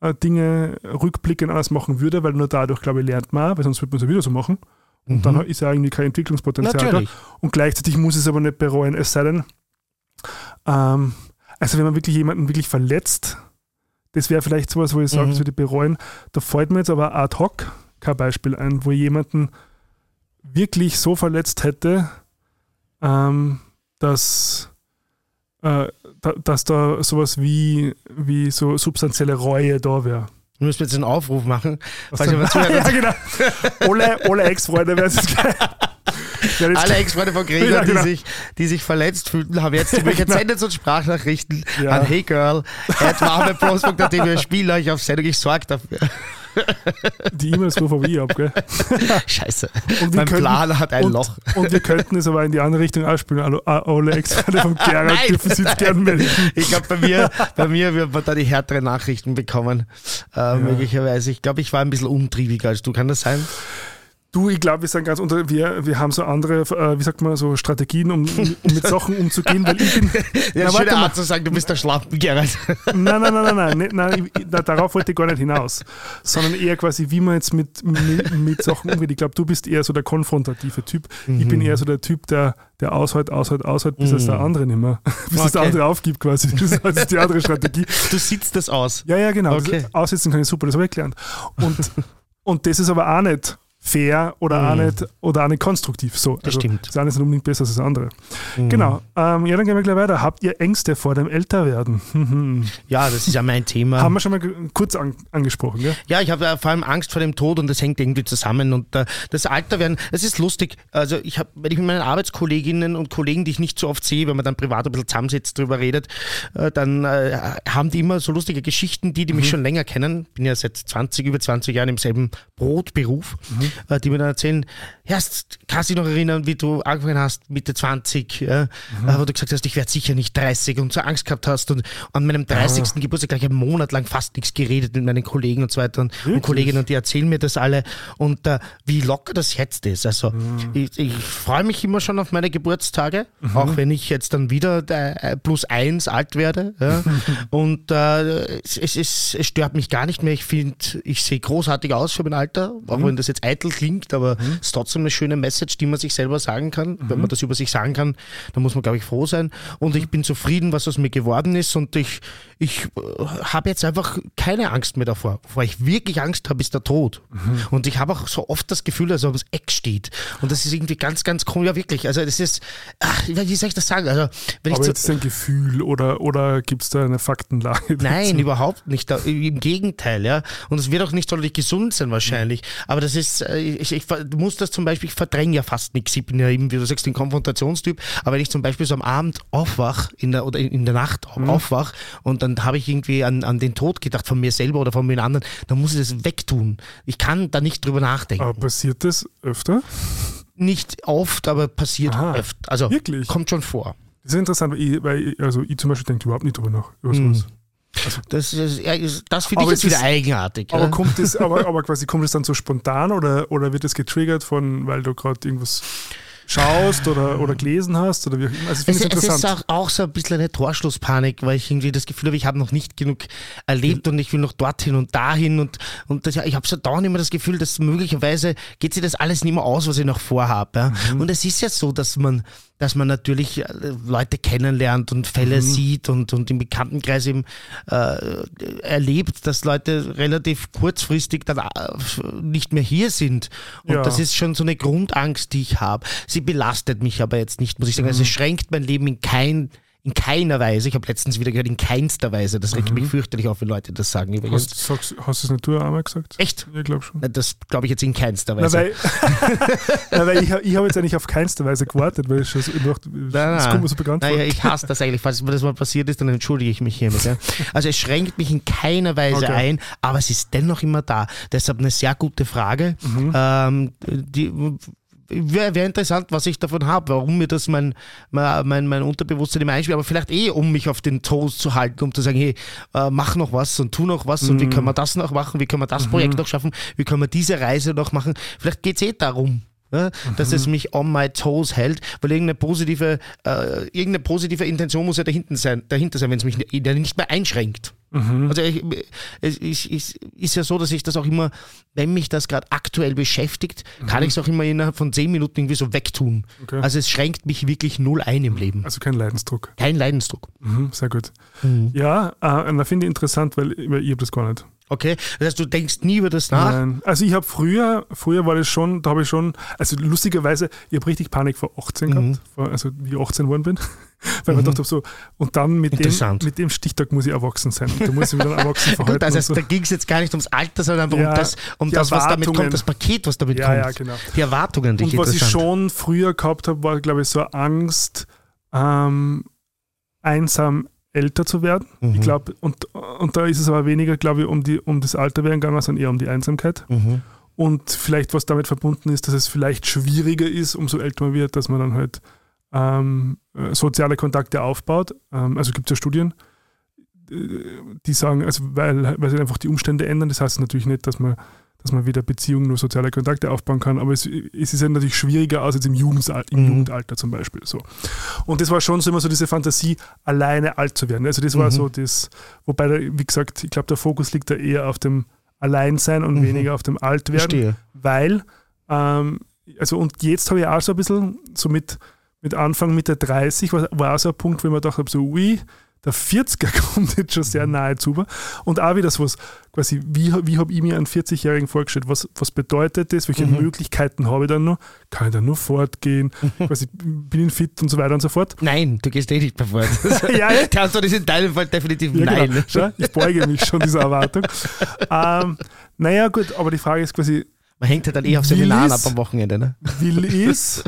äh, Dinge rückblickend anders machen würde, weil nur dadurch, glaube ich, lernt man, weil sonst wird man es ja wieder so machen. Und dann ist ja irgendwie kein Entwicklungspotenzial Mhm. Natürlich. da. Und gleichzeitig muss es aber nicht bereuen, es sei denn, ähm, also wenn man wirklich jemanden wirklich verletzt, das wäre vielleicht sowas, wo ich sage, Mhm. das würde ich bereuen. Da fällt mir jetzt aber ad hoc kein Beispiel ein, wo jemanden wirklich so verletzt hätte, ähm, dass, äh, da, dass da sowas wie, wie so substanzielle Reue da wäre. Wir müssen jetzt einen Aufruf machen. Was Falls jemand zuhört, ja, genau. Alle, alle Ex-Freunde werden es geil. Alle Ex-Freunde von Gregor, Ja, genau. die, sich, die sich verletzt fühlten, haben jetzt die Möglichkeit, genau. sendet uns Sprachnachrichten Ja. an Hey Girl, at warmepros.at, wir spielen euch auf Sendung, ich sorge dafür. Die E-Mails aber ich ab, gell? Scheiße. Und mein könnten- Plan hat ein und, Loch. Und wir könnten es aber in die andere Richtung ausspielen. Ah, alle Ex-Freunde von Nein. dürfen sich gerne melden. Ich glaube, bei mir, bei mir wird man da die härteren Nachrichten bekommen, äh, möglicherweise. Ich glaube, ich war ein bisschen umtriebiger als du. Kann das sein? Du, ich glaube, wir sind ganz unter, wir, wir haben so andere, äh, wie sagt man, so Strategien, um, um mit Sachen umzugehen, weil ich bin. Ja, Na, schöne. Art zu sagen, du bist der Schlampen, Gerald. Nein, nein, nein, nein, nein, nein ich, da, darauf wollte ich gar nicht hinaus, sondern eher quasi, wie man jetzt mit, mit, mit Sachen umgeht. Ich glaube, du bist eher so der konfrontative Typ. Ich Mhm. bin eher so der Typ, der, der aushält, aushält, aushält, bis es der andere nicht mehr, bis es der Okay. andere aufgibt quasi. Das ist, die andere Strategie. Du sitzt das aus. Ja, ja, genau. Okay. Das, aussitzen kann ich super, das habe ich gelernt. Und, und das ist aber auch nicht fair oder, auch, nicht, oder auch nicht konstruktiv. So, also stimmt. Das eine ist nicht unbedingt besser als das andere. Genau. Ähm, ja, dann gehen wir gleich weiter. Habt ihr Ängste vor dem Älterwerden? Mhm. Ja, das ist ja mein Thema. Haben wir schon mal kurz an, angesprochen, gell? Ja, ich habe äh, vor allem Angst vor dem Tod und das hängt irgendwie zusammen. Und äh, das Alter werden, es ist lustig. Also ich habe, wenn ich mit meinen Arbeitskolleginnen und Kollegen, die ich nicht so oft sehe, wenn man dann privat ein bisschen zusammensitzt, drüber redet, äh, dann äh, haben die immer so lustige Geschichten, die, die mich schon länger kennen. Bin ja seit 20, über 20 Jahren im selben Brotberuf. Äh, die mir dann erzählen, ja, kannst du dich noch erinnern, wie du angefangen hast, Mitte 20, ja, mhm. wo du gesagt hast, ich werde sicher nicht 30 und so Angst gehabt hast und an meinem 30. Ja. Geburtstag gleich einen Monat lang fast nichts geredet mit meinen Kollegen und so weiter und, und Kolleginnen und die erzählen mir das alle und äh, wie locker das jetzt ist. Also mhm. ich, ich freue mich immer schon auf meine Geburtstage, mhm. auch wenn ich jetzt dann wieder äh, plus eins alt werde. Ja. und äh, es, es, es, stört mich gar nicht mehr. Ich finde, ich sehe großartig aus für mein Alter, auch mhm. wenn das jetzt eitel klingt, aber mhm. es ist trotzdem eine schöne Message, die man sich selber sagen kann. Mhm. Wenn man das über sich sagen kann, dann muss man, glaube ich, froh sein. Und ich bin zufrieden, was aus mir geworden ist. Und ich, ich äh, habe jetzt einfach keine Angst mehr davor. Wovor ich wirklich Angst habe, ist der Tod. Mhm. Und ich habe auch so oft das Gefühl, dass er aufs Eck steht. Und das ist irgendwie ganz, ganz komisch. Ja, wirklich. Also, das ist, ach, wie soll ich das sagen? Also, wenn aber ich jetzt so, ein Gefühl oder, oder gibt es da eine Faktenlage? Nein, dazu? überhaupt nicht. Im Gegenteil, ja. Und es wird auch nicht sonderlich gesund sein, wahrscheinlich. Mhm. Aber das ist, äh, ich, ich, muss das zum Beispiel, ich verdränge ja fast nichts. Ich bin ja eben, wie du sagst, ein Konfrontationstyp. Aber wenn ich zum Beispiel so am Abend aufwach in der, oder in der Nacht mhm. aufwach und dann habe ich irgendwie an, an den Tod gedacht von mir selber oder von mir anderen, dann muss ich das wegtun. Ich kann da nicht drüber nachdenken. Aber passiert das öfter? Nicht oft, aber passiert Aha, öfter. Also wirklich? kommt schon vor. Das ist interessant, weil ich, weil ich, also ich zum Beispiel denke überhaupt nicht drüber nach. Über sowas. Mhm. Also, das, ist, das finde ich jetzt wieder eigenartig. Aber, ja? kommt das, aber, aber quasi kommt es dann so spontan oder, oder wird es getriggert von, weil du gerade irgendwas schaust oder, oder gelesen hast oder wie auch immer. Also es, es, ist auch, auch, so ein bisschen eine Torschlusspanik, weil ich irgendwie das Gefühl habe, ich habe noch nicht genug erlebt mhm. und ich will noch dorthin und dahin und, und das, ich habe so dauernd immer das Gefühl, dass möglicherweise geht sich das alles nicht mehr aus, was ich noch vorhabe. Ja? Mhm. Und es ist ja so, dass man dass man natürlich äh, Leute kennenlernt und Fälle mhm. sieht und, und im Bekanntenkreis eben äh, erlebt, dass Leute relativ kurzfristig dann äh, nicht mehr hier sind. Und ja. das ist schon so eine Grundangst, die ich habe. Sie belastet mich aber jetzt nicht, muss ich sagen. Also mhm. Es schränkt mein Leben in kein in keiner Weise, ich habe letztens wieder gehört, in keinster Weise, das regt mhm. mich fürchterlich auf, wenn Leute das sagen. Übrigens. Hast, hast, du es nicht du einmal gesagt? Echt? Ich glaube schon. Na, das glaube ich jetzt in keinster Weise. Na, weil, na, weil ich, ich habe jetzt eigentlich auf keinster Weise gewartet, weil ich schon so, ich dachte, das kommt mir so bekannt naja, ich hasse das eigentlich. Falls mir das mal passiert ist, dann entschuldige ich mich hiermit. Ja. Also es schränkt mich in keiner Weise okay. ein, aber es ist dennoch immer da. Deshalb eine sehr gute Frage. Mhm. Ähm, die, wäre wär interessant, was ich davon habe, warum mir das mein, mein, mein Unterbewusstsein immer einspielt, aber vielleicht eh, um mich auf den Toast zu halten, um zu sagen, hey, äh, mach noch was und tu noch was mhm. und wie können wir das noch machen, wie können wir das mhm. Projekt noch schaffen, wie können wir diese Reise noch machen. Vielleicht geht es eh darum. Ja, dass mhm. es mich on my toes hält, weil irgendeine positive, äh, irgendeine positive Intention muss ja dahinter sein, dahinter sein wenn es mich nicht mehr einschränkt. Mhm. Also ich, es ist, ist, ist, ja so, dass ich das auch immer, wenn mich das gerade aktuell beschäftigt, mhm. kann ich es auch immer innerhalb von zehn Minuten irgendwie so wegtun. Okay. Also es schränkt mich wirklich null ein im Leben. Also kein Leidensdruck. Kein Leidensdruck. Mhm, sehr gut. Mhm. Ja, äh, da finde ich interessant, weil, weil ich habe das gar nicht. Okay, das heißt, du denkst nie über das nach? Nein, also ich habe früher, früher war das schon, da habe ich schon, also lustigerweise, ich habe richtig Panik vor 18 mhm. gehabt, vor, also wie ich 18 geworden bin, weil mhm. man dachte so, und dann mit dem, mit dem Stichtag muss ich erwachsen sein, da muss ich wieder erwachsen verhalten. Also so. da ging es jetzt gar nicht ums Alter, sondern einfach ja, um das, um das was damit kommt, das Paket, was damit ja, kommt. Ja, genau. Die Erwartungen, die Und was ich schon früher gehabt habe, war glaube ich so Angst, ähm, einsam älter zu werden. Mhm. Ich glaube, und, und da ist es aber weniger, glaube ich, um, die, um das Alterwerden gegangen, sondern eher um die Einsamkeit. Mhm. Und vielleicht, was damit verbunden ist, dass es vielleicht schwieriger ist, umso älter man wird, dass man dann halt ähm, äh, soziale Kontakte aufbaut. Ähm, also gibt es ja Studien, äh, die sagen, also weil, weil sich einfach die Umstände ändern. Das heißt natürlich nicht, dass man dass man wieder Beziehungen, nur soziale Kontakte aufbauen kann. Aber es, es ist ja natürlich schwieriger als jetzt im, Jugendalter, im mhm. Jugendalter zum Beispiel. So. Und das war schon so immer so diese Fantasie, alleine alt zu werden. Also das war mhm. so das, wobei, wie gesagt, ich glaube, der Fokus liegt da eher auf dem Alleinsein und mhm. weniger auf dem Altwerden. Verstehe. Weil, ähm, also und jetzt habe ich auch so ein bisschen, so mit, mit Anfang, Mitte 30, war, war auch so ein Punkt, wo ich mir gedacht habe, so, ui, der 40er kommt jetzt schon sehr nahe zu. Und auch wieder so was, quasi, wie, wie habe ich mir einen 40-Jährigen vorgestellt? Was, was bedeutet das? Welche mhm. Möglichkeiten habe ich dann noch? Kann ich dann nur fortgehen? quasi, bin ich fit und so weiter und so fort? Nein, du gehst eh nicht mehr fort. ja, Kannst du das in deinem Fall definitiv ja, genau. nein. Genau. Schau, ich beuge mich schon dieser Erwartung. ähm, naja, gut, aber die Frage ist quasi. Man hängt halt dann eh auf Seminaren ab am Wochenende, ne? Will ist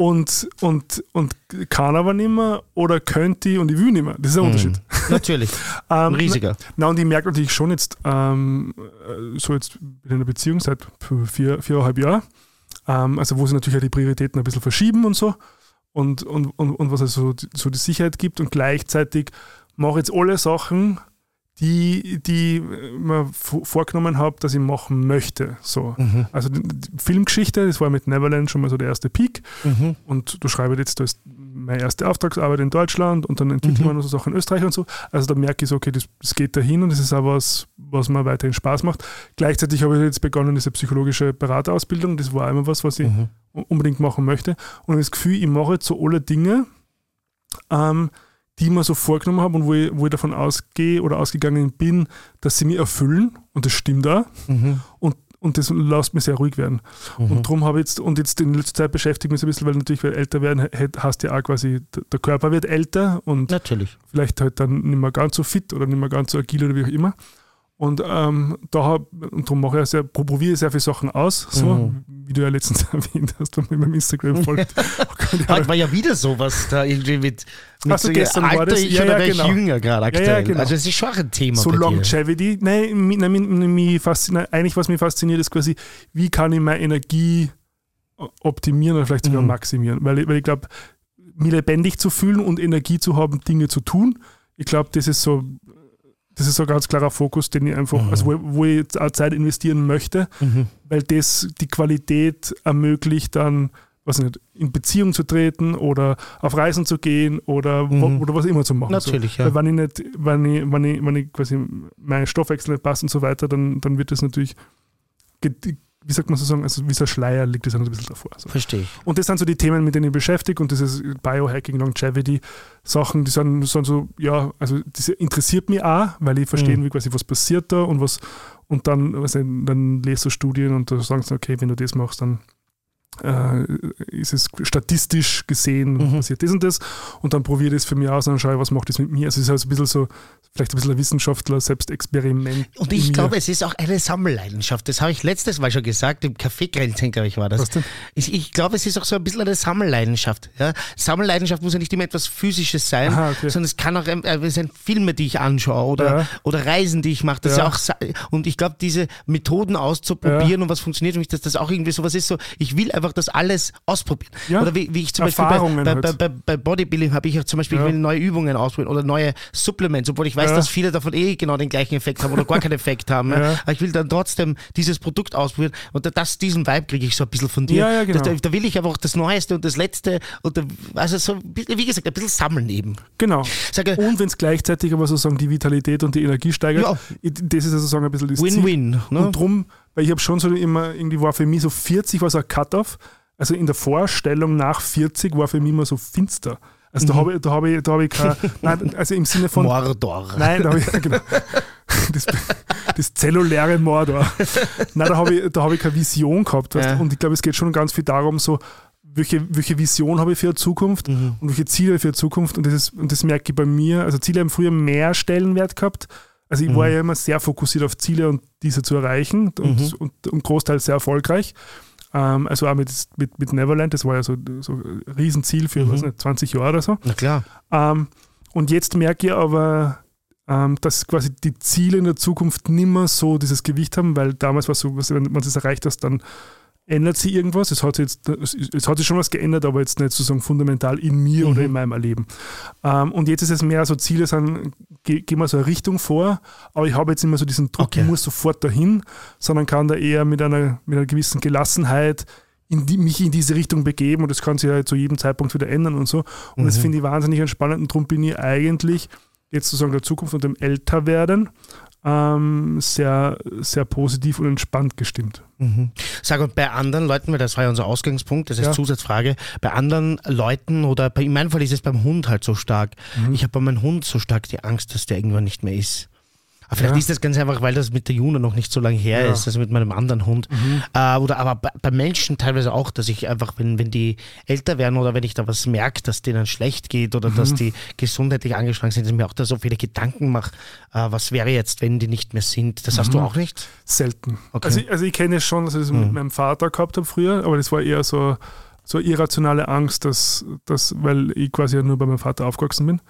und, und, und kann aber nicht mehr oder könnte und ich will nicht mehr. Das ist ein mhm. Unterschied. Natürlich. Ein riesiger. Na, und ich merke natürlich schon jetzt, ähm, äh, so jetzt in einer Beziehung seit vier, viereinhalb Jahren, ähm, also wo sich natürlich auch die Prioritäten ein bisschen verschieben und so und, und, und, und was also so die Sicherheit gibt und gleichzeitig mache ich jetzt alle Sachen, die, die ich mir vorgenommen habe, dass ich machen möchte. So. Mhm. Also Filmgeschichte, das war mit Neverland schon mal so der erste Peak. Mhm. Und du schreibst jetzt, da ist meine erste Auftragsarbeit in Deutschland und dann entwickeln mhm. noch so Sachen in Österreich und so. Also da merke ich so, okay, das, das geht dahin und das ist auch was, was mir weiterhin Spaß macht. Gleichzeitig habe ich jetzt begonnen, diese psychologische Beraterausbildung. Das war immer was, was ich mhm. unbedingt machen möchte. Und das Gefühl, ich mache jetzt so alle Dinge, ähm, die ich mir so vorgenommen habe und wo ich, wo ich davon ausgehe oder ausgegangen bin, dass sie mich erfüllen. Und das stimmt auch. Mhm. Und, und das lässt mich sehr ruhig werden. Mhm. Und darum habe ich jetzt, und jetzt in letzter Zeit beschäftigt mich so ein bisschen, weil natürlich, weil älter werden, hast ja auch quasi, der Körper wird älter und natürlich. vielleicht halt dann nicht mehr ganz so fit oder nicht mehr ganz so agil oder wie auch immer. Und ähm, da hab, und darum mache ich sehr, probiere sehr viele Sachen aus, so mhm. wie du ja letztens erwähnt hast, wenn man meinem Instagram folgt. Heute war ja wieder sowas da irgendwie mit, mit also so gestern Alter, war das, ich ja, ja, genau. jünger gerade aktuell. Ja, ja, genau. Also es ist schon ein Thema. So Longevity. Nein, mich, nein, mich fasziniert, eigentlich was mich fasziniert ist quasi, wie kann ich meine Energie optimieren oder vielleicht sogar mhm. maximieren. Weil, weil ich glaube, mich lebendig zu fühlen und Energie zu haben, Dinge zu tun, ich glaube, das ist so das ist so ein ganz klarer Fokus, den ich einfach, mhm. also wo, wo, ich auch Zeit investieren möchte, mhm. weil das die Qualität ermöglicht, dann, was nicht, in Beziehung zu treten oder auf Reisen zu gehen oder, mhm. wo, oder was immer zu machen. Natürlich, so. ja. Weil wenn ich nicht, wenn ich, wenn ich, wenn ich quasi mein Stoffwechsel nicht passt und so weiter, dann, dann wird das natürlich wie sagt man so sagen, also wie so ein Schleier liegt das ein bisschen davor. So. Verstehe. Und das sind so die Themen, mit denen ich beschäftige und dieses Biohacking, Longevity, Sachen, die sind, sind so, ja, also das interessiert mich auch, weil ich verstehe, mhm. wie quasi was passiert da und was, und dann, also, dann lese du Studien und da sagen sie, okay, wenn du das machst, dann äh, ist es statistisch gesehen, mhm. passiert das und das. Und dann probiere ich das für mich aus und dann schaue ich, was macht das mit mir. Also es ist halt ein bisschen so, vielleicht ein bisschen ein Wissenschaftler, Selbstexperiment. Und ich glaube, es ist auch eine Sammelleidenschaft. Das habe ich letztes Mal schon gesagt, im Café Grenzchen, glaube ich, war das. Was denn? Ich, ich glaube, es ist auch so ein bisschen eine Sammelleidenschaft. Ja? Sammelleidenschaft muss ja nicht immer etwas Physisches sein, Aha, okay. sondern es kann auch äh, es sind Filme, die ich anschaue oder, ja. oder Reisen, die ich mache. Das ja. auch, und ich glaube, diese Methoden auszuprobieren ja. und was funktioniert für mich, dass das auch irgendwie so was ist, so, ich will einfach das alles ausprobieren. Ja. Oder wie, wie ich zum Beispiel bei, bei, halt. bei, bei, Bodybuilding habe ich auch zum Beispiel, ja. ich will neue Übungen ausprobieren oder neue Supplements, obwohl ich weiß, ja. dass viele davon eh genau den gleichen Effekt haben oder gar keinen Effekt haben. Aber ich will dann trotzdem dieses Produkt ausprobieren und das, diesen Vibe kriege ich so ein bisschen von dir. Genau. da, da, will ich einfach das Neueste und das Letzte und da, also so, wie gesagt, ein bisschen sammeln eben. Genau. Sage, und wenn es gleichzeitig aber sozusagen die Vitalität und die Energie steigert, ja. das ist sozusagen ein bisschen das Win-win. Ne? Und drum, weil ich habe schon so immer, irgendwie war für mich so 40 war so ein Cut-Off, also in der Vorstellung nach 40 war für mich immer so finster. Also da mhm. habe ich, da habe ich, da habe ich kein, nein, also im Sinne von. Mordor. Nein, da habe ich, genau. Das, das zelluläre Mordor. Nein, da habe ich, da habe ich keine Vision gehabt. Ja. Und ich glaube, es geht schon ganz viel darum, so, welche, welche Vision habe ich für die Zukunft mhm. und welche Ziele für die Zukunft. Und das, ist, und das merke ich bei mir. Also Ziele haben früher mehr Stellenwert gehabt. Also ich mhm. war ja immer sehr fokussiert auf Ziele und diese zu erreichen und, mhm. und, und großteils sehr erfolgreich. Ähm, also auch mit, mit, mit Neverland, das war ja so, so ein Riesenziel für mhm. nicht, 20 Jahre oder so. Na klar. Ähm, und jetzt merke ich aber, ähm, dass quasi die Ziele in der Zukunft nimmer so dieses Gewicht haben, weil damals war es so, wenn man das erreicht hat, dann ändert sich irgendwas. Es hat sich, jetzt, es hat sich schon was geändert, aber jetzt nicht sozusagen fundamental in mir mhm. oder in meinem Erleben. Ähm, und jetzt ist es mehr so, Ziele sind, ge, gehen wir so eine Richtung vor, aber ich habe jetzt immer so diesen Druck, okay. ich muss sofort dahin, sondern kann da eher mit einer, mit einer gewissen Gelassenheit in die, mich in diese Richtung begeben und das kann sich ja zu jedem Zeitpunkt wieder ändern und so. Und mhm. das finde ich wahnsinnig entspannend und darum bin ich eigentlich jetzt sozusagen der Zukunft und dem Älterwerden ähm, sehr, sehr positiv und entspannt gestimmt. Mhm. Sag und bei anderen Leuten, weil das war ja unser Ausgangspunkt, das ist ja. Zusatzfrage, bei anderen Leuten oder bei, in meinem Fall ist es beim Hund halt so stark. Mhm. Ich habe bei meinem Hund so stark die Angst, dass der irgendwann nicht mehr ist. Aber vielleicht ja. ist das ganz einfach, weil das mit der Juna noch nicht so lange her ja. ist, also mit meinem anderen Hund. Mhm. Äh, oder aber bei, bei, Menschen teilweise auch, dass ich einfach, wenn, wenn die älter werden oder wenn ich da was merke, dass denen schlecht geht oder mhm. dass die gesundheitlich angeschlagen sind, dass ich mir auch da so viele Gedanken mache, äh, was wäre jetzt, wenn die nicht mehr sind. Das mhm. hast du mhm. auch nicht? Selten. Okay. Also, ich, also ich kenne es schon, dass ich das mit mhm. meinem Vater gehabt habe früher, aber das war eher so, so irrationale Angst, dass, dass, weil ich quasi nur bei meinem Vater aufgewachsen bin.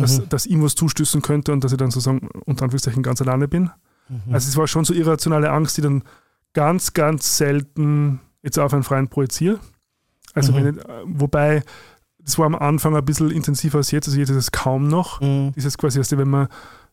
Dass, dass ihm was zustößen könnte und dass ich dann sozusagen unter Anführungszeichen ganz alleine bin. Also es war schon so irrationale Angst, die dann ganz, ganz selten jetzt auf einen Freien projiziere. Also Mhm. wenn ich, äh, wobei, das war am Anfang ein bisschen intensiver als jetzt, also jetzt ist es kaum noch. Mhm. Dieses quasi, du, wenn man,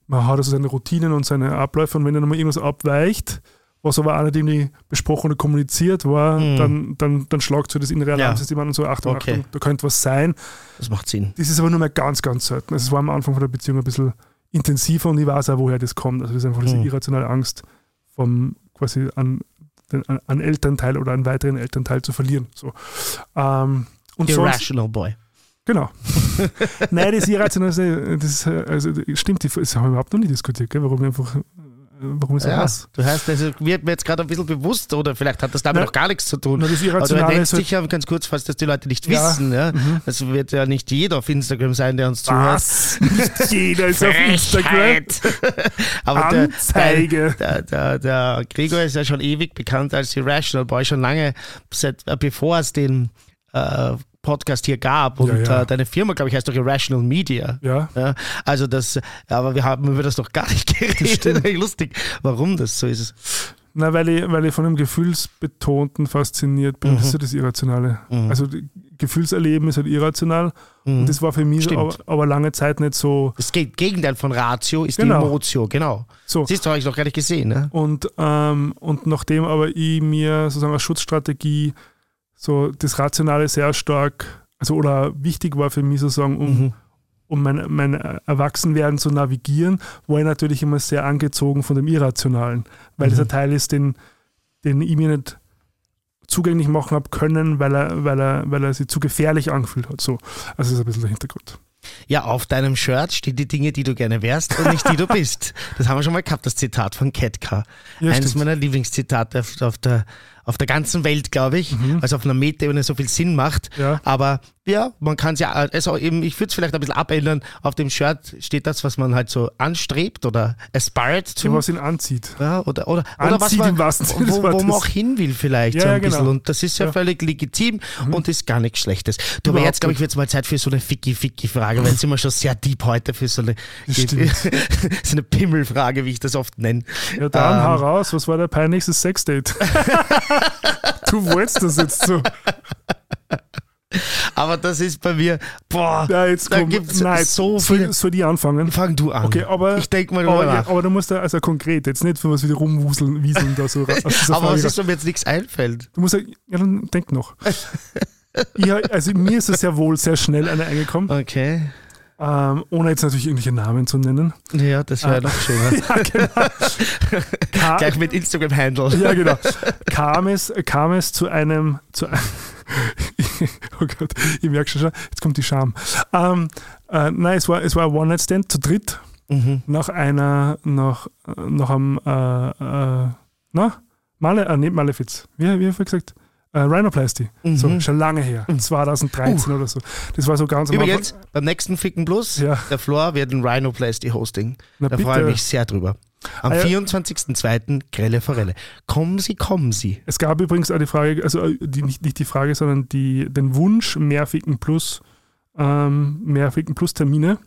man hat also seine Routinen und seine Abläufe und wenn dann mal irgendwas abweicht, was aber auch nicht irgendwie besprochen oder kommuniziert war, Mhm. dann, dann, dann schlagt so das innere Ja. Alarmsystem an und so, Achtung, Okay. Achtung, da könnte was sein. Das macht Sinn. Das ist aber nur mal ganz, ganz selten. Also es war am Anfang von der Beziehung ein bisschen intensiver und ich weiß auch, woher das kommt. Also das ist einfach diese Mhm. irrationale Angst vom quasi an, den, an, an Elternteil oder einen weiteren Elternteil zu verlieren. So. Ähm, und sonst, Irrational Boy. genau. Nein, das Irrationale, das ist, äh, also, das stimmt, das haben wir überhaupt noch nie diskutiert, gell? warum wir einfach, warum so Ja, heißt. du hast, also wird mir jetzt gerade ein bisschen bewusst, oder vielleicht hat das damit Na, noch gar nichts zu tun. Na, das Irrationale ist halt, dich ja ganz kurz, falls das die Leute nicht Ja. wissen. Ja? Mhm. Es wird ja nicht jeder auf Instagram sein, der uns zuhört. was? Nicht jeder ist auf Instagram. Aber der, Anzeige. der, der, der Gregor ist ja schon ewig bekannt als Irrational Boy, schon lange, seit, äh, bevor es den äh, Podcast hier gab. Und Ja, ja. Äh, deine Firma, glaube ich, heißt doch Irrational Media. Ja, Ja, also das, aber wir haben über das doch gar nicht geredet. Lustig, warum das so ist. Na, weil ich, weil ich von dem Gefühlsbetonten fasziniert bin. Das ist ja das Irrationale. Mhm. Also Gefühlserleben ist halt irrational. Mhm. Und das war für mich aber, aber lange Zeit nicht so. Das Ge- Gegenteil von Ratio ist Genau. die Emotio, genau. so. Siehst du, habe ich noch gar nicht gesehen. Ne? Und, ähm, und nachdem aber ich mir sozusagen als Schutzstrategie so das Rationale sehr stark, also oder wichtig war für mich sozusagen, um, Mhm. um mein, mein Erwachsenwerden zu navigieren, war ich natürlich immer sehr angezogen von dem Irrationalen, weil das Mhm. ein Teil ist, den, den ich mir nicht zugänglich machen habe können, weil er, weil, er, weil er sich zu gefährlich angefühlt hat. So. Also das ist ein bisschen der Hintergrund. Ja, auf deinem Shirt stehen die Dinge, die du gerne wärst und nicht die du bist. Das haben wir schon mal gehabt, das Zitat von Ketka. Ja, Eines stimmt. meiner Lieblingszitate auf, auf, der, auf der ganzen Welt, glaube ich, Mhm. es auf einer Metaebene so viel Sinn macht. Ja. Aber ja, man kann es ja, also eben, ich würde es vielleicht ein bisschen abändern. Auf dem Shirt steht das, was man halt so anstrebt oder aspired Ja, to. was ihn anzieht. Ja, oder, oder, oder was Anzieht man, im wahrsten Sinne des wo, wo man auch hin will vielleicht Ja, so ein ja, genau. bisschen. Und das ist ja, Ja. Mhm. völlig legitim und ist gar nichts Schlechtes. Du, aber jetzt, glaube ich, wird es mal Zeit für so eine Ficky-Ficky-Frage, weil sind wir schon sehr deep heute für so eine, so eine Pimmelfrage, wie ich das oft nenne. Ja, dann Ähm. hau raus, was war dein peinlichstes Sexdate? du wolltest das jetzt so. Aber das ist bei mir, boah, Ja, jetzt da gibt es so viel. soll, die anfangen? Fang du an. Okay, aber, ich denke mal aber, nach. aber du musst da also konkret, jetzt nicht für was wieder rumwuseln, wieseln da so. aus dieser Aber was raus. ist, wenn mir jetzt nichts einfällt? Du musst ja, ja dann denk noch. ja, also mir ist es sehr wohl sehr schnell eine eingekommen, Okay. ähm, ohne jetzt natürlich irgendwelche Namen zu nennen. Ja, das wäre Ah. noch schöner. Ja, genau. Ka Gleich mit Instagram-Handle. ja, genau. Kam es, kam es zu einem, zu einem oh Gott, ich merke schon, schon, jetzt kommt die Scham. Ähm, äh, nein, es war, es war ein One-Night-Stand zu dritt Mhm. nach einer, nach, äh, nach einem, äh, äh, na, Male, äh, nicht Malefiz, wie, wie habe ich gesagt? Äh, Rhinoplasty. So, Mhm. schon lange her, 2013 oder so. Das war so ganz am Übrigens, beim nächsten Ficken Plus, Ja. der Flor wird ein Rhinoplasty Hosting. Na Da bitte. freue ich mich sehr drüber. Am Ah, ja. 24.02. Grelle Forelle. Kommen Sie, kommen Sie. Es gab übrigens auch die Frage, also äh, die, nicht, nicht die Frage, sondern die, den Wunsch, mehr Ficken Plus, ähm, mehr Ficken Plus Termine.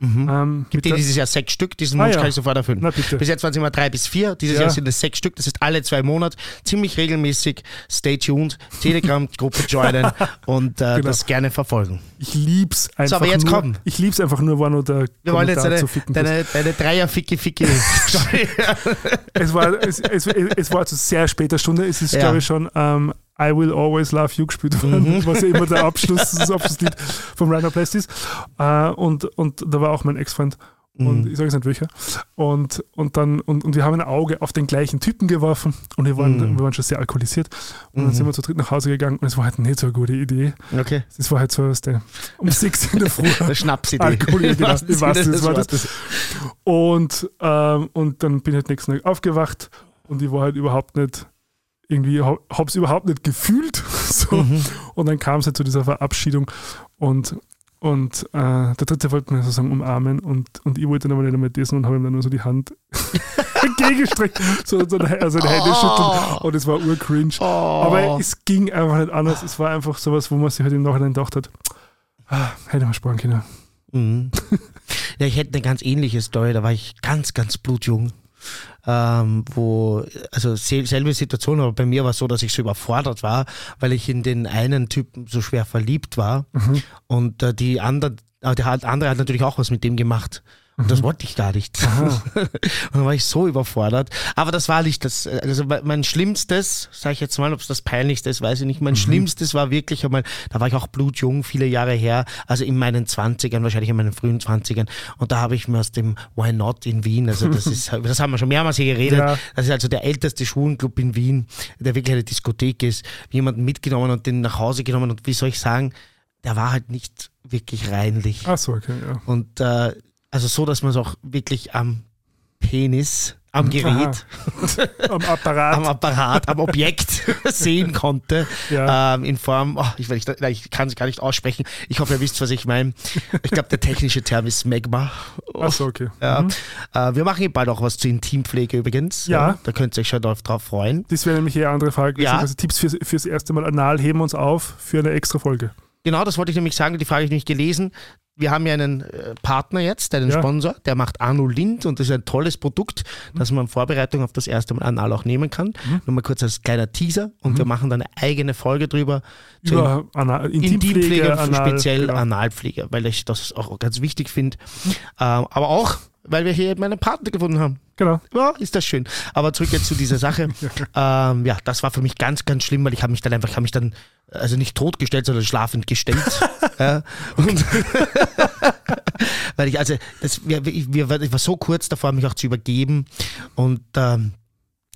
Mhm. Ähm, Gibt der- dieses Jahr sechs Stück, diesen Ah, Wunsch ja. kann ich sofort erfüllen. Na. Bis jetzt waren es immer drei bis vier, dieses Ja. Jahr sind es sechs Stück, das heißt alle zwei Monate, ziemlich regelmäßig, stay tuned, Telegram-Gruppe joinen und äh, Genau. das gerne verfolgen. Ich lieb's einfach aber jetzt nur. komm. Ich lieb's einfach nur, war nur der Wir wollen jetzt deine, Ficken deine, deine Dreier-Ficki-Ficki-Story. Es war, es, es, es war zu sehr später Stunde. Es ist, Ja. glaube ich, schon ähm, I Will Always Love You gespielt worden, Mhm. was ja immer der Abschluss, das Abschlusslied vom Rhino Plast ist. Äh, und, und da war auch mein Ex-Freund. Und Mhm. ich sage jetzt nicht welcher. Und, und, dann, und, und wir haben ein Auge auf den gleichen Typen geworfen und wir waren, Mhm. wir waren schon sehr alkoholisiert. Und dann Mhm. sind wir zu dritt nach Hause gegangen und es war halt nicht so eine gute Idee. Okay. Es war halt so, dass der um sechs in der Früh Eine Schnapsidee. Alkohol, Im genau. Und, ähm, und dann bin ich halt nächsten Tag aufgewacht und ich war halt überhaupt nicht, irgendwie, hab, hab's überhaupt nicht gefühlt. So. Mhm. Und dann kam es halt zu dieser Verabschiedung und, und äh, der dritte wollte mir sozusagen umarmen und, und ich wollte dann aber nicht einmal dessen und habe ihm dann nur so die Hand entgegengestreckt, so, so eine, also die Hände schütteln und es war urcringe. Oh. Aber es ging einfach nicht anders. Es war einfach sowas, wo man sich halt im Nachhinein gedacht hat, ah, hätte man sparen können. Mhm. Ja, ich hätte eine ganz ähnliche Story, da war ich ganz, ganz blutjung. Ähm, wo, also sel- selbe Situation, aber bei mir war es so, dass ich so überfordert war, weil ich in den einen Typen so schwer verliebt war und äh, die andere, äh, der andere hat natürlich auch was mit dem gemacht. Und das wollte ich gar nicht. und dann war ich so überfordert. Aber das war nicht das, also mein Schlimmstes, sage ich jetzt mal, ob es das Peinlichste ist, weiß ich nicht. Mein Schlimmstes war wirklich einmal, da war ich auch blutjung, viele Jahre her, also in meinen 20ern, wahrscheinlich in meinen frühen 20ern. Und da habe ich mir aus dem Why Not in Wien, also das ist, das haben wir schon mehrmals hier geredet, Ja. das ist also der älteste Schwulenclub in Wien, der wirklich eine Diskothek ist, jemanden mitgenommen und den nach Hause genommen und wie soll ich sagen, der war halt nicht wirklich reinlich. Ach so, okay, ja. Und äh, also so, dass man es auch wirklich am Penis, am Gerät, Am Apparat. am Apparat, am Objekt sehen konnte. Ja. Ähm, in Form, oh, ich, nein, ich kann es gar nicht aussprechen. Ich hoffe, ihr wisst, was ich meine. Ich glaube, der technische Term ist Magma. Ach so, okay. Ja. Mhm. Äh, wir machen hier bald auch was zur Intimpflege übrigens. Ja. Da könnt ihr euch schon drauf, drauf freuen. Das wäre nämlich eher eine andere Frage. Ja. Also Tipps fürs, fürs erste Mal anal heben uns auf für eine extra Folge. Genau, das wollte ich nämlich sagen, die Frage habe ich nicht gelesen. Wir haben ja einen äh, Partner jetzt, einen Ja. Sponsor, der macht Arno Lind und das ist ein tolles Produkt, das man in Vorbereitung auf das erste Mal anal auch nehmen kann. Mhm. Nur mal kurz als kleiner Teaser und wir machen dann eine eigene Folge drüber. Über Ana Intimpflege, Intimpflege, Anal, speziell genau. Mhm. Analpflege, weil ich das auch ganz wichtig finde. Ähm, aber auch, weil wir hier meinen Partner gefunden haben. Genau. Ja, ist das schön. Aber zurück jetzt zu dieser Sache. ähm, ja, das war für mich ganz, ganz schlimm, weil ich habe mich dann einfach, ich habe mich dann, also nicht totgestellt, sondern schlafend gestellt. ja, und weil ich, also, das, wir, wir, wir, ich war so kurz davor, mich auch zu übergeben und ähm,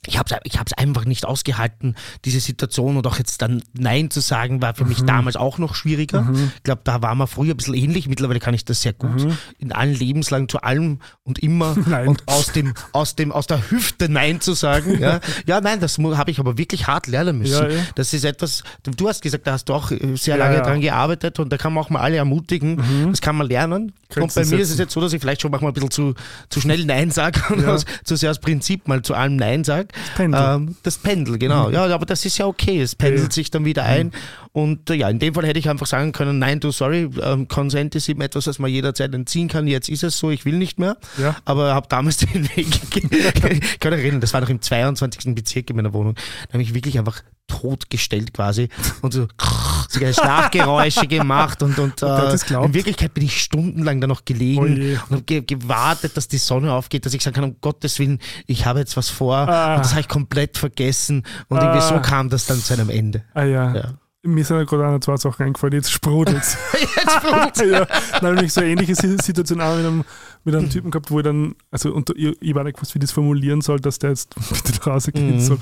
ich habe es ich hab's einfach nicht ausgehalten, diese Situation und auch jetzt dann Nein zu sagen, war für mich Mhm. damals auch noch schwieriger. Ich glaube, da waren wir früher ein bisschen ähnlich. Mittlerweile kann ich das sehr gut. In allen Lebenslagen zu allem und immer Mhm. Nein. und aus dem, aus dem, aus der Hüfte Nein zu sagen. Ja, ja nein, das habe ich aber wirklich hart lernen müssen. Ja, eh. Das ist etwas, du- hast gesagt, da hast du auch äh, sehr Ja, lange ja. dran gearbeitet und da kann man auch mal alle ermutigen. Das kann man lernen. Und bei mir ist es jetzt so, dass ich vielleicht schon manchmal ein bisschen zu, zu schnell Nein sage und Ja. zu sehr aus Prinzip mal zu allem Nein sage. Pendel. Ähm, das Pendel, genau. Ja, aber das ist ja okay. Es pendelt Ja. sich dann wieder ein. Und äh, ja, in dem Fall hätte ich einfach sagen können, nein, du, sorry, ähm, Consent ist eben etwas, das man jederzeit entziehen kann. Jetzt ist es so, ich will nicht mehr. Ja. Aber habe damals den Weg, ich kann mich erinnern, das war noch im 22. Bezirk in meiner Wohnung. Da habe ich wirklich einfach totgestellt quasi und so, so kleine Schlafgeräusche gemacht und, und, hat äh, in Wirklichkeit bin ich stundenlang da noch gelegen Oh je. und habe ge gewartet, dass die Sonne aufgeht, dass ich sagen kann, um Gottes Willen, ich habe jetzt was vor Ah. und das habe ich komplett vergessen und irgendwie Ah. so kam das dann zu einem Ende. Ah ja. Ja. Mir sind ja gerade eine, zwei Sachen eingefallen, jetzt sprudelt Jetzt blutet's. ja, dann habe ich so eine ähnliche Si- Situation auch mit einem, mit einem Typen gehabt, wo ich dann, also und ich, ich war nicht gewusst, wie ich das formulieren soll, dass der jetzt bitte nach Hause gehen Mhm. soll.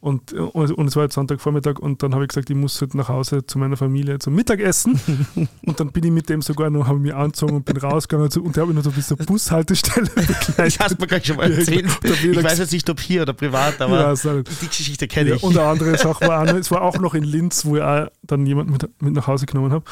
Und, und, und es war jetzt Sonntagvormittag und dann habe ich gesagt, ich muss halt nach Hause zu meiner Familie zum Mittagessen. und dann bin ich mit dem sogar noch, habe mich angezogen und bin rausgegangen und, und der hat mich noch so bis zur Bushaltestelle begleitet. Das hast mir gleich schon mal erzählt. bin ich Ich weiß jetzt nicht, ob hier oder privat, aber Ja, so. die Geschichte kenne Ja, ich. und eine andere Sache war auch, noch- es war auch noch in Linz, wo ich auch dann jemanden mit, mit nach Hause genommen habe.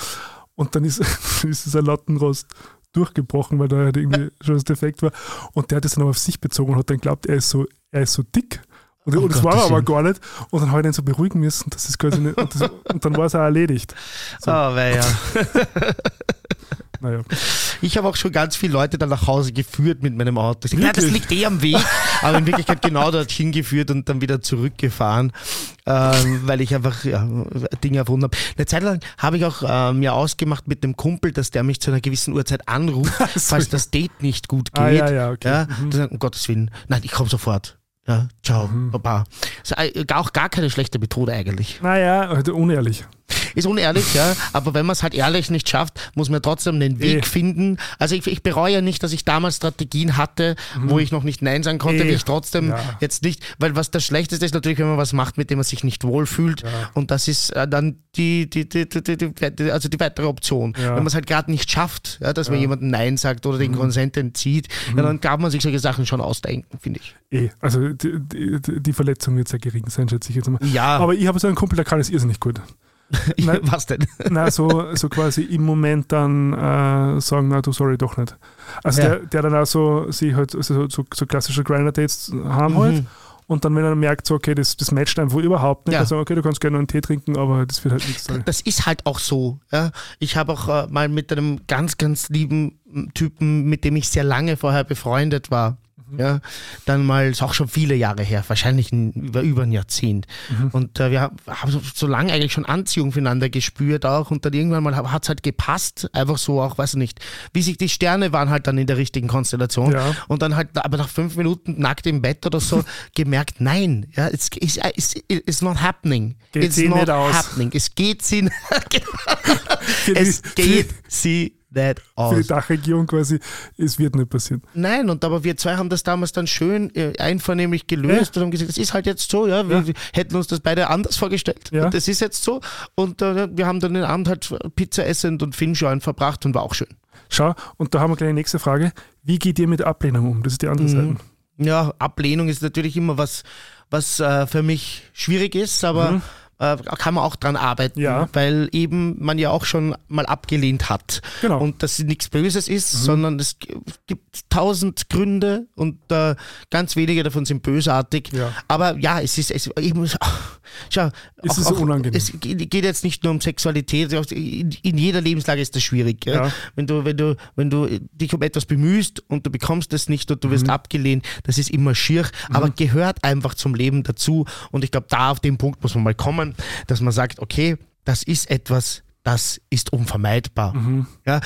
Und dann ist, ist dieser Lattenrost durchgebrochen, weil da halt irgendwie schon das Defekt war. Und der hat das dann aber auf sich bezogen und hat dann glaubt, er ist so, er ist so dick. Und, Oh und das war Gottes er aber gar nicht. Und dann habe ich den so beruhigen müssen, das ist quasi nicht, und, das, und dann war es auch erledigt. So. Oh, weh, ja. Naja. Ich habe auch schon ganz viele Leute dann nach Hause geführt mit meinem Auto. Ja, das liegt eh am Weg, aber in Wirklichkeit genau dorthin geführt und dann wieder zurückgefahren, ähm, weil ich einfach ja, Dinge erfunden habe. Eine Zeit lang habe ich auch ähm, mir ausgemacht mit dem Kumpel, dass der mich zu einer gewissen Uhrzeit anruft, falls das Date nicht gut geht. Ah, ja, ja, okay. Ja, Mhm. dann, um Gottes Willen, nein, ich komme sofort. Ja, ciao, Mhm. Baba. Ist auch gar keine schlechte Methode eigentlich. Naja, halt unehrlich. Ist unehrlich, ja, aber wenn man es halt ehrlich nicht schafft, muss man trotzdem den Weg Eh. finden. Also ich, ich bereue ja nicht, dass ich damals Strategien hatte, wo ich noch nicht Nein sagen konnte, Eh. wie ich trotzdem Ja. jetzt nicht, weil was das Schlechteste ist natürlich, wenn man was macht, mit dem man sich nicht wohlfühlt und das ist äh, dann die, die, die, die, also die weitere Option. Ja. Wenn man es halt gerade nicht schafft, ja, dass man jemandem Nein sagt oder den Mhm. Konsent entzieht, ja, dann darf man sich solche Sachen schon ausdenken, finde ich. Eh, also die Verletzung wird sehr gering sein, schätze ich jetzt mal. Ja, Aber ich habe so einen Kumpel, der kann es irrsinnig gut. was denn? Na, so, so quasi im Moment dann äh, sagen, na du, sorry, doch nicht. Also Ja. der, der dann auch so, sie halt so, so, so klassische Grinder-Dates haben halt. Mhm. Und dann, wenn er merkt, so, okay, das, das matcht einfach überhaupt nicht, Ja. dann sagen, okay, du kannst gerne einen Tee trinken, aber das wird halt nichts sein. Das ist halt auch so. Ja. Ich habe auch äh, mal mit einem ganz, ganz lieben Typen, mit dem ich sehr lange vorher befreundet war. Mhm. Ja, dann mal, ist auch schon viele Jahre her, wahrscheinlich ein, über, über ein Jahrzehnt. Mhm. Und äh, wir haben so, so lange eigentlich schon Anziehung füreinander gespürt auch und dann irgendwann mal hat es halt gepasst, einfach so auch, weiß nicht, wie sich die Sterne waren halt dann in der richtigen Konstellation ja. und dann halt aber nach fünf Minuten nackt im Bett oder so gemerkt, nein, ja, it's, it's, it's, it's not happening. Geht it's sie not nicht aus. happening. Es geht sie, es geht sie nicht aus. Für die Dachregion quasi, es wird nicht passieren. Nein, und aber wir zwei haben das damals dann schön äh, einvernehmlich gelöst ja. und haben gesagt, das ist halt jetzt so, ja, wir ja. hätten uns das beide anders vorgestellt ja. und das ist jetzt so und äh, wir haben dann den Abend halt Pizza essend und Finschauen verbracht und war auch schön. Schau, und da haben wir gleich die nächste Frage. Wie geht ihr mit Ablehnung um? Das ist die andere mhm. Seite. Ja, Ablehnung ist natürlich immer was, was äh, für mich schwierig ist, aber mhm äh, kann man auch dran arbeiten, ja. weil eben man ja auch schon mal abgelehnt hat. Genau. Und dass nichts Böses ist, mhm. sondern es gibt tausend Gründe und äh, ganz wenige davon sind bösartig. Ja. Aber ja, es ist es, eben, schau, es auch, ist auch, unangenehm. Es geht jetzt nicht nur um Sexualität, in, in jeder Lebenslage ist das schwierig. Ja? Wenn, du, wenn, du, wenn du dich um etwas bemühst und du bekommst es nicht und du wirst mhm. abgelehnt, das ist immer schier, mhm. aber gehört einfach zum Leben dazu. Und ich glaube, da auf den Punkt muss man mal kommen kommen, dass man sagt, okay, das ist etwas, das ist unvermeidbar. Mhm. Ja,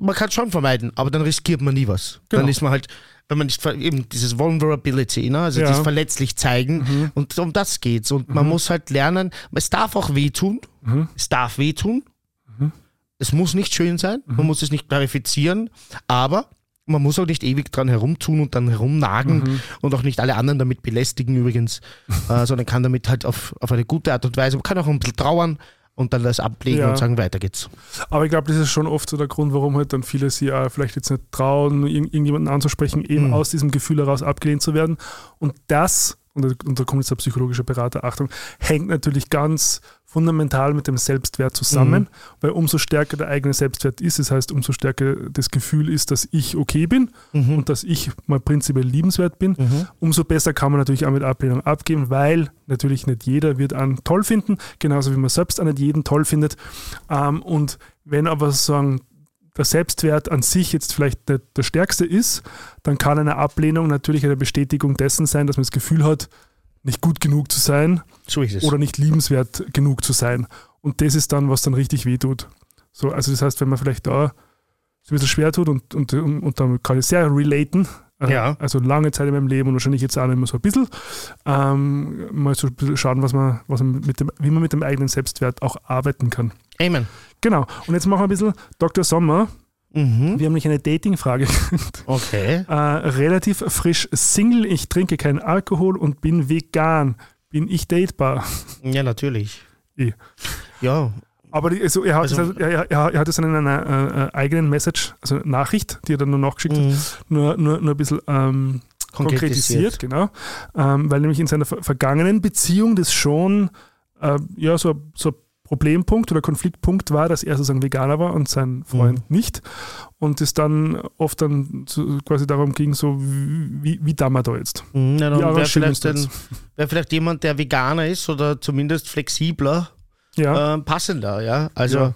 man kann es schon vermeiden, aber dann riskiert man nie was. Genau. Dann ist man halt, wenn man nicht eben dieses Vulnerability, ne? also ja. das verletzlich zeigen mhm. und um das geht's. Und mhm. man muss halt lernen, es darf auch wehtun, mhm. es darf wehtun. Mhm. Es muss nicht schön sein, man mhm. muss es nicht klarifizieren, aber man muss auch nicht ewig dran herumtun und dann herumnagen mhm. und auch nicht alle anderen damit belästigen übrigens, äh, sondern kann damit halt auf, auf eine gute Art und Weise, man kann auch ein bisschen trauern und dann das ablegen ja. und sagen, weiter geht's. Aber ich glaube, das ist schon oft so der Grund, warum halt dann viele sich auch vielleicht jetzt nicht trauen, irgendjemanden anzusprechen, eben mhm. aus diesem Gefühl heraus abgelehnt zu werden. Und das, und da kommt jetzt der psychologische Berater, Achtung, hängt natürlich ganz fundamental mit dem Selbstwert zusammen, mhm. weil umso stärker der eigene Selbstwert ist, das heißt, umso stärker das Gefühl ist, dass ich okay bin mhm. und dass ich mal prinzipiell liebenswert bin, mhm. umso besser kann man natürlich auch mit Ablehnung abgeben, weil natürlich nicht jeder wird einen toll finden, genauso wie man selbst auch nicht jeden toll findet. Ähm, und wenn aber sozusagen der Selbstwert an sich jetzt vielleicht nicht der stärkste ist, dann kann eine Ablehnung natürlich eine Bestätigung dessen sein, dass man das Gefühl hat, nicht gut genug zu sein so oder nicht liebenswert genug zu sein. Und das ist dann, was dann richtig wehtut. So, also das heißt, wenn man vielleicht da so ein bisschen schwer tut und, und, und, und dann kann ich sehr relaten, äh, ja. also lange Zeit in meinem Leben und wahrscheinlich jetzt auch immer so ein bisschen, ähm, mal so ein bisschen schauen, was man, was man mit dem, wie man mit dem eigenen Selbstwert auch arbeiten kann. Amen. Genau. Und jetzt machen wir ein bisschen Dr. Sommer. Mhm. Wir haben nämlich eine Dating-Frage. Okay. Äh, relativ frisch Single, ich trinke keinen Alkohol und bin vegan. Bin ich datebar? Ja, natürlich. Eh. Ja. Aber die, also er, hat also, es, er, er, er, hat es in einer äh, eigenen Message, also Nachricht, die er dann nur nachgeschickt mhm. hat, nur, nur, nur ein bisschen ähm, konkretisiert, genau. Ähm, weil nämlich in seiner vergangenen Beziehung das schon äh, ja, so, so Problempunkt oder Konfliktpunkt war, dass er sozusagen Veganer war und sein Freund mhm. nicht. Und es dann oft dann so quasi darum ging, so wie, wie da man da jetzt. Mhm, ja, wäre vielleicht, wär vielleicht jemand, der Veganer ist oder zumindest flexibler, ja. äh, passender, ja. Also ja.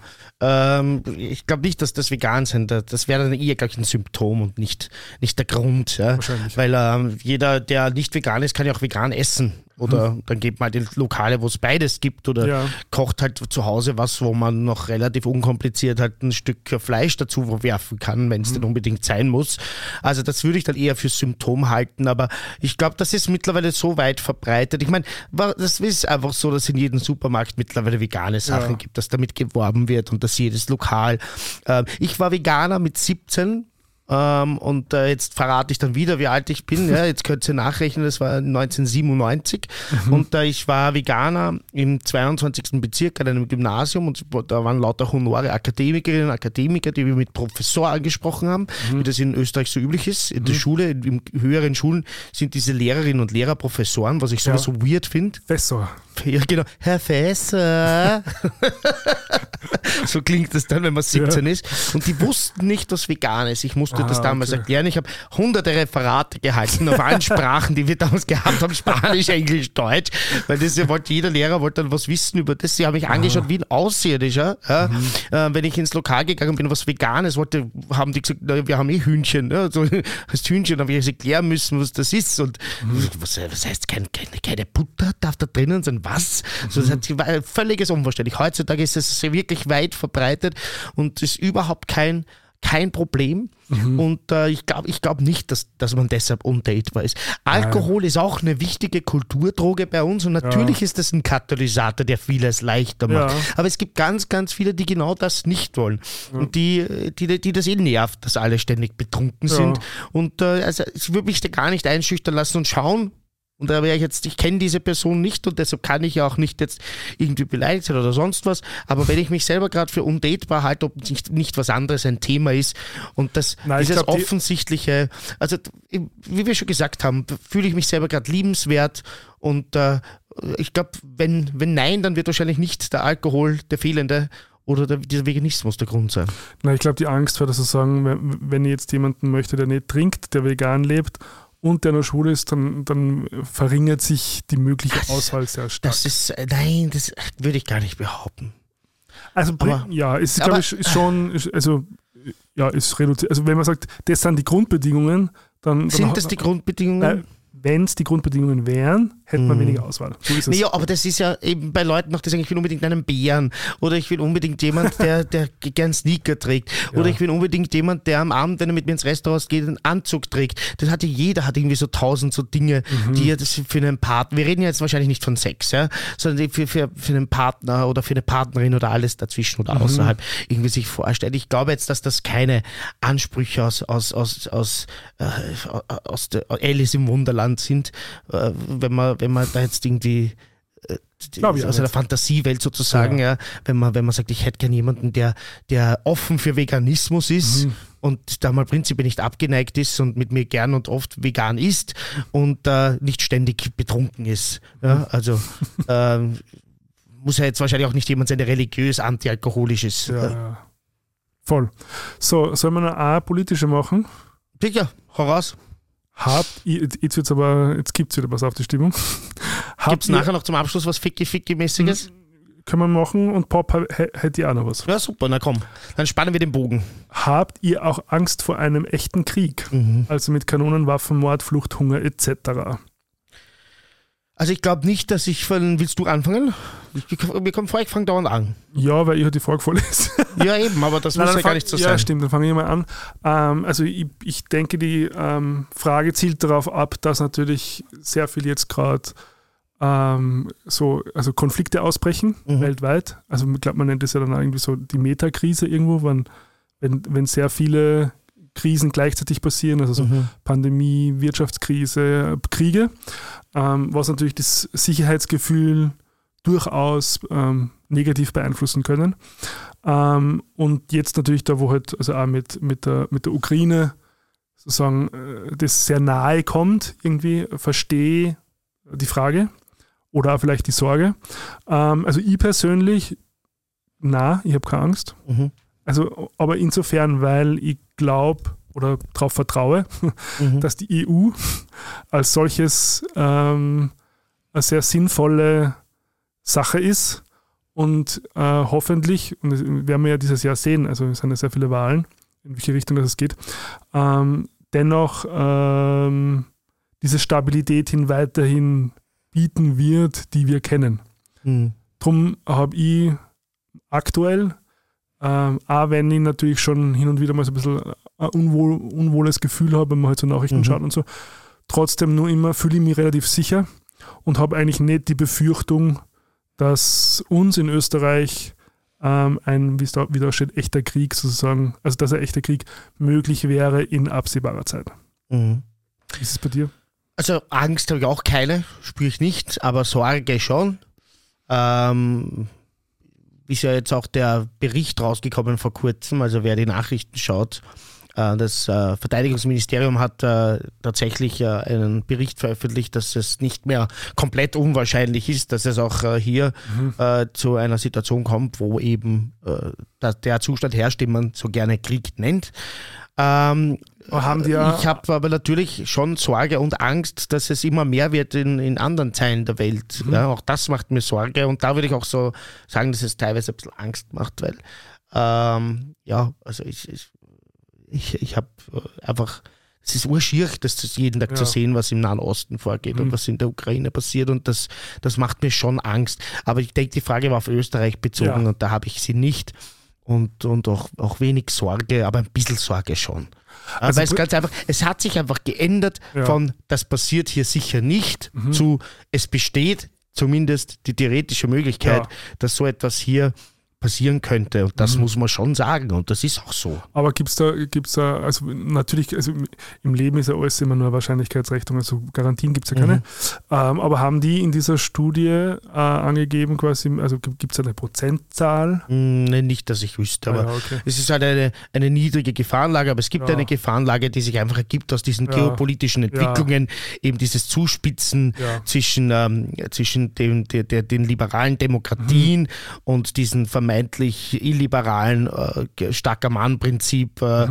Ähm, ich glaube nicht, dass das vegan sind. Das wäre dann eher, glaube ich, ein Symptom und nicht, nicht der Grund. Ja? Wahrscheinlich. Weil ähm, jeder, der nicht vegan ist, kann ja auch vegan essen. Oder hm. dann geht man halt in Lokale, wo es beides gibt oder ja. kocht halt zu Hause was, wo man noch relativ unkompliziert halt ein Stück Fleisch dazu werfen kann, wenn es hm. denn unbedingt sein muss. Also das würde ich dann eher für Symptom halten, aber ich glaube, das ist mittlerweile so weit verbreitet. Ich meine, das ist einfach so, dass in jedem Supermarkt mittlerweile vegane Sachen ja. gibt, dass damit geworben wird und dass jedes Lokal. Äh, ich war Veganer mit 17 ähm, und äh, jetzt verrate ich dann wieder, wie alt ich bin. Ja, jetzt könnt ihr nachrechnen, das war 1997. Mhm. Und äh, ich war Veganer im 22. Bezirk an einem Gymnasium und da waren lauter Honore Akademikerinnen und Akademiker, die wir mit Professor angesprochen haben, mhm. wie das in Österreich so üblich ist. In mhm. der Schule, in, in, höheren Schulen sind diese Lehrerinnen und Lehrer Professoren, was ich sowas ja. so weird finde. Professor. Ja, genau. Herr Fässer. so klingt es dann, wenn man 17 ja. ist. Und die wussten nicht, was vegan ist. Ich musste musste das damals okay. erklären. Ich habe hunderte Referate gehalten auf allen Sprachen, die wir damals gehabt haben, Spanisch, Englisch, Deutsch, weil das wollte jeder Lehrer wollte dann was wissen über das. Sie haben mich angeschaut wie ein Außerirdischer. Ja? Äh, wenn ich ins Lokal gegangen bin, was Veganes wollte, haben die gesagt, na, wir haben eh Hühnchen. Ja? So, das Hühnchen, habe ich erklären müssen, was das ist. Und was, was heißt, kein, keine, keine Butter darf da drinnen sein? Was? So, das hat, ein völliges Unverständlich. Heutzutage ist es wirklich weit verbreitet und ist überhaupt kein kein Problem. Und äh, ich glaube ich glaub nicht, dass, dass man deshalb undatebar ist. Alkohol ist auch eine wichtige Kulturdroge bei uns und natürlich ist das ein Katalysator, der vieles leichter macht. Ja. Aber es gibt ganz, ganz viele, die genau das nicht wollen. Und die, die, die das eh nervt, dass alle ständig betrunken sind. Und äh, also, ich würde mich da gar nicht einschüchtern lassen und schauen. Und da wäre ich jetzt, ich kenne diese Person nicht und deshalb kann ich ja auch nicht jetzt irgendwie beleidigt sein oder sonst was. Aber wenn ich mich selber gerade für undatebar halte, ob nicht, nicht was anderes ein Thema ist und das Nein, dieses glaub, offensichtliche, also wie wir schon gesagt haben, fühle ich mich selber gerade liebenswert und äh, ich glaube, wenn, wenn nein, dann wird wahrscheinlich nicht der Alkohol der fehlende oder der, dieser Veganismus der Grund sein. Na, ich glaube, die Angst war, dass sie sagen, wenn, wenn ich jetzt jemanden möchte, der nicht trinkt, der vegan lebt und der noch schwul ist, dann, dann verringert sich die mögliche Auswahl sehr stark. Das ist, äh, nein, das würde ich gar nicht behaupten. Also Aber- ja, ist aber- ich ist schon, ist, also ja, ist reduziert. Also wenn man sagt, das sind die Grundbedingungen, dann, dann Sind das die Grundbedingungen? wenn es die Grundbedingungen wären, hätte man Mhm. weniger Auswahl. So. Naja, aber das ist ja eben bei Leuten noch, die sagen, ich will unbedingt einen Bären oder ich will unbedingt jemand, der, der gern Sneaker trägt oder ich will unbedingt jemand, der am Abend, wenn er mit mir ins Restaurant geht, einen Anzug trägt. Das hat ja jeder, hat irgendwie so tausend so Dinge, Mhm. die er das für einen Partner, wir reden ja jetzt wahrscheinlich nicht von Sex, ja, sondern für, für, für einen Partner oder für eine Partnerin oder alles dazwischen oder Mhm. außerhalb irgendwie sich vorstellt. Ich glaube jetzt, dass das keine Ansprüche aus, aus, aus, aus, äh, aus Alice im Wunderland sind, äh, wenn man, wenn man da jetzt irgendwie äh, aus einer nicht. Fantasiewelt sozusagen, ja. wenn man, wenn man sagt, ich hätte gern jemanden, der, der offen für Veganismus ist Mhm. und da mal prinzipiell nicht abgeneigt ist und mit mir gern und oft vegan isst und äh, nicht ständig betrunken ist. Ja, also ähm, muss ja jetzt wahrscheinlich auch nicht jemand sein, der religiös antialkoholisch ist. ja, ja. Voll. So, sollen wir noch eine politische machen? Sicher, hau raus. Habt ihr, jetzt wird's aber, jetzt gibt es wieder was auf die Stimmung. Habt Gibt es ihr- nachher noch zum Abschluss was Ficky-Ficky-mäßiges? Können wir machen und Pop hä- hätte ich auch noch was. Ja, super, na komm. Dann spannen wir den Bogen. Habt ihr auch Angst vor einem echten Krieg? Mhm. Also mit Kanonen, Waffen, Mord, Flucht, Hunger etc. Also ich glaube nicht, dass ich von. Willst du anfangen? Ich, mir kommt vor, ich fange dauernd an. Ja, weil ich halt die Frage vorlese. Ja, eben, aber das Nein, muss ja gar nicht so ja, sein. stimmt, dann fange ich mal an. Ähm, also ich, ich denke, die ähm, Frage zielt darauf ab, dass natürlich sehr viel jetzt gerade ähm, so, also Konflikte ausbrechen Mhm. weltweit. Also ich glaube, man nennt das ja dann irgendwie so die Metakrise irgendwo, wenn, wenn, wenn sehr viele Krisen gleichzeitig passieren, also so Mhm. Pandemie, Wirtschaftskrise, Kriege, ähm, was natürlich das Sicherheitsgefühl durchaus ähm, negativ beeinflussen können. Ähm, und jetzt natürlich da, wo halt, also auch mit, mit, der, mit der Ukraine sozusagen äh, das sehr nahe kommt, irgendwie verstehe die Frage oder auch vielleicht die Sorge. Ähm, also ich persönlich, na, ich habe keine Angst. Mhm. Also, aber insofern, weil ich glaube oder darauf vertraue, Mhm. dass die EU als solches ähm, eine sehr sinnvolle Sache ist und äh, hoffentlich, und das werden wir ja dieses Jahr sehen, also es sind ja sehr viele Wahlen, in welche Richtung das es geht, ähm, dennoch ähm, diese Stabilität hin weiterhin bieten wird, die wir kennen. Mhm. Drum habe ich aktuell, ähm, auch wenn ich natürlich schon hin und wieder mal so ein bisschen ein unwohl, unwohles Gefühl habe, wenn man halt so Nachrichten Mhm. schaut und so, trotzdem nur immer fühle ich mich relativ sicher und habe eigentlich nicht die Befürchtung, dass uns in Österreich ähm, ein, wie es da wieder steht, echter Krieg sozusagen, also dass ein echter Krieg möglich wäre in absehbarer Zeit. Mhm. Wie ist es bei dir? Also Angst habe ich auch keine, spüre ich nicht, aber Sorge schon. Ähm, ist ja jetzt auch der Bericht rausgekommen vor kurzem, also wer die Nachrichten schaut. Äh, das äh, Verteidigungsministerium hat äh, tatsächlich einen Bericht veröffentlicht, dass es nicht mehr komplett unwahrscheinlich ist, dass es auch hier äh, zu einer Situation kommt, wo eben der Zustand herrscht, den man so gerne Krieg nennt. Ähm, haben die ja- ich habe aber natürlich schon Sorge und Angst, dass es immer mehr wird in, in anderen Teilen der Welt. Mhm. Ja, auch das macht mir Sorge und da würde ich auch so sagen, dass es teilweise ein bisschen Angst macht, weil ähm, ja, also ich, ich, ich, ich habe einfach, es ist urschier, das zu- jeden Tag zu Ja. sehen, was im Nahen Osten vorgeht Mhm. und was in der Ukraine passiert und das, das macht mir schon Angst. Aber ich denke, die Frage war auf Österreich bezogen Ja. und da habe ich sie nicht und, und auch, auch wenig Sorge, aber ein bisschen Sorge schon. Also Weil es ganz einfach, es hat sich einfach geändert Ja. Mhm. von das passiert hier sicher nicht zu es besteht zumindest die theoretische Möglichkeit, Ja. dass so etwas hier passieren könnte. Und Mhm. das muss man schon sagen. Und das ist auch so. Aber gibt es da, gibt's da, also natürlich, also im Leben ist ja alles immer nur Wahrscheinlichkeitsrechnung, also Garantien gibt es ja keine. Mhm. Ähm, aber haben die in dieser Studie äh, angegeben, quasi, also gibt es eine Prozentzahl? Hm, nee, nicht, dass ich wüsste, aber Ah ja, okay. es ist halt eine, eine niedrige Gefahrenlage, aber es gibt Ja. eine Gefahrenlage, die sich einfach ergibt aus diesen Ja. geopolitischen Entwicklungen, eben dieses Zuspitzen zwischen, ähm, zwischen dem, der, der, den liberalen Demokratien und diesen vermeintlich illiberalen äh, starker Mann-Prinzip äh,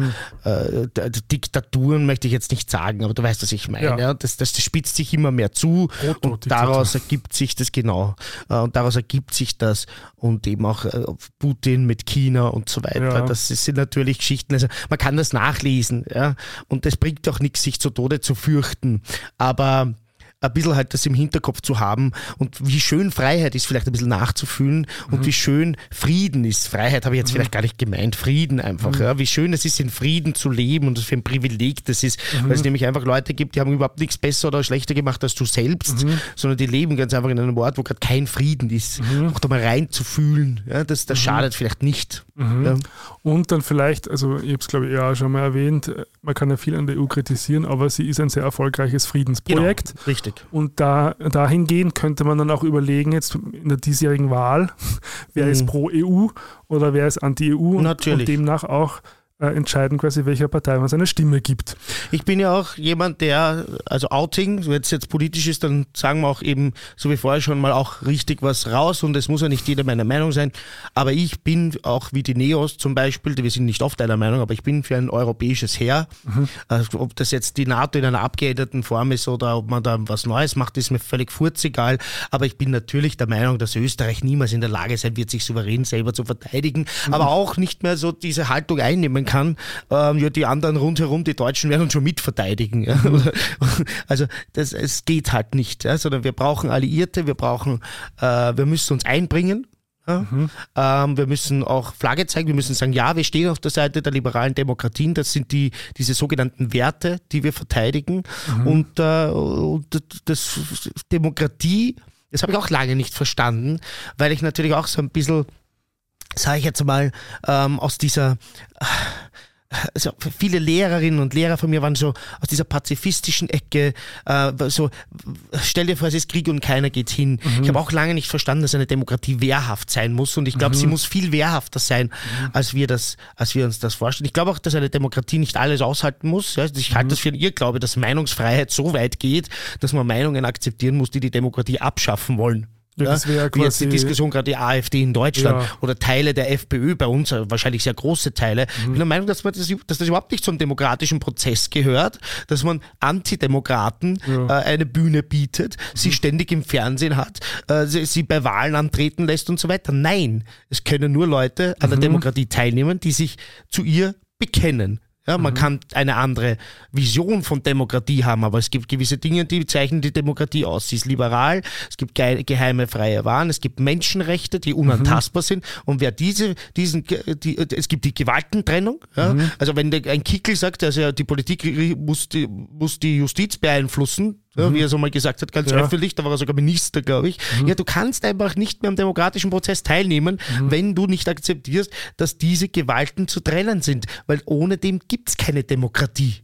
äh, d- d- Diktaturen möchte ich jetzt nicht sagen, aber du weißt, was ich meine. Ja. Ja. Das, das, das spitzt sich immer mehr zu und Proto-Diktatur. daraus ergibt sich das genau. Äh, und daraus ergibt sich das und eben auch äh, Putin mit China und so weiter. Ja. Das sind natürlich Geschichten. Also man kann das nachlesen, ja. Und es bringt auch nichts, sich zu Tode zu fürchten. Aber ein bisschen halt das im Hinterkopf zu haben und wie schön Freiheit ist, vielleicht ein bisschen nachzufühlen und Mhm. wie schön Frieden ist. Freiheit habe ich jetzt vielleicht gar nicht gemeint, Frieden einfach. Mhm. Ja. Wie schön es ist, in Frieden zu leben und was für ein Privileg das ist, Mhm. weil es nämlich einfach Leute gibt, die haben überhaupt nichts besser oder schlechter gemacht als du selbst, Mhm. sondern die leben ganz einfach in einem Ort, wo gerade kein Frieden ist. Auch da mal reinzufühlen, ja, das, Mhm. das schadet vielleicht nicht. Ja. Und dann vielleicht, also ich habe es glaube ich ja schon mal erwähnt, äh, man kann ja viel an der EU kritisieren, aber sie ist ein sehr erfolgreiches Friedensprojekt. Genau, richtig. Und da, dahingehend könnte man dann auch überlegen, jetzt in der diesjährigen Wahl, wer ist pro EU oder wer ist anti-EU und, Mhm. Und demnach auch entscheiden, quasi welcher Partei man seine Stimme gibt. Ich bin ja auch jemand, der, also Outing, wenn es jetzt politisch ist, dann sagen wir auch eben, so wie vorher schon mal, auch richtig was raus und es muss ja nicht jeder meiner Meinung sein. Aber ich bin auch wie die Neos zum Beispiel, wir sind nicht oft einer Meinung, aber ich bin für ein europäisches Heer. Also, ob das jetzt die NATO in einer abgeänderten Form ist oder ob man da was Neues macht, ist mir völlig furzegal. Aber ich bin natürlich der Meinung, dass Österreich niemals in der Lage sein wird, sich souverän selber zu verteidigen, aber auch nicht mehr so diese Haltung einnehmen kann, ähm, ja, die anderen rundherum, die Deutschen werden uns schon mitverteidigen. Ja? Oder- Also das, es geht halt nicht, ja? sondern wir brauchen Alliierte, wir brauchen, äh, wir müssen uns einbringen. Ja? Ähm, wir müssen auch Flagge zeigen, wir müssen sagen, ja, wir stehen auf der Seite der liberalen Demokratien, das sind die, diese sogenannten Werte, die wir verteidigen. Und, äh, und das Demokratie, das habe ich auch lange nicht verstanden, weil ich natürlich auch so ein bisschen, sage ich jetzt mal, ähm, aus dieser also viele Lehrerinnen und Lehrer von mir waren so aus dieser pazifistischen Ecke, äh, so, stell dir vor, es ist Krieg und keiner geht hin. Ich habe auch lange nicht verstanden, dass eine Demokratie wehrhaft sein muss und ich glaube, sie muss viel wehrhafter sein, als wir das, als wir uns das vorstellen. Ich glaube auch, dass eine Demokratie nicht alles aushalten muss. Ja? Ich halte das für einen Irrglaube, dass Meinungsfreiheit so weit geht, dass man Meinungen akzeptieren muss, die die Demokratie abschaffen wollen. Das wäre Wie jetzt die quasi- Diskussion gerade die AfD in Deutschland Ja. oder Teile der FPÖ bei uns, wahrscheinlich sehr große Teile. Ich bin der Meinung, dass, man das, dass das überhaupt nicht zum demokratischen Prozess gehört, dass man Antidemokraten Ja. äh, eine Bühne bietet, sie ständig im Fernsehen hat, äh, sie, sie bei Wahlen antreten lässt und so weiter. Nein, es können nur Leute an der Demokratie teilnehmen, die sich zu ihr bekennen. Ja, man kann eine andere Vision von Demokratie haben, aber es gibt gewisse Dinge, die zeichnen die Demokratie aus. Sie ist liberal, es gibt ge geheime freie Wahlen, es gibt Menschenrechte, die unantastbar sind. Und wer diese, diesen, die, es gibt die Gewaltentrennung. Ja? Also wenn der, ein Kickel sagt, also die Politik muss die, muss die Justiz beeinflussen, ja, wie er so mal gesagt hat, ganz Ja. öffentlich, da war er sogar Minister, glaube ich. Ja, du kannst einfach nicht mehr am demokratischen Prozess teilnehmen, wenn du nicht akzeptierst, dass diese Gewalten zu trennen sind. Weil ohne dem gibt es keine Demokratie.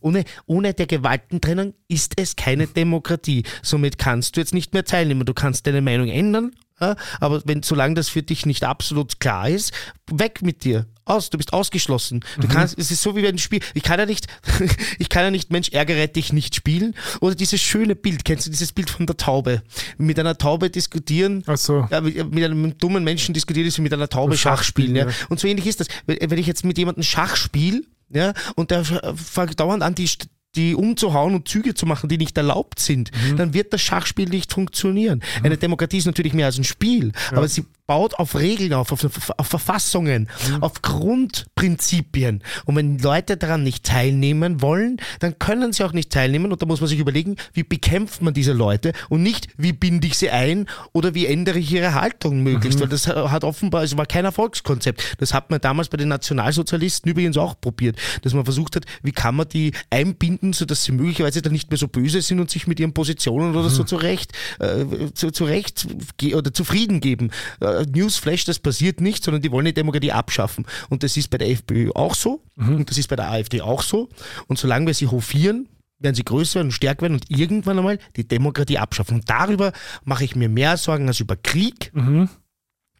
Ohne, ohne der Gewaltentrennung ist es keine Demokratie. Somit kannst du jetzt nicht mehr teilnehmen. Du kannst deine Meinung ändern, ja, aber wenn, solange das für dich nicht absolut klar ist, weg mit dir. Aus, du bist ausgeschlossen. Du kannst, es ist so wie wenn ein Spiel, ich kann ja nicht, ich kann ja nicht, Mensch, ärgere dich nicht spielen. Oder dieses schöne Bild, kennst du dieses Bild von der Taube? Mit einer Taube diskutieren, Also, ja, mit, mit einem dummen Menschen diskutiert ist wie mit einer Taube Schach Schach spielen. Ja. Und so ähnlich ist das. Wenn wenn ich jetzt mit jemandem Schach spiele, Ja, und der fängt dauernd an, die, die umzuhauen und Züge zu machen, die nicht erlaubt sind, mhm. dann wird das Schachspiel nicht funktionieren. Mhm. Eine Demokratie ist natürlich mehr als ein Spiel, ja. aber sie baut auf Regeln auf, auf, auf Verfassungen, mhm. auf Grundprinzipien. Und wenn Leute daran nicht teilnehmen wollen, dann können sie auch nicht teilnehmen. Und da muss man sich überlegen, wie bekämpft man diese Leute und nicht, wie binde ich sie ein oder wie ändere ich ihre Haltung möglichst. Mhm. Weil das hat offenbar, es war kein Erfolgskonzept. Das hat man damals bei den Nationalsozialisten übrigens auch probiert, dass man versucht hat, wie kann man die einbinden, sodass sie möglicherweise dann nicht mehr so böse sind und sich mit ihren Positionen oder mhm. so zurecht, äh, zu, zurecht oder zufrieden geben. Äh, Newsflash, das passiert nicht, sondern die wollen die Demokratie abschaffen. Und das ist bei der FPÖ auch so mhm. und das ist bei der AfD auch so. Und solange wir sie hofieren, werden sie größer werden und stärker werden und irgendwann einmal die Demokratie abschaffen. Und darüber mache ich mir mehr Sorgen als über Krieg, mhm.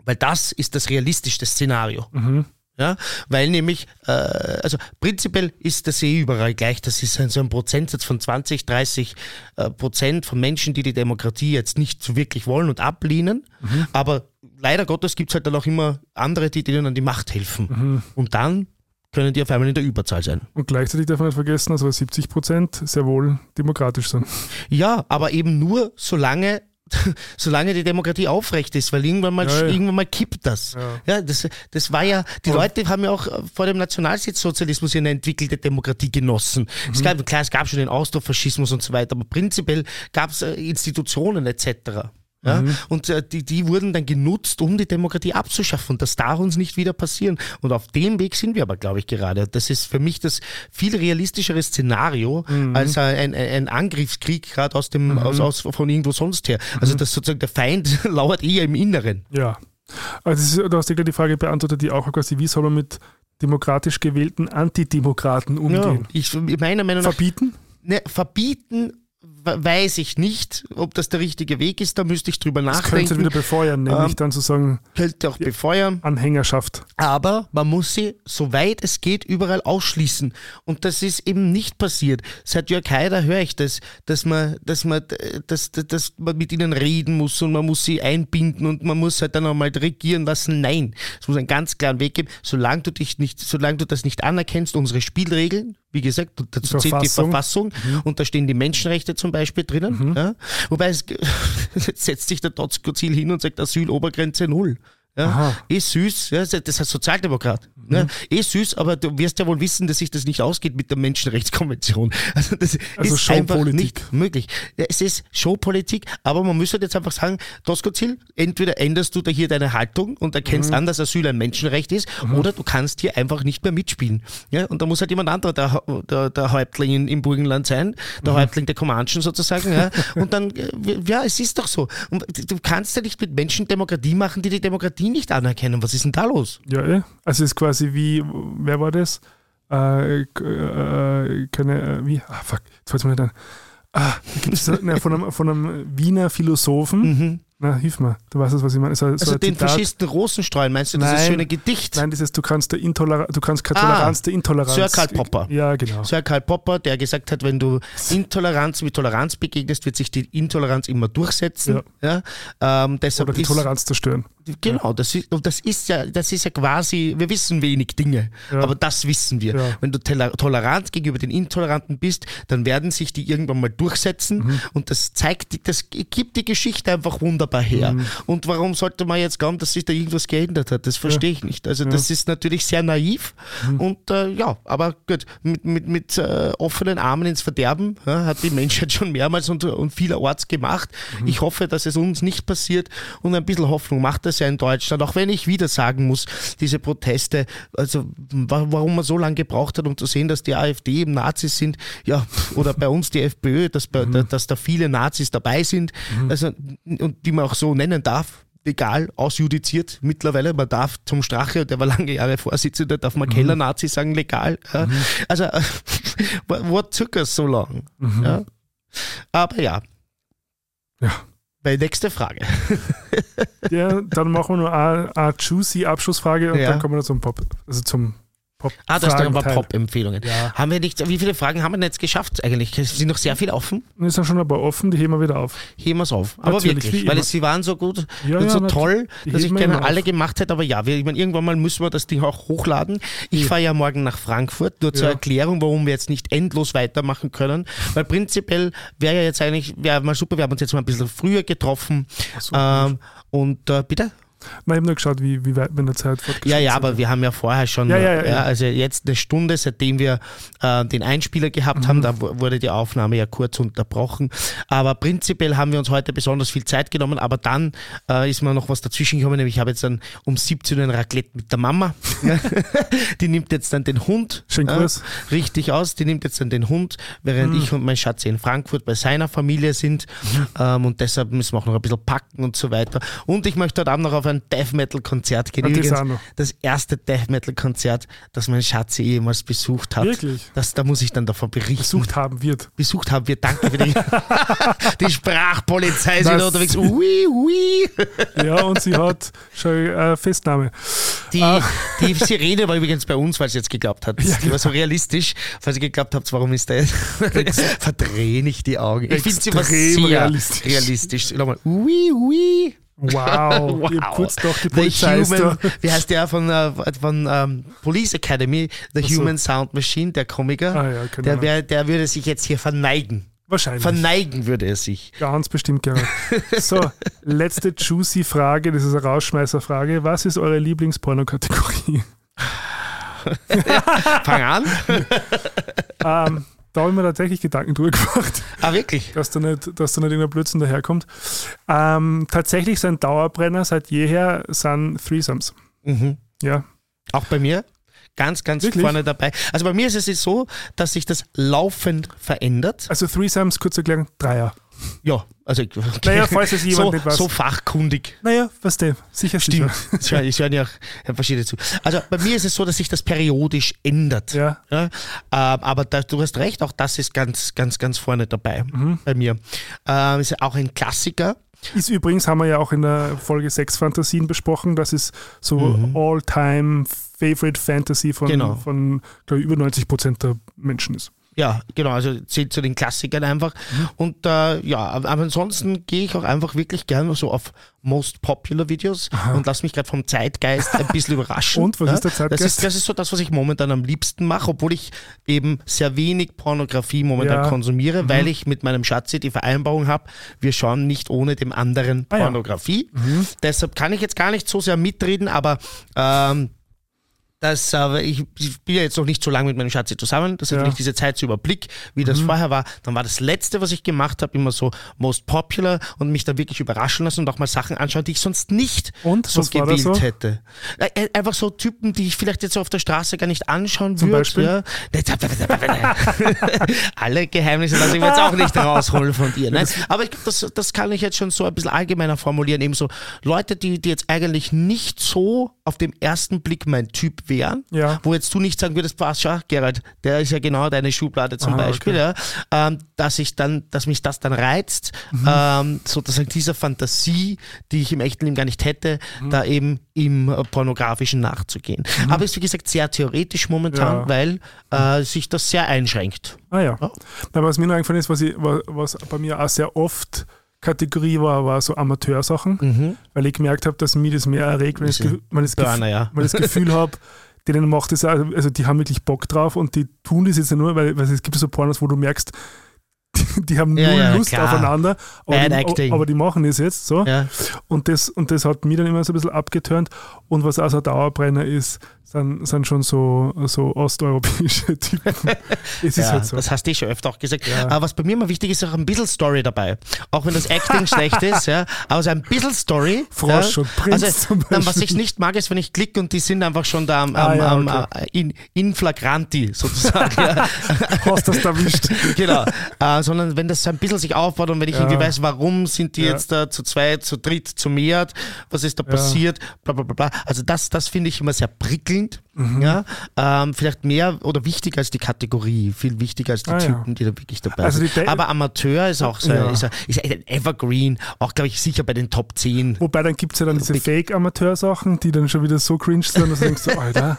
weil das ist das realistischste Szenario. Mhm. Ja, weil nämlich, äh, also prinzipiell ist das eh überall gleich. Das ist so ein Prozentsatz von 20, 30 äh, Prozent von Menschen, die die Demokratie jetzt nicht so wirklich wollen und ablehnen. Mhm. Aber leider Gottes gibt es halt dann auch immer andere, die denen an die Macht helfen. Mhm. Und dann können die auf einmal in der Überzahl sein. Und gleichzeitig darf man nicht vergessen, dass also 70 Prozent sehr wohl demokratisch sind. Ja, aber eben nur solange solange die Demokratie aufrecht ist, weil irgendwann mal, ja, ja. Irgendwann mal kippt das. Ja. ja, das, das war ja, die Leute haben ja auch vor dem Nationalsozialismus eine entwickelte Demokratie genossen. Mhm. Es gab, klar, es gab schon den Austrofaschismus und so weiter, aber prinzipiell gab es äh, Institutionen etc. Ja? Mhm. Und äh, die, die wurden dann genutzt, um die Demokratie abzuschaffen. Und das darf uns nicht wieder passieren. Und auf dem Weg sind wir aber, glaube ich, gerade. Das ist für mich das viel realistischere Szenario mhm. als ein, ein, ein Angriffskrieg gerade aus dem, mhm. aus, aus, von irgendwo sonst her. Also mhm. das sozusagen der Feind lauert eher im Inneren. Ja. Also ist, du hast dir die Frage beantwortet, die auch quasi, wie soll man mit demokratisch gewählten Antidemokraten umgehen? Ja, ich, meiner Meinung nach. Verbieten? Ne, verbieten weiß ich nicht, ob das der richtige Weg ist. Da müsste ich drüber das nachdenken. Könnte wieder befeuern, nämlich ähm, dann sozusagen. Könnte auch befeuern. Anhängerschaft. Aber man muss sie, soweit es geht, überall ausschließen. Und das ist eben nicht passiert. Seit Jörg Haider höre ich das, dass man, dass man, dass, dass man mit ihnen reden muss und man muss sie einbinden und man muss halt dann auch mal regieren lassen. Nein, es muss einen ganz klaren Weg geben. Solange du dich nicht, solange du das nicht anerkennst, unsere Spielregeln, wie gesagt, dazu zählt die Verfassung mhm. und da stehen die Menschenrechte zum Beispiel drinnen. Mhm. Ja? Wobei es setzt sich der Dotzko-Ziel hin und sagt Asylobergrenze null. Ja, eh süß, ja, das heißt Sozialdemokrat. Mhm. Ja, eh süß, aber du wirst ja wohl wissen, dass sich das nicht ausgeht mit der Menschenrechtskonvention. Also das also ist einfach nicht möglich. Es ist Showpolitik, aber man müsste jetzt einfach sagen, Tosco-Ziel, entweder änderst du da hier deine Haltung und erkennst mhm. an, dass Asyl ein Menschenrecht ist, mhm. oder du kannst hier einfach nicht mehr mitspielen. Ja, und da muss halt jemand anderer der, der, der Häuptling in, im Burgenland sein, der mhm. Häuptling der Comanchen sozusagen. Ja, und dann, äh, ja, es ist doch so. Und du kannst ja nicht mit Menschen Demokratie machen, die die Demokratie nicht anerkennen. Was ist denn da los? Ja, eh. also es ist quasi wie, wer war das? Äh, äh, keine, äh, wie, ah, fuck, jetzt fällt mir nicht an. Ah, da von, einem, von einem Wiener Philosophen, mhm. Na, hilf mir. Du weißt, was ich meine. So, also so den Faschisten Rosenstreuen, meinst du nein, dieses schöne Gedicht? Nein, dieses, du kannst, der Intoler du kannst keine ah, Toleranz der Intoleranz. Sir Karl Popper. Ja, genau. Sir Karl Popper, der gesagt hat, wenn du Intoleranz mit Toleranz begegnest, wird sich die Intoleranz immer durchsetzen. Ja. ja? Ähm, deshalb Oder die ist, Toleranz zerstören. Genau, ja. das, ist, das, ist ja, das ist ja quasi, wir wissen wenig Dinge, ja. aber das wissen wir. Wenn du tolerant gegenüber den Intoleranten bist, dann werden sich die irgendwann mal durchsetzen mhm. und das zeigt, das gibt die Geschichte einfach wunderbar her. Mhm. Und warum sollte man jetzt glauben, dass sich da irgendwas geändert hat? Das verstehe ich nicht. Also das ist natürlich sehr naiv mhm. und äh, ja, aber gut, mit, mit, mit äh, offenen Armen ins Verderben hat die Menschheit schon mehrmals und, und vielerorts gemacht. Mhm. Ich hoffe, dass es uns nicht passiert und ein bisschen Hoffnung macht das ja in Deutschland, auch wenn ich wieder sagen muss, diese Proteste, also warum man so lange gebraucht hat, um zu sehen, dass die AfD eben Nazis sind, ja, oder bei uns die FPÖ, dass, bei, mhm. dass da viele Nazis dabei sind, mhm. also, und die man auch so nennen darf, egal, ausjudiziert mittlerweile. Man darf zum Strache, der war lange Jahre Vorsitzender, darf man mhm. Keller-Nazi sagen, legal. Ja. Mhm. Also, what took us so long? Mhm. Ja. Aber ja. Ja. Bei nächste Frage. ja, dann machen wir nur eine, eine juicy Abschlussfrage und ja. dann kommen wir zum Pop, also zum Pop Ah, das Fragenteil. Pop-Empfehlungen. Ja. Haben wir nicht, wie viele Fragen haben wir denn jetzt geschafft eigentlich? Sind noch sehr viel offen. Wir sind schon ein paar offen, die heben wir wieder auf. Heben wir es auf. Aber Natürlich, wirklich, weil es, sie waren so gut Ja, und ja, so toll, dass ich gerne alle auf. gemacht hätte. Aber ja, wir, ich meine, irgendwann mal müssen wir das Ding auch hochladen. Ich fahre ja morgen nach Frankfurt, nur zur. Erklärung, warum wir jetzt nicht endlos weitermachen können. Weil prinzipiell wäre ja jetzt eigentlich, wäre mal super, wir haben uns jetzt mal ein bisschen früher getroffen. so, ähm, und äh, bitte? Nein, ich habe nur geschaut, wie, wie weit wir in der Zeit fortgeschritten Ja, ja, sind. aber wir haben ja vorher schon, Ja, ja, ja, ja. also jetzt eine Stunde, seitdem wir äh, den Einspieler gehabt Mhm. haben, da wu- wurde die Aufnahme ja kurz unterbrochen. Aber prinzipiell haben wir uns heute besonders viel Zeit genommen, aber dann äh, ist mir noch was dazwischen gekommen, nämlich ich habe jetzt dann um 17 Uhr ein Raclette mit der Mama. die nimmt jetzt dann den Hund Schön äh, richtig aus, die nimmt jetzt dann den Hund, während Mhm. ich und mein Schatz in Frankfurt bei seiner Familie sind ähm, und deshalb müssen wir auch noch ein bisschen packen und so weiter. Und ich möchte heute Abend noch auf ein Death Metal Konzert gehen. Das Übrigens, das erste Death Metal Konzert, das mein Schatz jemals besucht hat. Wirklich? Das, da muss ich dann davon berichten. Besucht haben wird. Besucht haben wir. Danke für die, die Sprachpolizei ist Das- wieder unterwegs. Ui, ui. Ja, und sie hat schon äh, Festnahme. Die, Ah. die Sirene war übrigens bei uns, weil sie jetzt geglaubt hat. Die war so realistisch, falls ihr geglaubt habt, warum ist der jetzt? Verdrehen ich die Augen. Ich finde sie Extrem sehr realistisch. realistisch. Nochmal. Ui, ui. Wow. Ich hab kurz doch die Polizei The. Human, wie heißt der von, äh, von ähm, Police Academy? The so. Human Sound Machine, der Komiker. Ah ja, keine der, wär, der würde sich jetzt hier verneigen. Wahrscheinlich. Verneigen würde er sich. Ganz bestimmt, Gerald. So, letzte juicy Frage, das ist eine Rausschmeißerfrage. Was ist eure Lieblingspornokategorie? Fang an. ähm, da habe ich mir tatsächlich Gedanken drüber gemacht, ah, wirklich? dass da nicht, dass da nicht irgendein Blödsinn daherkommt. Ähm, tatsächlich sein Dauerbrenner seit jeher sind Threesomes. Mhm. Ja, Auch bei mir. Ganz, ganz Wirklich? vorne dabei. Also bei mir ist es so, dass sich das laufend verändert. also Threesomes, kurz erklären, Dreier. Ja, also Naja, falls es jemand so, nicht weiß. so fachkundig. Naja, was du, sicher, Stimmt. sicher. Es hören ja auch verschiedene zu. Also bei mir ist es so, dass sich das periodisch ändert. Ja. Ja, ähm, aber da, du hast recht, auch das ist ganz, ganz, ganz vorne dabei Mhm. bei mir. Ähm, ist ja auch ein Klassiker. Ist übrigens, haben wir ja auch in der Folge 6 Fantasien besprochen, das ist so All-Time Favorite Fantasy von, Mhm. Genau. von glaube ich, über 90 Prozent der Menschen ist. Ja, genau, also zählt zu den Klassikern einfach. Mhm. Und äh, ja, aber ansonsten gehe ich auch einfach wirklich gerne so auf Most Popular Videos und lass mich gerade vom Zeitgeist ein bisschen überraschen. Und, was ja? ist der Das Zeitgeist? ist, das ist so das, was ich momentan am liebsten mache, obwohl ich eben sehr wenig Pornografie momentan Ja. Mhm. konsumiere, weil ich mit meinem Schatzi die Vereinbarung habe, wir schauen nicht ohne dem anderen Ah ja. Mhm. Pornografie. Deshalb kann ich jetzt gar nicht so sehr mitreden, aber ähm, das, äh, ich, ich bin ja jetzt noch nicht so lange mit meinem Schatzi zusammen, das ist Ja. Mhm. natürlich diese Zeit zu Überblick, wie das vorher war. Dann war das Letzte, was ich gemacht habe, immer so most popular und mich dann wirklich überraschen lassen und auch mal Sachen anschauen, die ich sonst nicht Und, so was da gewählt so? hätte. Einfach so Typen, die ich vielleicht jetzt so auf der Straße gar nicht anschauen Zum würde. Ja. Alle Geheimnisse lasse ich mir jetzt auch nicht rausholen von dir. Nein? Aber ich, das, das kann ich jetzt schon so ein bisschen allgemeiner formulieren. Eben so Leute, die, die jetzt eigentlich nicht so auf den ersten Blick mein Typ wären, Ja. wo jetzt du nicht sagen würdest, was, schau, Gerald, der ist ja genau deine Schublade zum Ah, Beispiel, okay. ja, ähm, dass ich dann, dass mich das dann reizt, Mhm. ähm, sozusagen dieser Fantasie, die ich im echten Leben gar nicht hätte, Mhm. da eben im äh, pornografischen nachzugehen. Aber ist wie gesagt sehr theoretisch momentan, Ja. weil äh, sich das sehr einschränkt. Ah ja. Ja. Na, was mir noch eingefallen ist, was, ich, wa- was bei mir auch sehr oft Kategorie war, war so Amateursachen, weil ich gemerkt habe, dass mich das mehr erregt, wenn ich das, Burner, ja. das Gefühl habe, denen macht das, auch- also die haben wirklich Bock drauf und die tun das jetzt nur, weil, weil es gibt so Pornos, wo du merkst, die, haben Ja, null ja, Lust klar. aufeinander, aber die, aber die machen das jetzt so. Ja. Und das, und das hat mich dann immer so ein bisschen abgeturnt. Und was auch so ein Dauerbrenner ist, sind, sind schon so, so osteuropäische Typen. es ist halt so. Das hast du eh schon öfter auch gesagt. Aber was bei mir immer wichtig ist, ist auch ein bisschen Story dabei. Auch wenn das Acting schlecht ist, ja. Aber so ein bisschen Story. Frosch und Prinz also, dann, was ich nicht mag, ist, wenn ich klicke und die sind einfach schon da am, Ah, am, okay. äh, in, in flagranti sozusagen. Hast das erwischt. genau. Sondern wenn das so ein bisschen sich aufbaut und wenn ich Ja. irgendwie weiß, warum sind die Ja. jetzt da zu zweit, zu dritt, zu mehr, was ist da passiert, bla bla bla bla. Also das, das finde ich immer sehr prickelnd. Mhm. Ja? Ähm, vielleicht mehr oder wichtiger als die Kategorie, viel wichtiger als die Ah, ja. Typen, die da wirklich dabei Also sind. Aber Amateur ist auch so, Ja. ist, ein- ist ein Evergreen, auch glaube ich sicher bei den Top 10. Wobei dann gibt es ja dann diese Fake-Amateur-Sachen, die dann schon wieder so cringe sind, dass du denkst, so, Alter,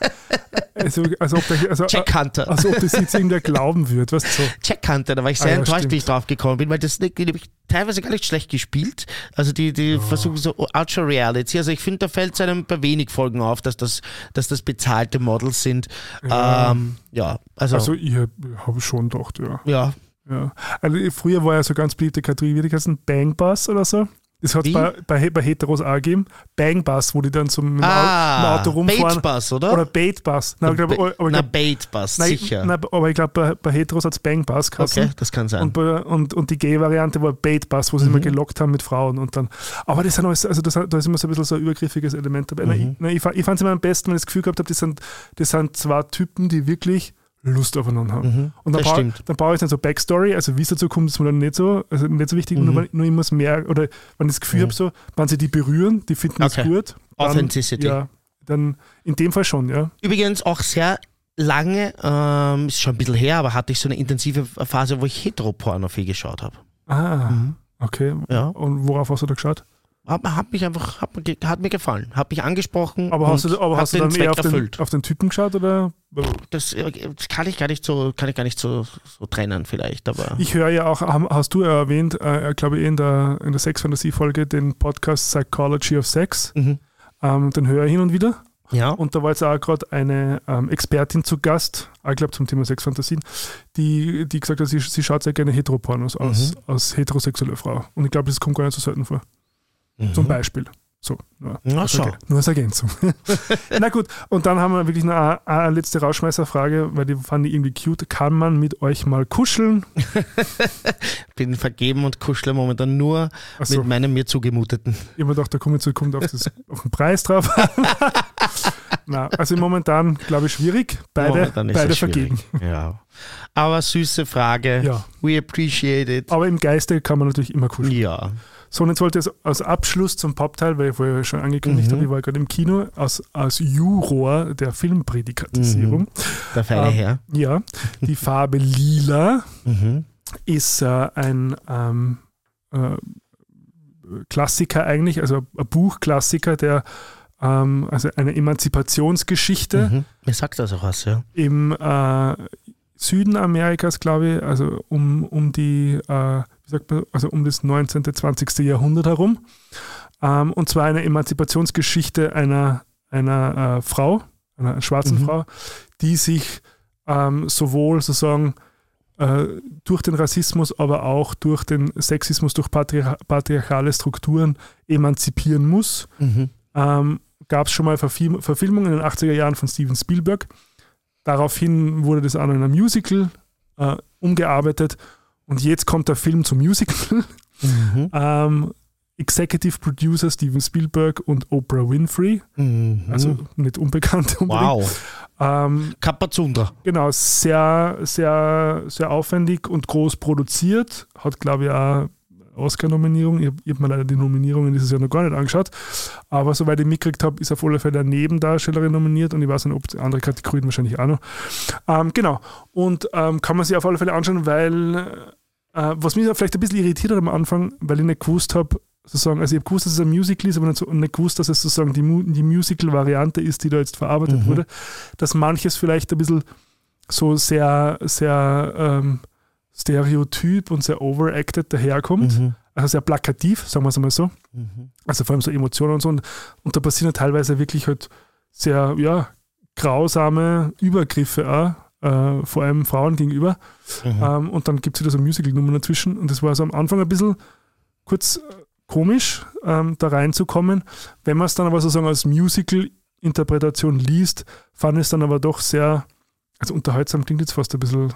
Also, als ob, der, also, Jack Hunter. als ob das jetzt irgendwer glauben wird, weißt du? So. Jack Hunter, da war ich sehr Ah, ja, enttäuscht, stimmt. wie ich drauf gekommen bin, weil das nämlich teilweise gar nicht schlecht gespielt. Also die, die versuchen so Ultra Reality. Also ich finde, da fällt es einem bei wenig Folgen auf, dass das, dass das bezahlte Models sind. Ja. Ähm, ja also, Also ich habe schon gedacht, ja. ja. ja. Also früher war ja so ganz beliebte Kategorie, wie die heißen, Bang Bus oder so. Das hat es bei, bei, bei Heteros auch gegeben. Bang Bus, wo die dann zum Au- Ah, Auto rumfahren. Baitbus, oder? Oder Bait Bus. Nein, glaub, aber ich Na, Baitbus, nein, sicher. Nein, aber ich glaube, bei, bei Heteros hat es Bang Bus geheißen. okay, das kann sein. Und, bei, und, und die Gay-Variante war Bait Bus, wo sie Mhm. immer gelockt haben mit Frauen. Und dann, aber das sind alles, also das, da ist immer so ein bisschen so ein übergriffiges Element dabei. Mhm. Nein, ich, ich fand es immer am besten, wenn ich das Gefühl gehabt habe, das sind, das sind zwei Typen, die wirklich Lust aufeinander haben. Mhm, Und dann stimmt. dann brauche ich dann so Backstory, also wie es dazu kommt, ist mir dann nicht so, also nicht so wichtig, Mhm. nur, nur ich muss mehr, oder wenn ich das Gefühl Mhm. habe, so, wenn sie die berühren, die finden es Okay. gut. Dann, Authenticity. Ja, dann in dem Fall schon, ja. Übrigens auch sehr lange, ähm, ist schon ein bisschen her, aber hatte ich so eine intensive Phase, wo ich Heteroporno viel geschaut habe. Ah, okay. Mhm. Ja. Und worauf hast du da geschaut? Hat, hat mich einfach, hat, mir ge- hat mir gefallen, hat mich angesprochen. Aber hast du, aber hast du dann Zweck eher auf den, auf den Typen geschaut oder? Das, äh, das kann ich gar nicht so, kann ich gar nicht so, so trennen vielleicht, aber Ich höre ja auch, hast du ja erwähnt, äh, glaube ich, in der, in der Sex-Fantasie-Folge den Podcast Psychology of Sex. mhm. Ähm, den höre ich hin und wieder. ja. Und da war jetzt auch gerade eine ähm, Expertin zu Gast, ich glaube zum Thema Sexfantasien, die, die gesagt hat, sie, sie schaut sehr gerne Heteropornos aus, als heterosexuelle Frau. Und ich glaube, das kommt gar nicht so selten vor. Zum Beispiel. So, ja. Na, Also, schau. Nur als Ergänzung. Na gut, und dann haben wir wirklich noch eine, eine letzte Rausschmeißerfrage, weil die fand ich irgendwie cute. Kann man mit euch mal kuscheln? Bin vergeben und kuschle momentan nur Achso, mit meinem mir zugemuteten. ich habe mir gedacht, da zu, kommt auf, das, auf den Preis drauf. Na, also momentan, glaube ich, schwierig. Beide, beide vergeben. Ja. Aber süße Frage. Ja. We appreciate it. Aber im Geiste kann man natürlich immer kuscheln. Ja. So, und jetzt wollte ich als- Abschluss zum Popteil, weil ich vorher schon angekündigt Mhm. habe, ich war gerade im Kino, als, als Juror der Filmprädikatisierung. Der feine Ähm, Herr. Ja, die Farbe Lila Mhm. ist äh, ein ähm, äh, Klassiker eigentlich, also ein Buchklassiker, der ähm, also eine Emanzipationsgeschichte Mhm. Mir sagt das auch was, ja. im äh, Süden Amerikas, glaube ich, also um, um die, äh, wie sagt man, also um das 19., 20. Jahrhundert herum. Ähm, und zwar eine Emanzipationsgeschichte einer, einer äh, Frau, einer schwarzen Mhm. Frau, die sich ähm, sowohl sozusagen äh, durch den Rassismus, aber auch durch den Sexismus, durch patriarch patriarchale Strukturen emanzipieren muss. Mhm. Ähm, Gab es schon mal Verfilm Verfilmungen in den 80er Jahren von Steven Spielberg. Daraufhin wurde das auch noch in einem Musical äh, umgearbeitet. Und jetzt kommt der Film zum Musical. Mhm. ähm, Executive Producer Steven Spielberg und Oprah Winfrey, Mhm. also nicht unbekannt unbedingt. wow. Ähm, Kapazundra. genau, sehr, sehr, sehr aufwendig und groß produziert. Hat, glaube ich, auch Oscar-Nominierung. Ich habe hab mir leider die Nominierungen dieses Jahr noch gar nicht angeschaut. Aber soweit ich mitgekriegt habe, ist auf alle Fälle eine Nebendarstellerin nominiert und ich weiß nicht, ob die andere Kategorien wahrscheinlich auch noch. Ähm, genau. Und ähm, kann man sich auf alle Fälle anschauen, weil äh, was mich vielleicht ein bisschen irritiert hat am Anfang, weil ich nicht gewusst habe, sozusagen, also ich habe gewusst, dass es ein Musical ist, aber nicht, so, nicht gewusst, dass es sozusagen die, Mu die Musical-Variante ist, die da jetzt verarbeitet Mhm. wurde, dass manches vielleicht ein bisschen so sehr, sehr ähm, stereotyp und sehr overacted daherkommt. Mhm. Also sehr plakativ, sagen wir es mal so. Mhm. Also vor allem so Emotionen und so. Und, und da passieren halt teilweise wirklich halt sehr, ja, grausame Übergriffe auch, äh, vor allem Frauen gegenüber. Mhm. Ähm, und dann gibt es wieder so Musical-Nummern dazwischen. Und das war so am Anfang ein bisschen kurz äh, komisch, ähm, da reinzukommen. Wenn man es dann aber sozusagen als Musical-Interpretation liest, fand ich es dann aber doch sehr, also unterhaltsam klingt jetzt fast ein bisschen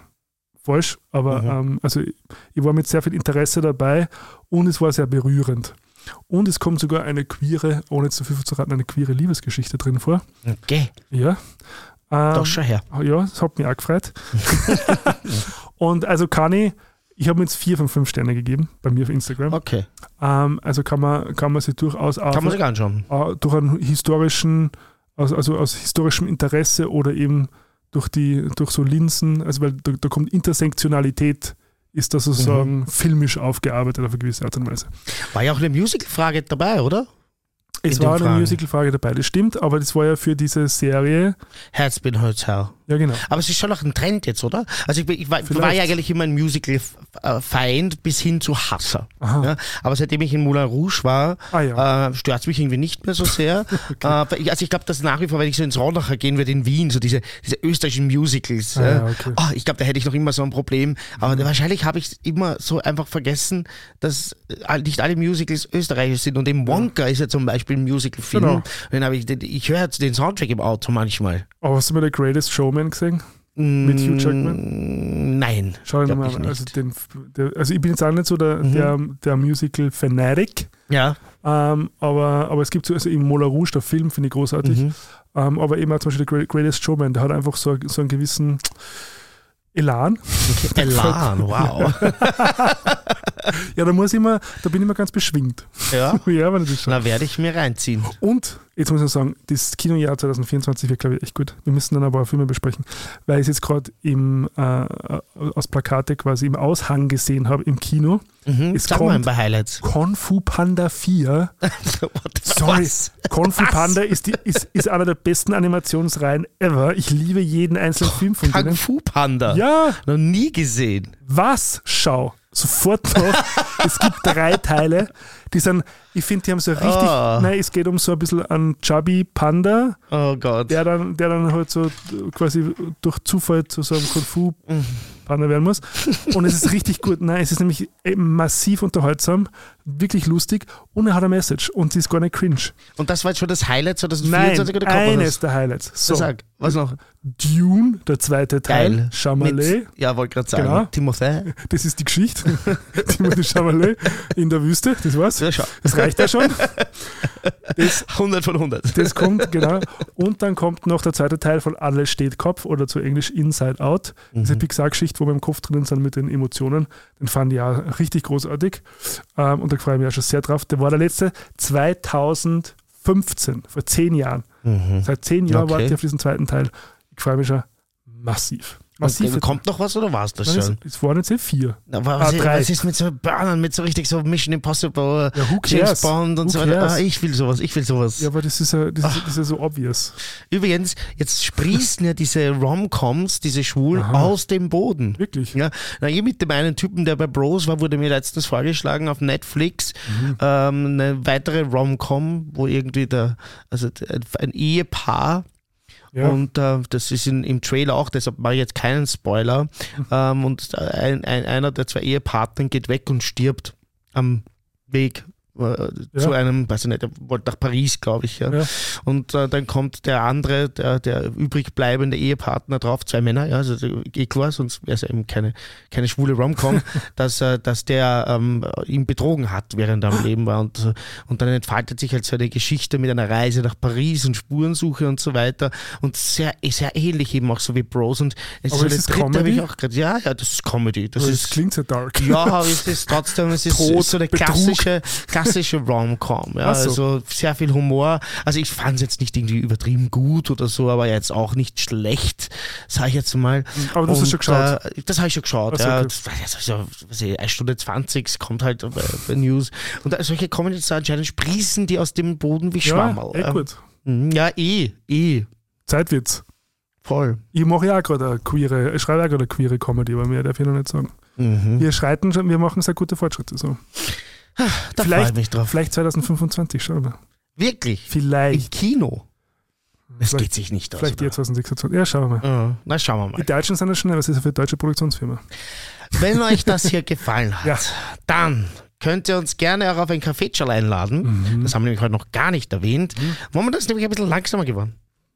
falsch, aber Mhm. ähm, also ich, ich war mit sehr viel Interesse dabei und es war sehr berührend. Und es kommt sogar eine queere, ohne zu viel zu raten, eine queere Liebesgeschichte drin vor. Okay, Ja. Ähm, doch schon her. ja, das hat mich auch gefreut. und also kann ich, ich habe mir jetzt vier von fünf Sterne gegeben bei mir auf Instagram. Okay, Ähm, also kann man, kann man sich durchaus auch kann man sich anschauen. äh, durch einen historischen, also, also aus historischem Interesse oder eben durch die, durch so Linsen, also weil da, da kommt Intersektionalität, ist das sozusagen filmisch aufgearbeitet auf eine gewisse Art und Weise. War ja auch eine Musical-Frage dabei, oder? Es in war eine. Musical-Frage dabei, das stimmt, aber das war ja für diese Serie. Herzbin Hotel. Ja, genau. Aber es ist schon auch ein Trend jetzt, oder? Also ich, ich war, war ja eigentlich immer ein Musical-Feind bis hin zu Hasser. Ja? Aber seitdem ich in Moulin Rouge war, Ah, ja. äh, stört es mich irgendwie nicht mehr so sehr. äh, also ich glaube, dass nach wie vor, wenn ich so ins Rollacher gehen würde in Wien, so diese, diese österreichischen Musicals, Ah, äh, ja, okay. ah, ich glaube, da hätte ich noch immer so ein Problem. Aber wahrscheinlich habe ich immer so einfach vergessen, dass äh, nicht alle Musicals österreichisch sind. Und eben Wonka ist ja zum Beispiel ein Musical-Film. Genau. Den ich, ich höre jetzt den Soundtrack im Auto manchmal. Aber hast du mal The Greatest Showman gesehen? Mit Hugh Jackman? Mm, Nein. Schau dir mal ich an. nicht. Also, den, der, also ich bin jetzt auch nicht so der, der, der Musical-Fanatic, Ja. ähm, aber, aber es gibt so, also im Moulin Rouge, der Film finde ich großartig, Mhm. ähm, aber eben auch zum Beispiel der Great- Greatest Showman, der hat einfach so, so einen gewissen Elan. Elan, wow. Ja, da muss ich immer, da bin ich immer ganz beschwingt. ja. ja, wenn ich das. Na, werde ich mir reinziehen. Und jetzt muss ich sagen, das Kinojahr 2024 wird, glaube ich, echt gut. Wir müssen dann aber auch Filme besprechen, weil ich es jetzt gerade im äh, aus Plakate quasi im Aushang gesehen habe im Kino. Mhm. Es Sag mal ein kommt- paar Highlights. Kung Fu Panda 4. Sorry, Was? Kung Fu Was? Panda ist, die, ist, ist einer der besten Animationsreihen ever. Ich liebe jeden einzelnen Film von Kung denen. Fu Panda. Ja, Noch nie gesehen. was? Schau. Sofort noch. es gibt drei Teile, die sind, ich finde, die haben so richtig, Ah. nein, es geht um so ein bisschen einen Chubby Panda, Oh Gott. der dann, der dann halt so quasi durch Zufall zu so einem Kung Fu Panda werden muss. Und es ist richtig gut. Nein, es ist nämlich massiv unterhaltsam, wirklich lustig und er hat eine Message und sie ist gar nicht cringe. Und das war jetzt schon das Highlight Nein, 2024 oder noch eines was? der Highlights. So, Sag, was noch? Dune, der zweite Teil, Geil. Mit, ja, wollte gerade sagen. Genau. Timothée. das ist die Geschichte. Timothée Chalamet in der Wüste, das war's. Ja. Das reicht ja schon. Das 100 von 100. Das kommt, genau. Und dann kommt noch der zweite Teil von Alles steht Kopf oder zu Englisch Inside Out. Diese Pixar-Geschichte, wo wir im Kopf drinnen sind mit den Emotionen. Den fand ich auch richtig großartig. Ähm, und da freue ich mich auch schon sehr drauf. Der war der letzte 2015, vor zehn Jahren. Seit zehn Jahren Okay. warte ich auf diesen zweiten Teil. Ich freue mich schon massiv. Massiv. Kommt noch was oder war es das Nein, schon? es, es waren jetzt eh vier. Na, aber was, Ah, ist, drei. was ist mit so Burnern, mit so richtig so Mission Impossible, Ja, James? Bond und Who so weiter? Ah, ich will sowas, ich will sowas. Ja, aber das ist ja, das ist, das ist ja so obvious. Übrigens, jetzt sprießen ja diese Rom-Coms, diese Schwulen, Aha. aus dem Boden. Wirklich. Ja, na, hier mit dem einen Typen, der bei Bros war, wurde mir letztens vorgeschlagen auf Netflix Mhm. ähm, eine weitere Rom-Com, wo irgendwie der, also ein Ehepaar Ja. und äh, das ist in, im Trailer auch, deshalb mache ich jetzt keinen Spoiler. Ähm, und ein, ein, einer der zwei Ehepartner geht weg und stirbt am Weg äh, zu einem, weiß ich nicht, er wollte nach Paris, glaube ich. Ja. Ja. Und äh, dann kommt der andere, der, der übrig bleibende Ehepartner drauf, zwei Männer, ja, also eh klar, sonst wäre es ja eben keine, keine schwule Rom-Com, dass, äh, dass der ähm, ihn betrogen hat, während er am Leben war. Und, äh, und dann entfaltet sich halt so eine Geschichte mit einer Reise nach Paris und Spurensuche und so weiter. Und sehr, sehr ähnlich eben auch so wie Bros. Und es Aber so ist der es dritte, Comedy? habe ich auch gerade, ja, ja, das ist Comedy. Das Das, ist klingt so dark. ja, aber es ist trotzdem, es ist Tod, so eine Betrug. klassische, klassische Rom-Com. Ja, so. Also sehr viel Humor. Also ich fand es jetzt nicht irgendwie übertrieben gut oder so, aber jetzt auch nicht schlecht, sage ich jetzt mal. Aber du hast Und, schon geschaut. Äh, das habe ich schon geschaut. So, ja. okay. Das war jetzt so, was weiß ich, eine Stunde 20, es kommt halt bei, bei News. Und solche Comedies anscheinend sprießen die aus dem Boden wie Schwammerl. Ja, eh gut. Mhm, Ja, eh, eh. Zeitwitz. Voll. Ich mache ja auch gerade eine queere, ich schreibe auch gerade eine queere Comedy, aber mehr darf ich noch nicht sagen. Mhm. Wir schreiten schon, wir machen sehr gute Fortschritte. So. Da Vielleicht- ich mich drauf. Vielleicht 2025, schauen wir. Wirklich? Im Vielleicht. Kino? Das Vielleicht- geht sich nicht aus. Vielleicht oder? jetzt 2026. Ja, schauen wir mal. Ja, na, schauen wir mal. Die Deutschen sind ja schnell, was ist ja für deutsche Produktionsfirma? Wenn euch das hier gefallen hat, Ja. dann könnt ihr uns gerne auch auf ein Kaffeetschal einladen. Mhm. Das haben wir nämlich heute noch gar nicht erwähnt. Moment, das ist nämlich ein bisschen langsamer geworden.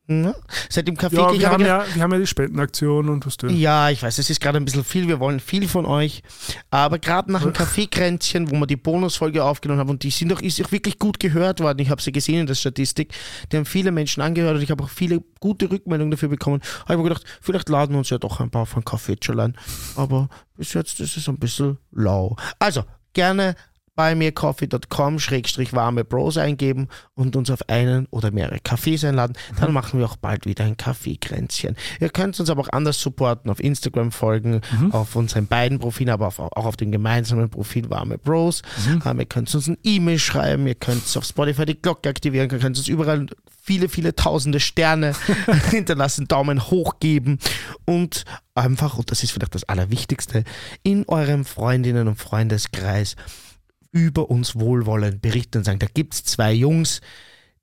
Ja. Seit dem Kaffee Ja, wir habe haben ja, wir haben ja die Spendenaktion und was du. ja, ich weiß, es ist gerade ein bisschen viel. Wir wollen viel von euch. Aber gerade nach dem Kaffeekränzchen, wo wir die Bonusfolge aufgenommen haben, und die sind doch, ist auch wirklich gut gehört worden. Ich habe sie gesehen in der Statistik. Die haben viele Menschen angehört und ich habe auch viele gute Rückmeldungen dafür bekommen. Habe ich mir gedacht, vielleicht laden wir uns ja doch ein paar von Kaffeetschal ein. Aber bis jetzt ist es ein bisschen lau. Also, gerne buymeacoffee.com schrägstrich warme Bros eingeben und uns auf einen oder mehrere Kaffees einladen. Dann machen wir auch bald wieder ein Kaffeekränzchen. Ihr könnt uns aber auch anders supporten, auf Instagram folgen, auf unseren beiden Profilen, aber auf, auch auf dem gemeinsamen Profil Warme Bros. Ähm, ihr könnt uns ein E-Mail schreiben, ihr könnt auf Spotify die Glocke aktivieren, ihr könnt uns überall viele, viele tausende Sterne hinterlassen, Daumen hoch geben und einfach, und das ist vielleicht das Allerwichtigste, in eurem Freundinnen- und Freundeskreis über uns wohlwollend berichten und sagen, da gibt es zwei Jungs,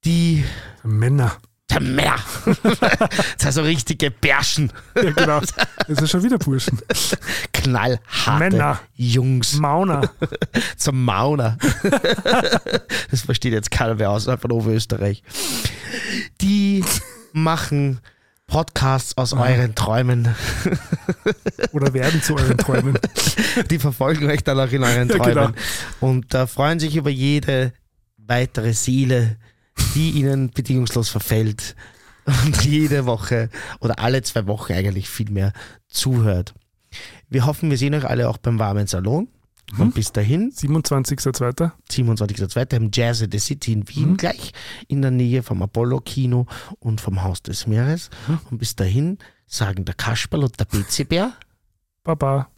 die Männer. der Meer. das sind so richtige Bärschen, Ja, genau. Das ist schon wieder Burschen. knallharte Männer. Jungs Mauner. zum Mauner. das versteht jetzt keiner mehr außerhalb von Oberösterreich. Die machen Podcasts aus euren Träumen. Oder werden zu euren Träumen. Die verfolgen euch dann auch in euren Ja, Träumen. genau. Und äh, freuen sich über jede weitere Seele, die ihnen bedingungslos verfällt und jede Woche oder alle zwei Wochen eigentlich viel mehr zuhört. Wir hoffen, wir sehen euch alle auch beim warmen Salon. Mhm. Und bis dahin, 27.02. 27.02. im Jazz at the City in Wien, Mhm. gleich in der Nähe vom Apollo-Kino und vom Haus des Meeres. Mhm. Und bis dahin sagen der Kasperl und der BC-Bär Baba.